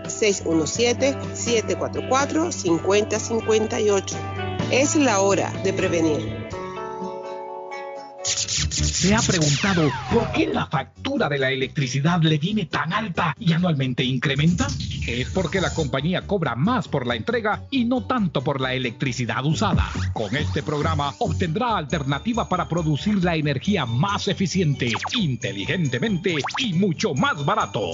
S32: 617-744-5058. Es la hora de prevenir.
S41: ¿Se ha preguntado por qué la factura de la electricidad le viene tan alta y anualmente incrementa? Es porque la compañía cobra más por la entrega y no tanto por la electricidad usada. Con este programa obtendrá alternativa para producir la energía más eficiente, inteligentemente y mucho más barato.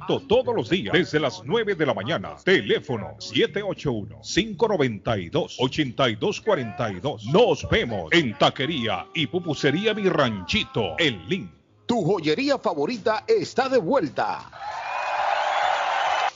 S17: todos los días desde las 9 de la mañana. Teléfono 781-592-8242. Nos vemos en Taquería y Pupusería Mi Ranchito, en Link.
S22: Tu joyería favorita está de vuelta.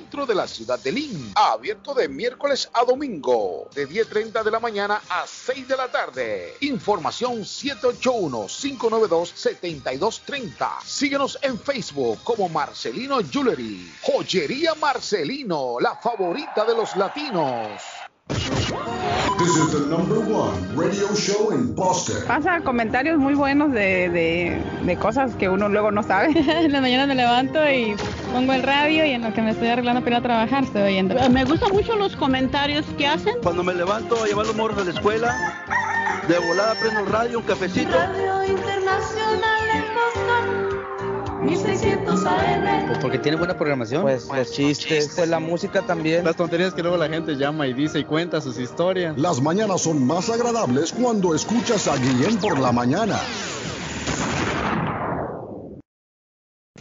S22: centro de la ciudad de Lynn. Abierto de miércoles a domingo, de 10.30 de la mañana a 6 de la tarde. Información 781-592-7230. Síguenos en Facebook como Marcelino Jewelry. Joyería Marcelino, la favorita de los latinos.
S13: This is the number one radio show in Boston.
S16: Pasa comentarios muy buenos de, de, de cosas que uno luego no sabe. <laughs> en la mañana me levanto y pongo el radio y en lo que me estoy arreglando para ir a trabajar estoy oyendo.
S42: Me gustan mucho los comentarios que hacen.
S43: Cuando me levanto a llevar los morros a la escuela, de volada prendo el radio, un cafecito.
S44: Radio. 1600 AM.
S45: Pues porque tiene buena programación.
S46: Pues los chistes, pues la música también.
S47: Las tonterías que luego la gente llama y dice y cuenta sus historias.
S13: Las mañanas son más agradables cuando escuchas a Guillén por la mañana.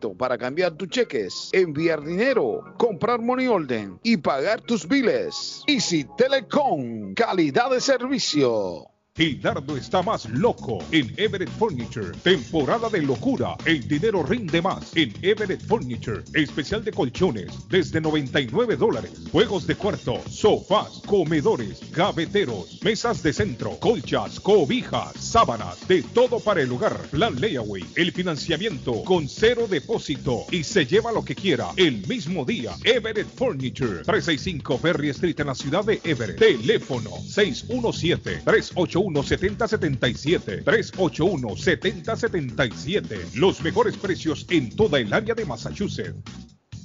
S22: para cambiar tus cheques, enviar dinero, comprar money order y pagar tus biles. Easy Telecom, calidad de servicio.
S17: Gildardo está más loco en Everett Furniture. Temporada de locura. El dinero rinde más en Everett Furniture. Especial de colchones desde 99 dólares. Juegos de cuarto, sofás, comedores, gaveteros, mesas de centro, colchas, cobijas, sábanas, de todo para el hogar. Plan layaway. El financiamiento con cero depósito y se lleva lo que quiera el mismo día. Everett Furniture. 365 Ferry Street en la ciudad de Everett. Teléfono 617 381 381-7077. 381-7077. Los mejores precios en toda el área de Massachusetts.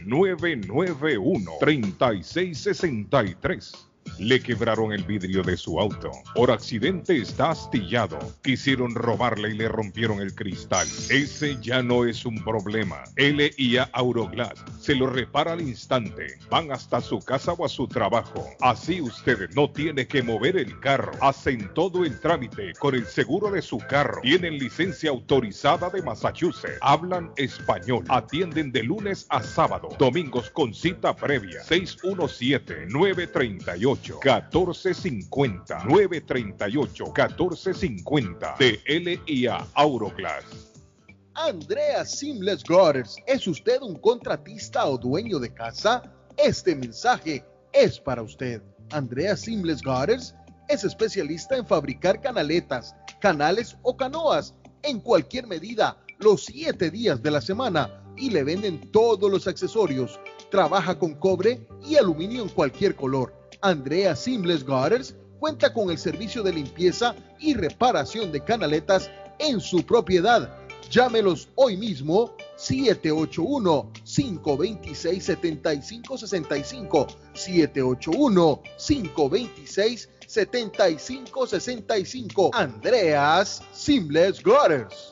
S17: 991-3663. Le quebraron el vidrio de su auto. Por accidente está astillado. Quisieron robarle y le rompieron el cristal. Ese ya no es un problema. LIA Auroglass se lo repara al instante. Van hasta su casa o a su trabajo. Así usted no tiene que mover el carro. Hacen todo el trámite con el seguro de su carro. Tienen licencia autorizada de Massachusetts. Hablan español. Atienden de lunes a sábado. Domingos con cita previa. 617 938 1450 938 1450 de LIA Auroclass.
S48: Andrea Simles Gutters, ¿es usted un contratista o dueño de casa? Este mensaje es para usted. Andrea Simles Gutters es especialista en fabricar canaletas, canales o canoas en cualquier medida, los siete días de la semana y le venden todos los accesorios. Trabaja con cobre y aluminio en cualquier color Andrea Simles Gutters cuenta con el servicio de limpieza y reparación de canaletas en su propiedad. Llámelos hoy mismo 781-526-7565. 781-526-7565. Andreas Simles Gutters.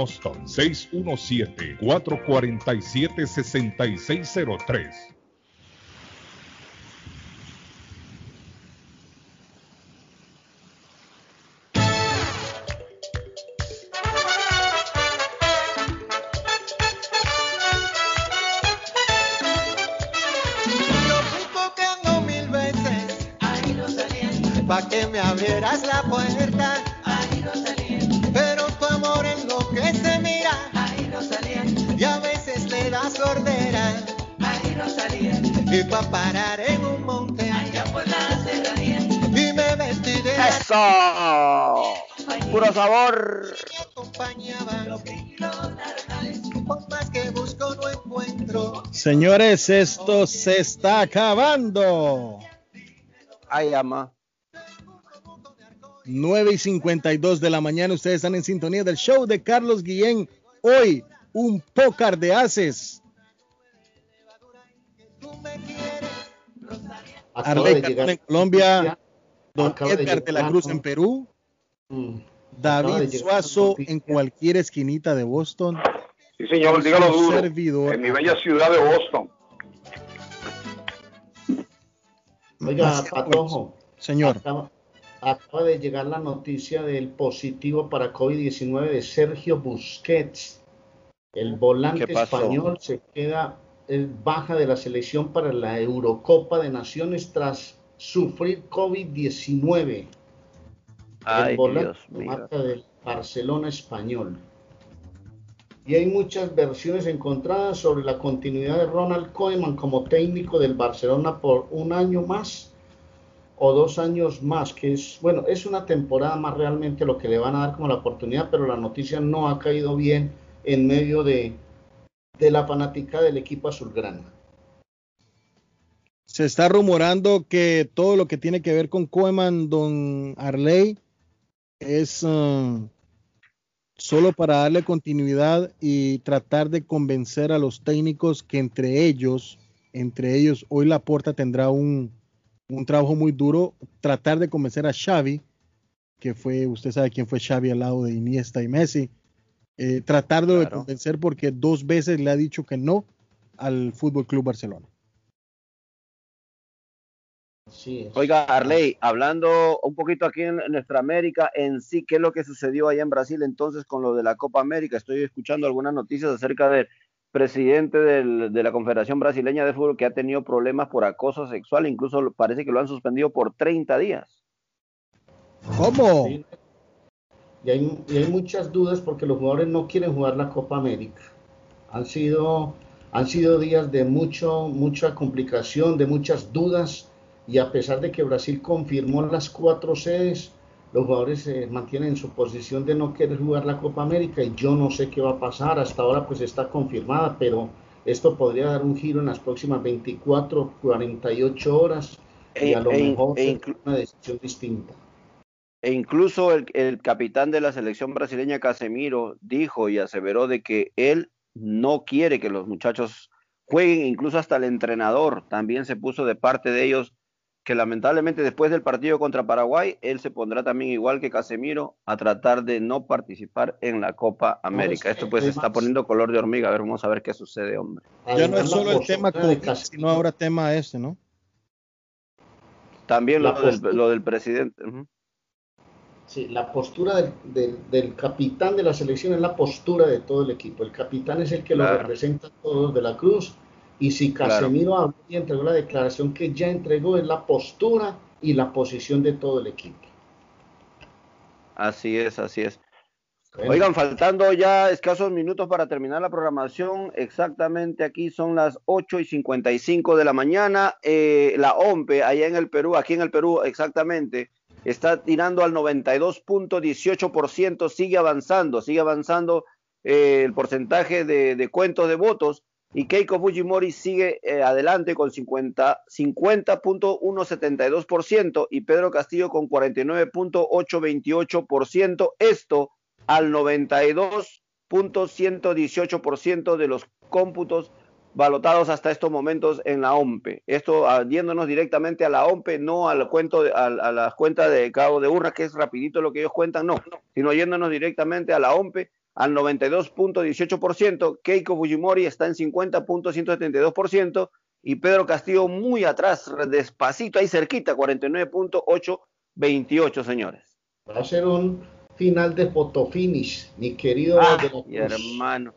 S17: Boston. 617-447-6603.
S2: Señores, esto se está acabando.
S49: Ay, ama.
S2: 9 y 52 de la mañana. Ustedes están en sintonía del show de Carlos Guillén. Hoy, un pócar de haces. Arley
S3: llegar-
S2: en Colombia. Don
S3: Acaba
S2: Edgar de la Cruz en Perú.
S3: De
S2: David Suazo en cualquier esquinita de Boston.
S7: Sí, señor, dígalo duro. En mi bella ciudad de Boston.
S3: Oiga, Patojo.
S2: Señor.
S3: Acaba, de llegar la noticia del positivo para COVID-19 de Sergio Busquets. El volante español se queda baja de la selección para la Eurocopa de Naciones tras sufrir COVID-19. El volante marca del Barcelona español. Y hay muchas versiones encontradas sobre la continuidad de Ronald Koeman como técnico del Barcelona por un año más o dos años más, que es, bueno, es una temporada más realmente lo que le van a dar como la oportunidad, pero la noticia no ha caído bien en medio de, de la fanática del equipo azulgrana.
S2: Se está rumorando que todo lo que tiene que ver con Koeman, don Arley, es uh, solo para darle continuidad y tratar de convencer a los técnicos que entre ellos, entre ellos, hoy la Laporta tendrá un, un trabajo muy duro, tratar de convencer a Xavi, que fue, usted sabe quién fue Xavi al lado de Iniesta y Messi, eh, tratarlo de convencer porque dos veces le ha dicho que no al Fútbol Club Barcelona.
S1: Oiga, Arley, hablando un poquito aquí en, nuestra América, en sí, ¿qué es lo que sucedió allá en Brasil entonces con lo de la Copa América? Estoy escuchando algunas noticias acerca del presidente de la Confederación Brasileña de Fútbol que ha tenido problemas por acoso sexual, incluso parece que lo han suspendido por 30 días.
S2: ¿Cómo?
S3: Y hay, y hay muchas dudas porque los jugadores no quieren jugar la Copa América. Han sido, han sido días de mucho, mucha complicación, de muchas dudas y a pesar de que Brasil confirmó las cuatro sedes, los jugadores se mantienen en su posición de no querer jugar la Copa América y yo no sé qué va a pasar. Hasta ahora pues está confirmada, pero esto podría dar un giro en las próximas 24, 48 horas y a lo e mejor e una decisión distinta.
S1: E incluso el, el, capitán de la selección brasileña, Casemiro, dijo y aseveró de que él no quiere que los muchachos jueguen, incluso hasta el entrenador también se puso de parte de ellos que lamentablemente después del partido contra Paraguay, él se pondrá también igual que Casemiro a tratar de no participar en la Copa América. Esto pues está poniendo color de hormiga. A ver, vamos a ver qué sucede, hombre.
S2: Ya no es solo el tema COVID, sino ahora tema este, ¿no?
S1: También lo del, lo del, presidente.
S3: Sí, la postura del, del, capitán de la selección es la postura de todo el equipo. El capitán es el que lo representa a todos de la Cruz y si Casemiro y entregó la declaración que ya entregó, es la postura y la posición de todo el equipo.
S1: Así es, así es. Oigan, faltando ya escasos minutos para terminar la programación, exactamente aquí son las 8 y 55 de la mañana. Eh, la OMPE, allá en el Perú, aquí en el Perú exactamente, está tirando al 92.18%, sigue avanzando, sigue avanzando eh, el porcentaje de, de cuentos de votos y Keiko Fujimori sigue eh, adelante con 50.172% y Pedro Castillo con 49.828%, esto al 92.118% de los cómputos valotados hasta estos momentos en la OMPE. Esto yéndonos directamente a la OMPE, no al cuento a, a, la cuenta de Cabo de Urra, que es rapidito lo que ellos cuentan, no, sino yéndonos directamente a la OMPE, al 92.18%, Keiko Fujimori está en 50.172% y Pedro Castillo muy atrás, despacito, ahí cerquita, 49.828, señores.
S3: Va a ser un final de fotofinish, mi querido
S1: ah, hermano.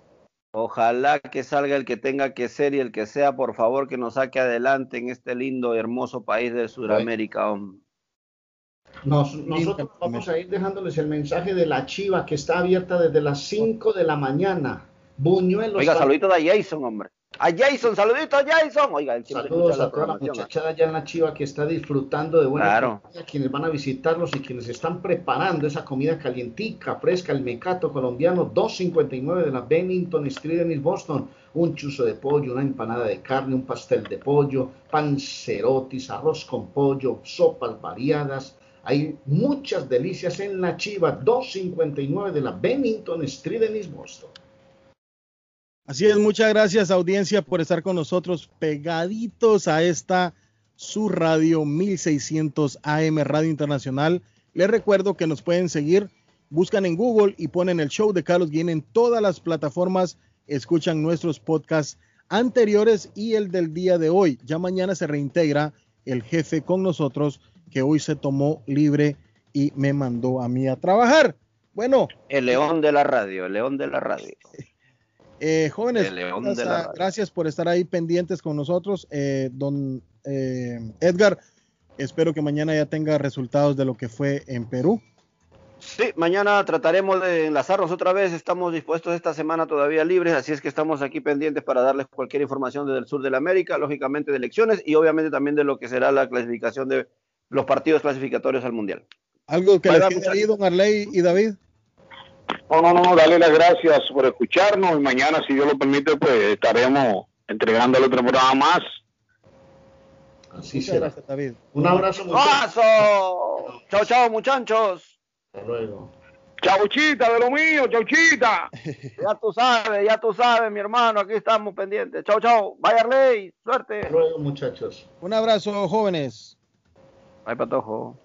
S1: Ojalá que salga el que tenga que ser y el que sea, por favor, que nos saque adelante en este lindo, hermoso país de Sudamérica, hombre
S3: nosotros vamos a ir dejándoles el mensaje de la chiva que está abierta desde las 5 de la mañana. Buñuelos.
S1: Oiga, saludito de Jason, hombre. A Jason, saludito a Jason. Oiga,
S3: Saludos a toda la muchachada allá en la chiva que está disfrutando de buena
S1: claro.
S3: comida, quienes van a visitarlos y quienes están preparando esa comida calientica, fresca, el mecato colombiano, 2.59 de la Bennington Street en Boston. Un chuzo de pollo, una empanada de carne, un pastel de pollo, pancerotis, arroz con pollo, sopas variadas, hay muchas delicias en la Chiva 259 de la Bennington Street en Boston.
S2: Así es, muchas gracias audiencia por estar con nosotros pegaditos a esta su radio 1600 AM Radio Internacional. Les recuerdo que nos pueden seguir, buscan en Google y ponen el show de Carlos Guillén en todas las plataformas escuchan nuestros podcasts anteriores y el del día de hoy. Ya mañana se reintegra el jefe con nosotros que hoy se tomó libre y me mandó a mí a trabajar. Bueno.
S1: El león de la radio, el león de la radio. <laughs>
S2: Eh, jóvenes, gracias, por estar ahí pendientes con nosotros. Eh, don eh, Edgar, espero que mañana ya tenga resultados de lo que fue en Perú.
S1: Sí, mañana trataremos de enlazarnos otra vez. Estamos dispuestos esta semana todavía libres, así es que estamos aquí pendientes para darles cualquier información desde el sur de la América, lógicamente de elecciones y obviamente también de lo que será la clasificación de los partidos clasificatorios al Mundial.
S2: ¿Algo que les quede ahí, don Arley y David?
S7: No, no, no, dale las gracias por escucharnos y mañana, si Dios lo permite, pues estaremos entregándole otro programa más.
S3: Así será. David. Un abrazo.
S1: Un abrazo. Chao, chao, muchachos.
S3: Hasta luego.
S7: Chauchita de lo mío, chauchita. <laughs>
S1: ya tú sabes, ya tú sabes, mi hermano, aquí estamos pendientes. Chao, chao. Vaya ley, suerte.
S3: Hasta luego, muchachos.
S2: Un abrazo, jóvenes.
S1: Bye, patojo.